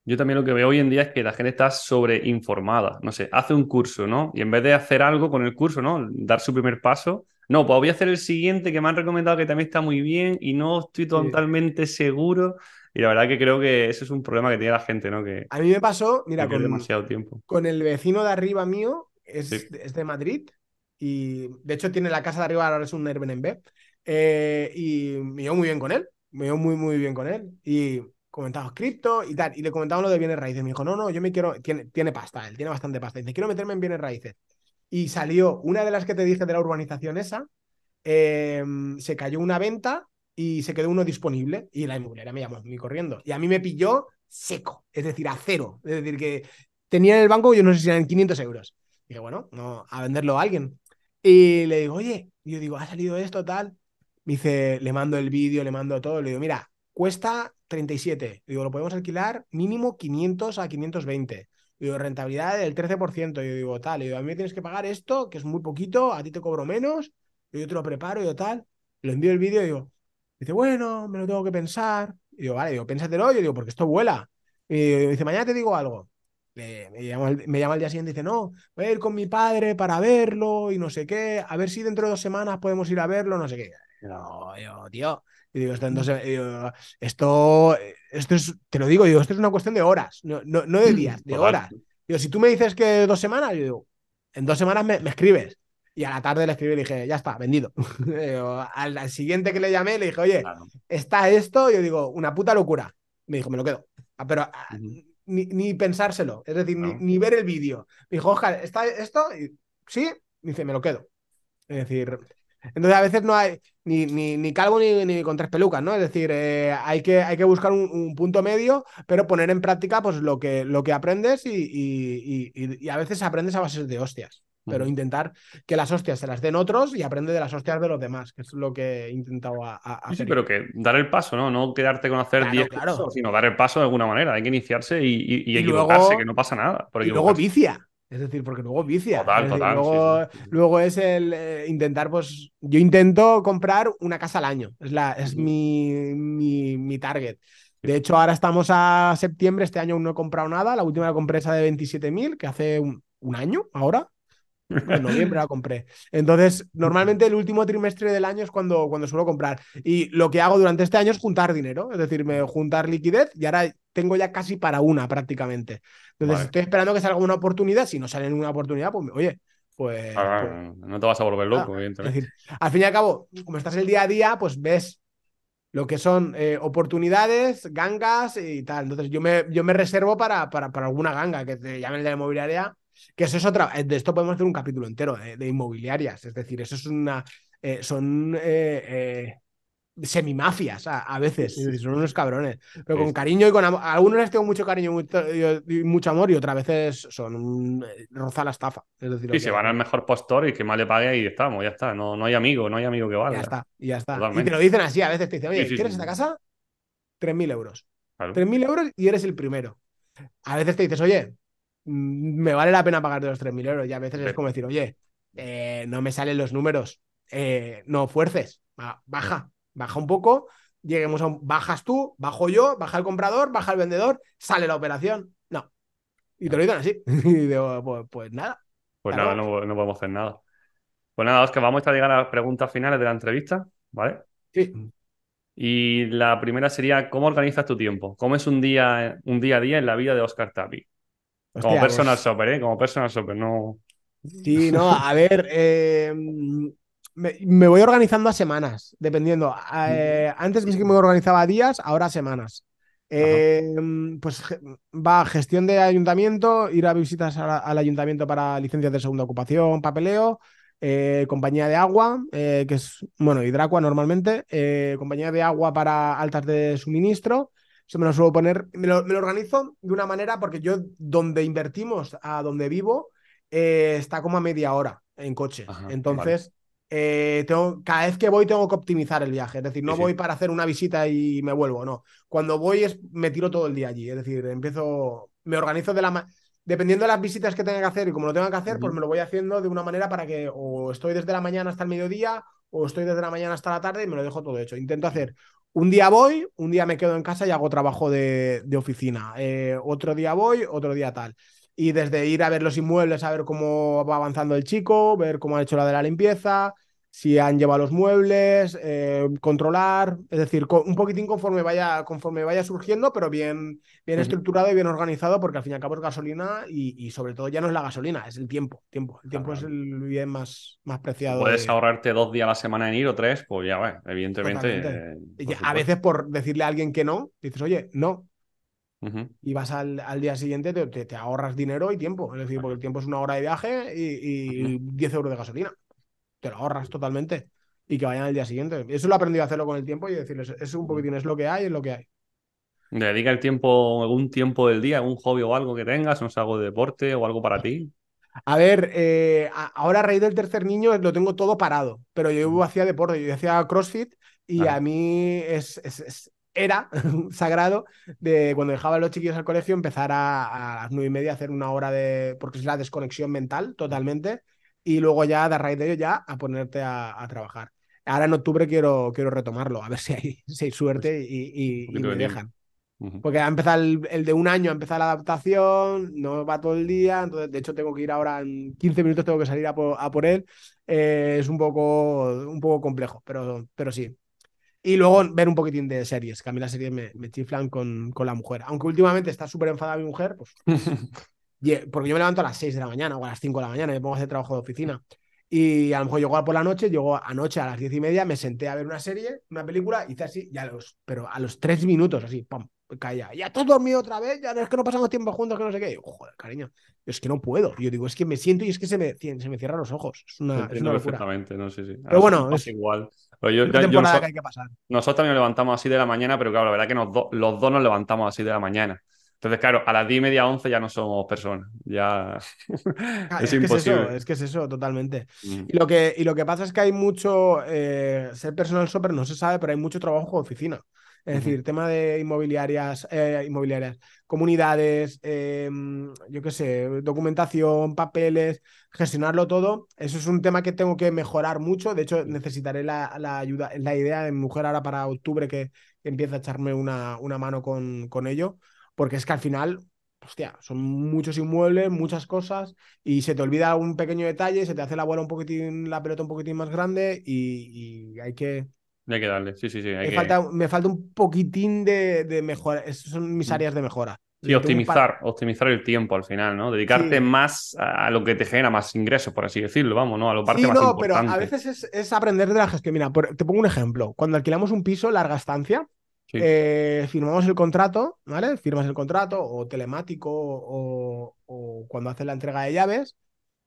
Yo también lo que veo hoy en día es que la gente está sobreinformada. No sé, hace un curso, ¿no? Y en vez de hacer algo con el curso, ¿no? Dar su primer paso, no, pues voy a hacer el siguiente que me han recomendado que también está muy bien y no estoy totalmente seguro. Y la verdad que creo que ese es un problema que tiene la gente, ¿no? Que a mí me pasó, mira, con, demasiado tiempo. con el vecino de arriba mío, es, es, de Madrid y de hecho tiene la casa de arriba, ahora es un Airbnb. Eh, y me llevo muy bien con él, me llevo muy, muy bien con él. Y comentamos cripto y tal, y le comentamos lo de bienes raíces. Me dijo, no, no, yo me quiero, tiene, tiene pasta, él tiene bastante pasta. Dice, quiero meterme en bienes raíces. Y salió una de las que te dije de la urbanización esa, em, se cayó una venta y se quedó uno disponible. Y la inmobiliaria me llamó, mi corriendo. Y a mí me pilló seco, es decir, a cero. Es decir, que tenía en el banco, yo no sé si eran 500 euros. Y dije, bueno, no, a venderlo a alguien. Y le digo, oye, yo digo, ha salido esto, tal. Me dice, le mando el vídeo, le mando todo. Le digo, mira, cuesta 37. Digo, lo podemos alquilar mínimo 500 a 520. Digo, rentabilidad del 13%. Yo digo, tal. Digo, a mí me tienes que pagar esto, que es muy poquito, a ti te cobro menos. Yo te lo preparo, yo tal. Le envío el vídeo y digo, dice, bueno, me lo tengo que pensar. Y digo, vale, digo, pénsatelo. Yo digo, porque esto vuela. Y dice, mañana te digo algo. me, llama, me llama el día siguiente y dice, no, voy a ir con mi padre para verlo y no sé qué. A ver si dentro de dos semanas podemos ir a verlo, no sé qué. No, yo, tío, y digo, esto, esto, esto, es, te lo digo, digo, esto es una cuestión de horas, no, no, de días, de horas. Digo, si tú me dices que dos semanas, yo digo, en dos semanas me, escribes. Y a la tarde le escribí y le dije, ya está, vendido. al, siguiente que le llamé, le dije, oye, está esto. Y yo digo, una puta locura. Me dijo, me lo quedo. Ah, pero ah, ni, pensárselo, es decir, ni, ver el vídeo. Me dijo, ojalá, ¿está esto? Y, sí, me dice, me lo quedo. Es decir, entonces a veces no hay ni, ni, ni calvo ni, ni, con tres pelucas, ¿no? Es decir, eh, hay, que, hay que buscar un, punto medio, pero poner en práctica pues, lo, que, lo que aprendes y, y, a veces aprendes a bases de hostias. Pero intentar que las hostias se las den otros y aprende de las hostias de los demás, que es lo que he intentado hacer. Sí, pero que dar el paso, ¿no? No quedarte con hacer 10 claro, sino dar el paso de alguna manera. Hay que iniciarse y, equivocarse, que no pasa nada. y luego vicia. Es decir, porque luego vicia. Total, total. luego, luego, es el eh, intentar, pues. Yo intento comprar una casa al año. Es, la, es mi, mi, mi, target. De hecho, ahora estamos a septiembre. Este año aún no he comprado nada. La última la compré esa de 27.000, que hace un, un año ahora. En noviembre la compré. Entonces, normalmente el último trimestre del año es cuando, cuando suelo comprar. Y lo que hago durante este año es juntar dinero, es decir, me juntar liquidez y ahora tengo ya casi para una prácticamente. Entonces, estoy esperando que salga una oportunidad. Si no sale ninguna oportunidad, pues oye, pues, pues no te vas a volver loco, evidentemente. Es decir, al fin y al cabo, como estás el día a día, pues ves lo que son eh, oportunidades, gangas y tal. Entonces, yo me, yo me reservo para, para, para alguna ganga que te llamen de la inmobiliaria que eso es otra. Eh, de esto podemos hacer un capítulo entero de, inmobiliarias. Es decir, eso es una. Eh, son. Eh, semimafias a, a veces, son unos cabrones, pero con cariño y con amor. algunos les tengo mucho cariño y mucho amor y otras veces son un, eh, roza la estafa. Es decir, sí, se van al mejor postor y que más le pague y estamos, ya está. No, no hay amigo, no hay amigo que valga. Ya está, ya está. Y te lo dicen así, a veces te dicen, oye, ¿quieres esta casa? 3.000 euros. 3.000 euros y eres el primero. A veces te dices, oye, me vale la pena pagarte los 3.000 euros. Y a veces es como decir, oye, eh, no me salen los números, eh, no fuerces, baja, baja un poco, lleguemos a un, bajas tú, bajo yo, baja el comprador, baja el vendedor, sale la operación. No. Y te lo dicen así. y digo, pues, pues nada. Pues nada, no, podemos hacer nada. Pues nada, Oscar, vamos a llegar a las preguntas finales de la entrevista, ¿vale? Sí. Y la primera sería, ¿cómo organizas tu tiempo? ¿Cómo es un día, un día a día en la vida de Oscar Tapi? Como personal pues shopper, ¿eh? Como personal shopper, no... Sí, no, a ver, eh, me, voy organizando a semanas, dependiendo. Eh, antes que me organizaba a días, ahora a semanas. Eh, pues va gestión de ayuntamiento, ir a visitas al ayuntamiento para licencias de segunda ocupación, papeleo, compañía de agua, que es, bueno, Hidracua normalmente, compañía de agua para altas de suministro. Eso me lo suelo poner, me lo, me lo organizo de una manera porque yo donde invertimos, a donde vivo, eh, está como a media hora en coche. Entonces, eh, tengo, cada vez que voy tengo que optimizar el viaje. Es decir, no voy para hacer una visita y me vuelvo, no. Cuando voy es, me tiro todo el día allí. Es decir, empiezo, me organizo de la... Dependiendo de las visitas que tenga que hacer y como lo tenga que hacer, pues me lo voy haciendo de una manera para que o estoy desde la mañana hasta el mediodía o estoy desde la mañana hasta la tarde y me lo dejo todo hecho. Intento hacer un día voy, un día me quedo en casa y hago trabajo de, oficina. Eh, otro día voy, otro día tal y desde ir a ver los inmuebles, a ver cómo va avanzando el chico, ver cómo ha hecho la de la limpieza, si han llevado los muebles, eh, controlar, es decir, un poquitín conforme vaya, conforme vaya surgiendo, pero bien, bien estructurado y bien organizado, porque al fin y al cabo es gasolina y, sobre todo ya no es la gasolina, es el tiempo. tiempo. El tiempo es el bien más, más preciado. Puedes ahorrarte dos días a la semana en ir o tres, pues ya, bueno, evidentemente. Eh, a veces por decirle a alguien que no, dices, oye, no, y vas al, día siguiente, te, ahorras dinero y tiempo. Es decir, porque el tiempo es una hora de viaje y, 10 euros de gasolina. Te lo ahorras totalmente. Y que vayan al día siguiente. Eso lo he aprendido a hacerlo con el tiempo y decirles, es un poquitín, es lo que hay, es lo que hay. Dedica el tiempo, algún tiempo del día, algún hobby o algo que tengas, no sé, algo de deporte o algo para ti. A ver, eh, ahora a raíz del tercer niño lo tengo todo parado, pero yo hacía deporte, yo hacía CrossFit y a mí es, era sagrado de cuando dejaba a los chiquillos al colegio empezar a, las nueve y media a hacer una hora de. porque es la desconexión mental totalmente. Y luego ya, de raíz de ello, ya a ponerte a, trabajar. Ahora en octubre quiero, quiero retomarlo, a ver si hay, si hay suerte y, me dejan. Porque ha empezado el, de un año, ha empezado la adaptación, no va todo el día, entonces de hecho tengo que ir ahora en 15 minutos, tengo que salir a por, él. Eh, es un poco, un poco complejo, pero, pero sí, y luego ver un poquitín de series, que a mí las series me, chiflan con, con, la mujer. Aunque últimamente está súper enfadada mi mujer, pues. porque yo me levanto a las 6 de la mañana o a las 5 de la mañana y me pongo a hacer trabajo de oficina. Y a lo mejor llego por la noche, llego anoche a las 10 y media, me senté a ver una serie, una película, hice así, ya los, pero a los 3 minutos, así, pum, caía. Ya todo dormido otra vez, ya es que no pasamos tiempo juntos, que no sé qué. joder, cariño, es que no puedo. Yo digo, es que me siento y es que se me, se me cierran los ojos. Es una, es una perfectamente, no sé, sí, Pero bueno, es igual. yo, temporada que hay que pasar. Nosotros también nos levantamos así de la mañana, pero claro, la verdad que los dos nos levantamos así de la mañana. Entonces, claro, a las 10 y media, 11 ya no somos personas. Ya es, imposible. es, que es eso, totalmente. Mm. Y, lo que, y lo que pasa es que hay mucho, eh, ser personal shopper no se sabe, pero hay mucho trabajo de oficina. Es decir, tema de inmobiliarias, eh, inmobiliarias, comunidades, em, yo qué sé, documentación, papeles, gestionarlo todo. Eso es un tema que tengo que mejorar mucho. De hecho, necesitaré la, ayuda, la idea de mi mujer ahora para octubre que, empiece a echarme una, una mano con, con ello, porque es que al final hostia, son muchos inmuebles, muchas cosas, y se te olvida un pequeño detalle, se te hace la bola un poquitín, la pelota un poquitín más grande, y hay que hay que darle, sí, sí, sí. me, falta, me falta un poquitín de, de mejora. Esas son mis mm. áreas de mejora. Sí, optimizar, optimizar el tiempo al final, ¿no? Dedicarte más a lo que te genera más ingresos, por así decirlo, vamos, ¿no? A lo parte sí, no, pero a veces es, aprender de la gestión. Mira, te pongo un ejemplo. Cuando alquilamos un piso, larga estancia, eh, firmamos el contrato, ¿vale? Firmas el contrato, o telemático, o, o, cuando haces la entrega de llaves,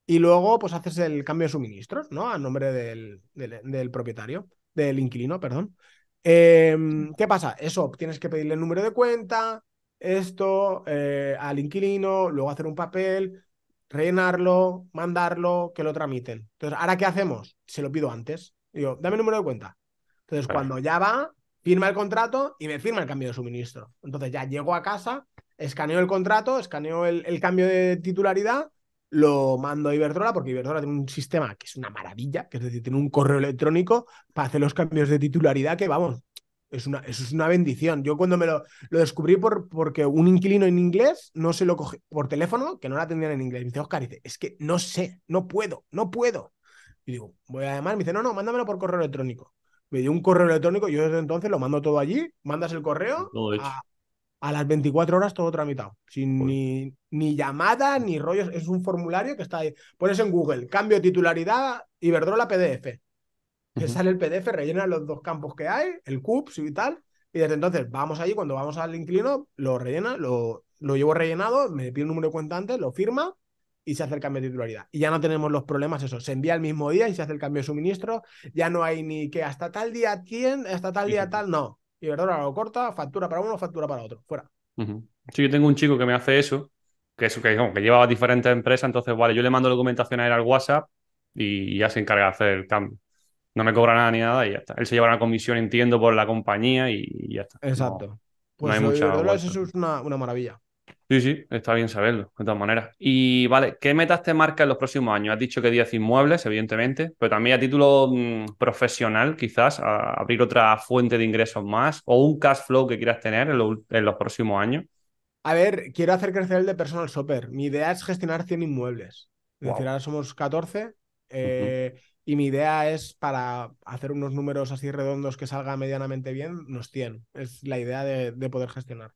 y luego, pues haces el cambio de suministros, ¿no? A nombre del, del, del propietario del inquilino, perdón. Em, ¿Qué pasa? Eso, tienes que pedirle el número de cuenta, esto eh, al inquilino, luego hacer un papel, rellenarlo, mandarlo, que lo tramiten. Entonces, ¿ahora qué hacemos? Se lo pido antes. Digo, dame el número de cuenta. Entonces, cuando ya va, firma el contrato y me firma el cambio de suministro. Entonces, ya llego a casa, escaneo el contrato, escaneo el, cambio de titularidad, lo mando a Iberdrola, porque Iberdrola tiene un sistema que es una maravilla, que es decir, tiene un correo electrónico para hacer los cambios de titularidad que, vamos, es una, eso es una bendición. Yo cuando me lo, lo descubrí por, porque un inquilino en inglés no se lo coge por teléfono, que no la atendían en inglés. Me dice, Oscar, dice, es que no sé, no puedo, no puedo. Y digo, voy a llamar. Me dice, no, no, mándamelo por correo electrónico. Me dio un correo electrónico, yo desde entonces lo mando todo allí, mandas el correo, a, a, las 24 horas todo tramitado, sin ni, ni llamada, ni rollos, es un formulario que está ahí. Pones en Google, cambio de titularidad, Iberdrola PDF que sale el PDF, rellena los dos campos que hay, el CUPS y tal, y desde entonces vamos allí, cuando vamos al inquilino, lo rellena, lo, lo llevo rellenado, me pide un número de cuenta antes, lo firma y se hace el cambio de titularidad. Y ya no tenemos los problemas, eso, se envía el mismo día y se hace el cambio de suministro, ya no hay ni que hasta tal día quién, hasta tal día tal, no. Y verdad, lo corta, factura para uno, factura para otro, fuera. Sí, yo tengo un chico que me hace eso, que, es, que, que lleva diferentes empresas, entonces, vale, yo le mando documentación a él al WhatsApp y ya se encarga de hacer el cambio no me cobra nada ni nada y ya está. Él se lleva una comisión, entiendo, por la compañía y, ya está. Exacto. pues hay mucha eso es una, maravilla. Sí, sí, está bien saberlo, de todas maneras. Y vale, ¿qué metas te marca en los próximos años? Has dicho que 10 inmuebles, evidentemente, pero también a título mm, profesional, quizás, abrir otra fuente de ingresos más o un cash flow que quieras tener en, los próximos años. A ver, quiero hacer crecer el de personal shopper. Mi idea es gestionar 100 inmuebles. Es decir, ahora somos 14. Eh, y mi idea es para hacer unos números así redondos que salga medianamente bien, nos 100. Es la idea de, poder gestionar.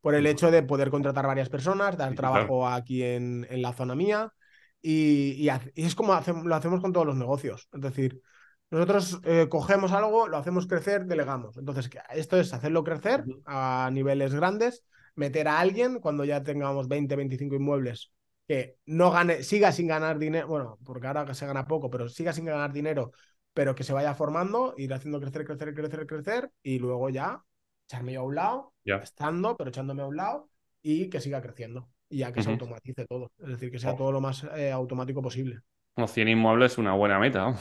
Por el hecho de poder contratar varias personas, dar trabajo aquí en, en, la zona mía. Y, es como lo hacemos con todos los negocios. Es decir, nosotros eh, cogemos algo, lo hacemos crecer, delegamos. Entonces, esto es hacerlo crecer a niveles grandes, meter a alguien cuando ya tengamos 20, 25 inmuebles que no gane, siga sin ganar dinero, bueno, porque ahora se gana poco, pero siga sin ganar dinero, pero que se vaya formando, ir haciendo crecer, crecer, crecer, crecer, y luego ya echarme yo a un lado, estando, pero echándome a un lado, y que siga creciendo, y ya que se automatice todo, es decir, que sea oh. todo lo más eh, automático posible. Como 100 inmuebles es una buena meta.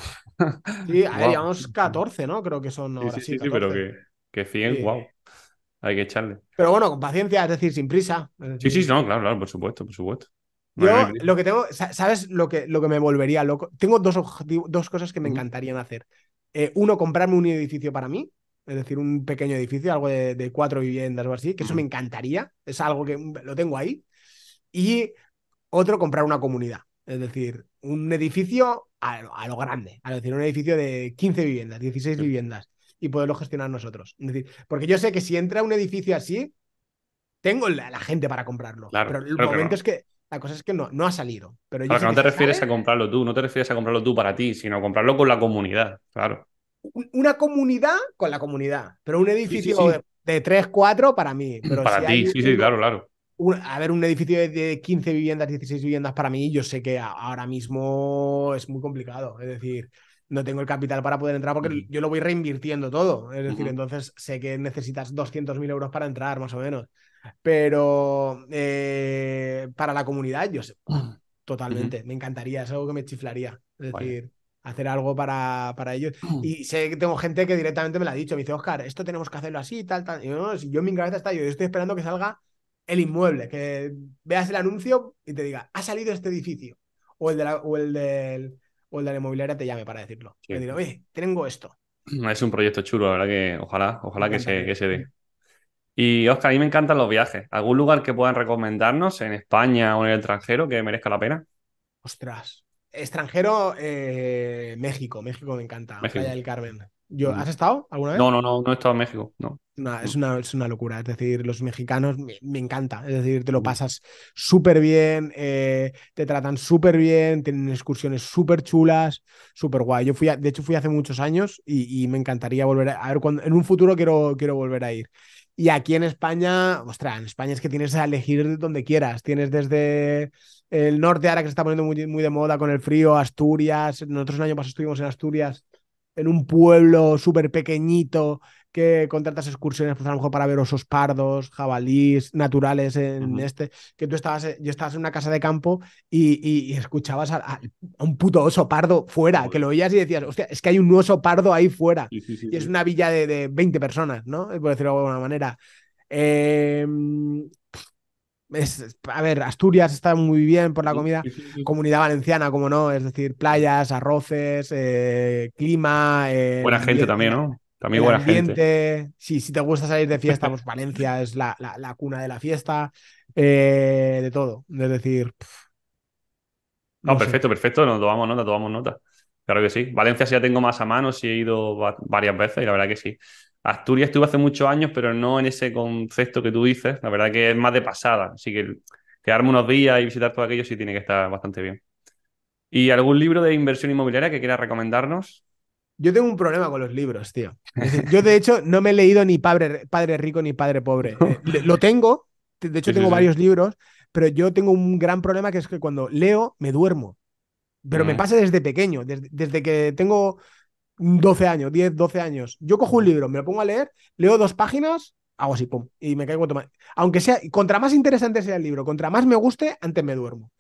sí, a ver, llevamos 14, ¿no? Creo que son ahora. Sí, sí, sí, pero que, que 100, wow. Hay que echarle. Pero bueno, con paciencia, es decir, sin prisa. Sí, sí, no, claro, claro, por supuesto, por supuesto. Yo lo que tengo, ¿sabes lo que, lo que me volvería loco? Tengo dos, dos cosas que me encantarían hacer. Eh, uno, comprarme un edificio para mí, es decir, un pequeño edificio, algo de, cuatro viviendas o así, que eso me encantaría, es algo que lo tengo ahí. Y otro, comprar una comunidad, es decir, un edificio a, lo grande, es decir, un edificio de 15 viviendas, 16 viviendas, y poderlo gestionar nosotros. Es decir, porque yo sé que si entra un edificio así, tengo la, la gente para comprarlo. pero el momento es que la cosa es que no, no ha salido. Pero no te refieres a comprarlo tú, no te refieres a comprarlo tú para ti, sino a comprarlo con la comunidad, claro. Una comunidad con la comunidad, pero un edificio De, 3, 4 para mí. Pero para ti, sí, sí, claro, claro. a ver, un edificio de, 15 viviendas, 16 viviendas para mí, yo sé que ahora mismo es muy complicado. Es decir, no tengo el capital para poder entrar porque yo lo voy reinvirtiendo todo. Es decir, entonces sé que necesitas 200.000 euros para entrar, más o menos. Pero eh, para la comunidad, yo sé, totalmente, me encantaría, es algo que me chiflaría. Es decir, hacer algo para, para ellos. Y sé que tengo gente que directamente me lo ha dicho, me dice, Oscar, esto tenemos que hacerlo así, tal, tal. Y yo, yo en mi cabeza está, yo estoy esperando que salga el inmueble, que veas el anuncio y te diga, ha salido este edificio. O el de la, o el del, o el de la inmobiliaria te llame para decirlo. Sí. digo, oye, tengo esto. Es un proyecto chulo, la verdad que ojalá, ojalá que se, que se dé. Y Oscar, a mí me encantan los viajes. ¿Algún lugar que puedan recomendarnos en España o en el extranjero que merezca la pena? Ostras. Extranjero, eh, México. México me encanta. Playa del Carmen. Yo, mm. ¿Has estado alguna vez? No, no, no, no he estado en México, no. es, una, es una locura, es decir, los mexicanos me, encanta, es decir, te lo mm. pasas súper bien, eh, te tratan súper bien, tienen excursiones súper chulas, súper guay. Yo fui, de hecho fui hace muchos años y, me encantaría volver a, a ver, cuando, en un futuro quiero, quiero volver a ir. Y aquí en España, ostras, en España es que tienes a elegir donde quieras. Tienes desde el norte, ahora que se está poniendo muy, muy de moda con el frío, Asturias. Nosotros el año pasado estuvimos en Asturias, en un pueblo súper pequeñito, que contratas excursiones, pues a lo mejor para ver osos pardos, jabalís naturales en este, que tú estabas, yo estabas en una casa de campo y, escuchabas a, un puto oso pardo fuera, que lo oías y decías, hostia, es que hay un oso pardo ahí fuera. y es una villa de, de, 20 personas, ¿no? Por decirlo de alguna manera. Eh, a ver, Asturias está muy bien por la comida, comunidad valenciana, como no, es decir, playas, arroces, eh, clima. Eh, buena gente también, ¿no? También buena gente. Sí, si te gusta salir de fiesta, pues Valencia es la, cuna de la fiesta, eh, de todo. Es decir. no, perfecto, perfecto, nos tomamos nota, tomamos nota. Claro que sí. Valencia sí ya tengo más a mano, sí he ido varias veces y la verdad que sí. Asturias estuve hace muchos años, pero no en ese concepto que tú dices. La verdad que es más de pasada. Así que quedarme unos días y visitar todo aquello sí tiene que estar bastante bien. ¿Y algún libro de inversión inmobiliaria que quieras recomendarnos? Yo tengo un problema con los libros, tío. Yo, de hecho, no me he leído ni Padre, padre Rico ni Padre Pobre. Eh, lo tengo, de hecho, tengo varios libros, pero yo tengo un gran problema que es que cuando leo, me duermo. Pero me mm. pasa desde pequeño, desde que tengo 12 años, 10, 12 años. Yo cojo un libro, me lo pongo a leer, leo dos páginas, hago así, pum, y me caigo tomar. Aunque sea, contra más interesante sea el libro, contra más me guste, antes me duermo.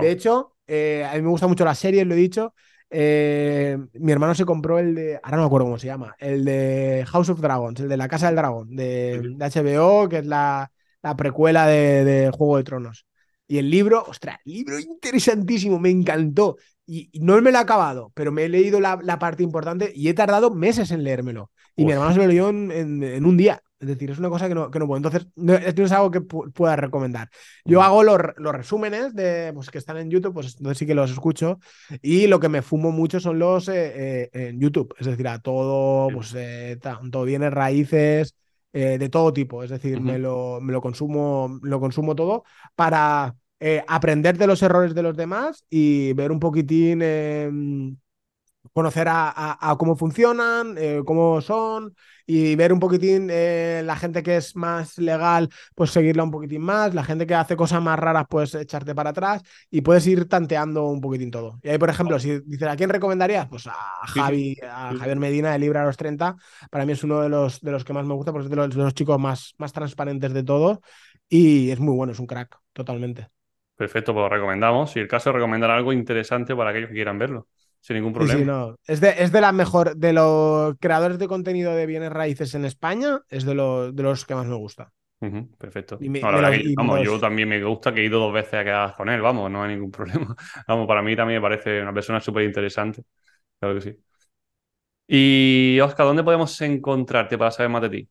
De hecho, eh, a mí me gusta mucho la serie, lo he dicho. Eh, mi hermano se compró el de, ahora no me acuerdo cómo se llama, el de House of Dragons, el de la Casa del Dragón, de, HBO, que es la, precuela de, Juego de Tronos. Y el libro, ostras, libro interesantísimo, me encantó y, no me lo he acabado, pero me he leído la, parte importante y he tardado meses en leérmelo. Y mi hermano se lo leyó en, un día. Es decir, es una cosa que no, que no puedo. Entonces, no, esto es algo que pueda recomendar. Yo hago los, resúmenes de, pues, que están en YouTube, pues entonces sí que los escucho. Y lo que me fumo mucho son los eh, eh, en YouTube. Es decir, a todo, pues eh, todo viene raíces de todo tipo. Es decir, me, lo, me lo consumo, lo consumo todo para eh, aprender de los errores de los demás y ver un poquitín, em, conocer a, cómo funcionan, eh, cómo son y ver un poquitín eh, la gente que es más legal, pues seguirla un poquitín más, la gente que hace cosas más raras, pues echarte para atrás y puedes ir tanteando un poquitín todo. Y ahí, por ejemplo, si dices, ¿a quién recomendarías? Pues a Javi, a Javier Medina de Libra a los 30, para mí es uno de los, de los que más me gusta porque es de los, de los chicos más, más transparentes de todo y es muy bueno, es un crack, totalmente. Perfecto, pues lo recomendamos. Y el caso, recomendar algo interesante para aquellos que quieran verlo, sin ningún problema. Sí, no. Es de, es de la mejor, de los creadores de contenido de bienes raíces en España, es de, los, de los que más me gusta. perfecto. vamos, yo también me gusta que he ido dos veces a quedar con él, vamos, no hay ningún problema. Vamos, para mí también me parece una persona súper interesante. Claro que sí. Y Oscar, ¿dónde podemos encontrarte para saber más de ti?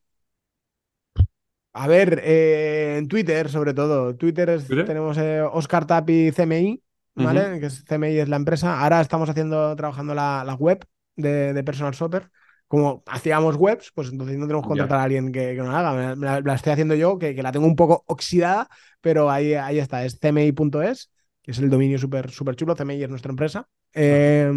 A ver, eh, en Twitter, sobre todo. Twitter, tenemos eh, Oscar Tapi CMI, ¿vale? Que es, CMI es la empresa. Ahora estamos haciendo, trabajando la, web de, Personal Shopper. Como hacíamos webs, pues entonces no tenemos que contratar a alguien que, que nos haga. Me la, estoy haciendo yo, que, la tengo un poco oxidada, pero ahí, ahí está, es cmi.es, que es el dominio súper super chulo. CMI es nuestra empresa. Eh,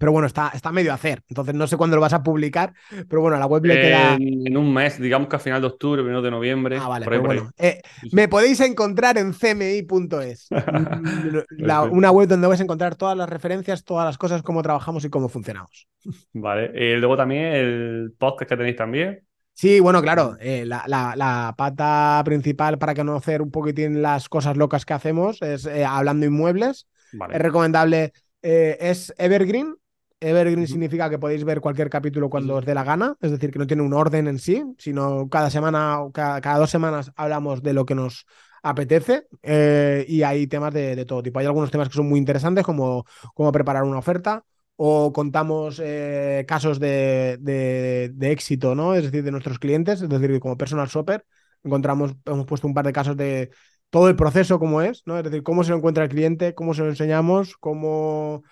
pero bueno, está, está medio a hacer. Entonces no sé cuándo lo vas a publicar, pero bueno, a la web le queda. En, un mes, digamos que a final de octubre, primero de noviembre. Ah, vale, bueno. Eh, me podéis encontrar en cmi.es. una web donde vais a encontrar todas las referencias, todas las cosas, cómo trabajamos y cómo funcionamos. Vale. Y luego también el podcast que tenéis también. Sí, bueno, claro, eh, la, pata principal para conocer un poquitín las cosas locas que hacemos es eh, hablando inmuebles. Es recomendable, es Evergreen, Evergreen significa que podéis ver cualquier capítulo cuando os dé la gana, es decir, que no tiene un orden en sí, sino cada semana o cada, dos semanas hablamos de lo que nos apetece eh, y hay temas de, todo tipo. Hay algunos temas que son muy interesantes, como cómo preparar una oferta o contamos eh, casos de, de, éxito, ¿no? Es decir, de nuestros clientes, es decir, como personal shopper, encontramos, hemos puesto un par de casos de todo el proceso como es, ¿no? Es decir, cómo se lo encuentra el cliente, cómo se lo enseñamos, cómo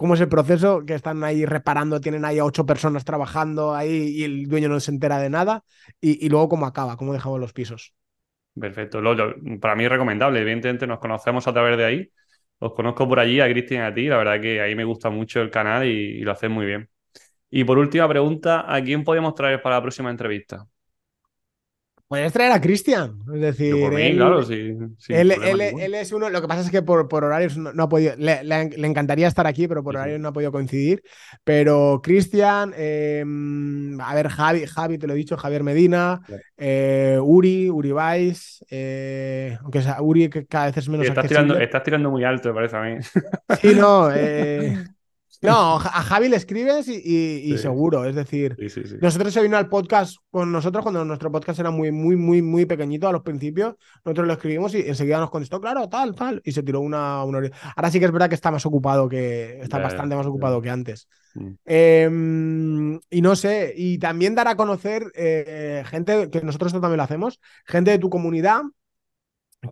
cómo es el proceso, que están ahí reparando, tienen ahí a ocho personas trabajando ahí y el dueño no se entera de nada, y, luego cómo acaba, cómo dejamos los pisos. Perfecto, para mí es recomendable, evidentemente nos conocemos a través de ahí, os conozco por allí, a Cristian y a ti, la verdad que ahí me gusta mucho el canal y, lo haces muy bien. Y por última pregunta, ¿a quién podemos traer para la próxima entrevista? Puedes traer a Cristian. Es decir, él, claro, sí, él, es uno. Lo que pasa es que por, por horarios no, ha podido. Le, encantaría estar aquí, pero por horarios no ha podido coincidir. Pero Cristian, em, a ver, Javi, Javi, te lo he dicho, Javier Medina, eh, Uri, Uri Vais, eh, aunque sea, Uri cada vez es menos. Estás tirando, estás tirando muy alto, me parece a mí. Sí, no. Eh, no, a Javi le escribes y, seguro, es decir, nosotros se vino al podcast con nosotros cuando nuestro podcast era muy, muy, muy, muy pequeñito a los principios, nosotros lo escribimos y enseguida nos contestó, claro, tal, tal, y se tiró una, una... Ahora sí que es verdad que está más ocupado que, está bastante más ocupado que antes. Mm. Em, y no sé, y también dar a conocer eh, gente, que nosotros esto también lo hacemos, gente de tu comunidad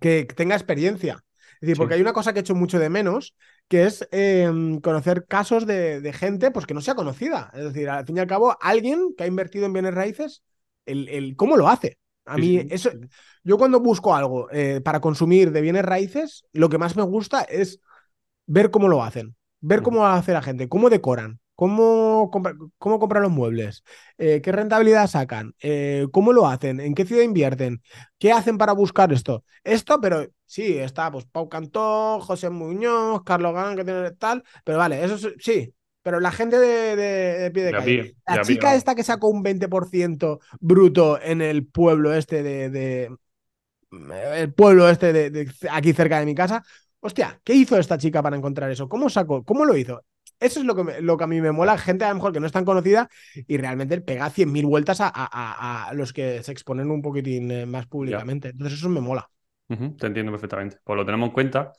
que tenga experiencia. Es decir, porque hay una cosa que he hecho mucho de menos, que es em, conocer casos de, gente pues, que no sea conocida. Es decir, al fin y al cabo, alguien que ha invertido en bienes raíces, el, ¿cómo lo hace? A mí, eso, yo cuando busco algo eh, para consumir de bienes raíces, lo que más me gusta es ver cómo lo hacen, ver cómo hace la gente, cómo decoran, ¿Cómo, cómo compran los muebles? Eh, ¿Qué rentabilidad sacan? Eh, ¿Cómo lo hacen? ¿En qué ciudad invierten? ¿Qué hacen para buscar esto? Esto, pero sí, está pues Pau Cantó, José Muñoz, Carlos Gán, que tiene tal, pero vale, eso sí, pero la gente de, pie de calle. la chica esta que sacó un 20% bruto en el pueblo este de, el pueblo este de, aquí cerca de mi casa. Hostia, ¿qué hizo esta chica para encontrar eso? ¿Cómo sacó? ¿Cómo lo hizo? Eso es lo que, lo que a mí me mola. Gente a lo mejor que no es tan conocida y realmente pega 100.000 vueltas a, los que se exponen un poquitín eh, más públicamente. Entonces eso me mola. te entiendo perfectamente. Pues lo tenemos en cuenta.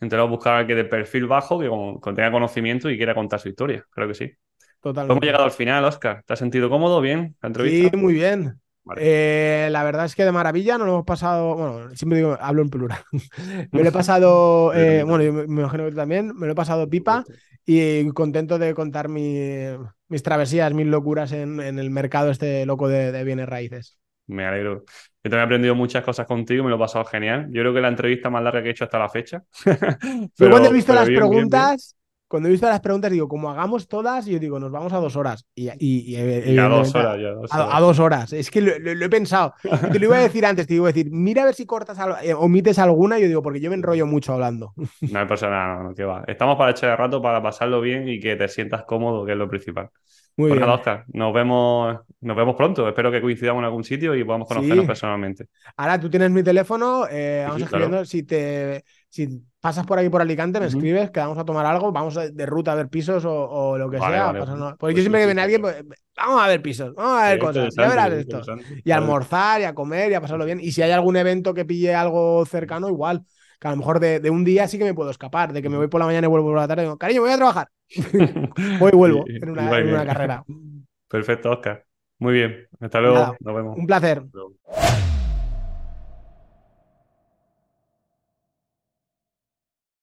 Intentamos buscar a alguien de perfil bajo que tenga conocimiento y quiera contar su historia. Creo que sí. Totalmente. Hemos llegado al final, Oscar. ¿Te has sentido cómodo? ¿Bien? ¿La entrevista? Sí, muy bien. Eh, la verdad es que de maravilla no lo hemos pasado. Bueno, siempre digo, hablo en plural. me lo he pasado. Eh, bueno, yo me imagino que tú también. Me lo he pasado pipa y contento de contar mis travesías, mis locuras en, el mercado este loco de, bienes raíces. Me alegro. Yo también he aprendido muchas cosas contigo, me lo he pasado genial. Yo creo que la entrevista más larga que he hecho hasta la fecha. Yo cuando he visto las preguntas, cuando he visto las preguntas, digo, como hagamos todas, yo digo, nos vamos a dos horas. Y, a dos horas, ya, A, dos horas. Es que lo, he pensado. te lo iba a decir antes, te iba a decir, mira a ver si cortas, eh, omites alguna. Y yo digo, porque yo me enrollo mucho hablando. No pasa nada, no, que va. Estamos para echar de rato, para pasarlo bien y que te sientas cómodo, que es lo principal. Muy pues bien. Oscar, nos vemos, nos vemos pronto. Espero que coincidamos en algún sitio y podamos conocernos personalmente. Ahora tú tienes mi teléfono, eh, vamos escribiendo. Si te si pasas por aquí por Alicante, me escribes, que vamos a tomar algo, vamos de ruta a ver pisos o, lo que sea. Porque yo siempre que viene alguien, pues, vamos a ver pisos, vamos a ver cosas, ya verás esto. Y almorzar, y a comer, y a pasarlo bien. Y si hay algún evento que pille algo cercano, igual. Que a lo mejor de, un día sí que me puedo escapar, de que me voy por la mañana y vuelvo por la tarde. Digo, cariño, voy a trabajar. voy y vuelvo en una, carrera. Perfecto, Oscar. Muy bien. Hasta luego. Nos vemos. Un placer.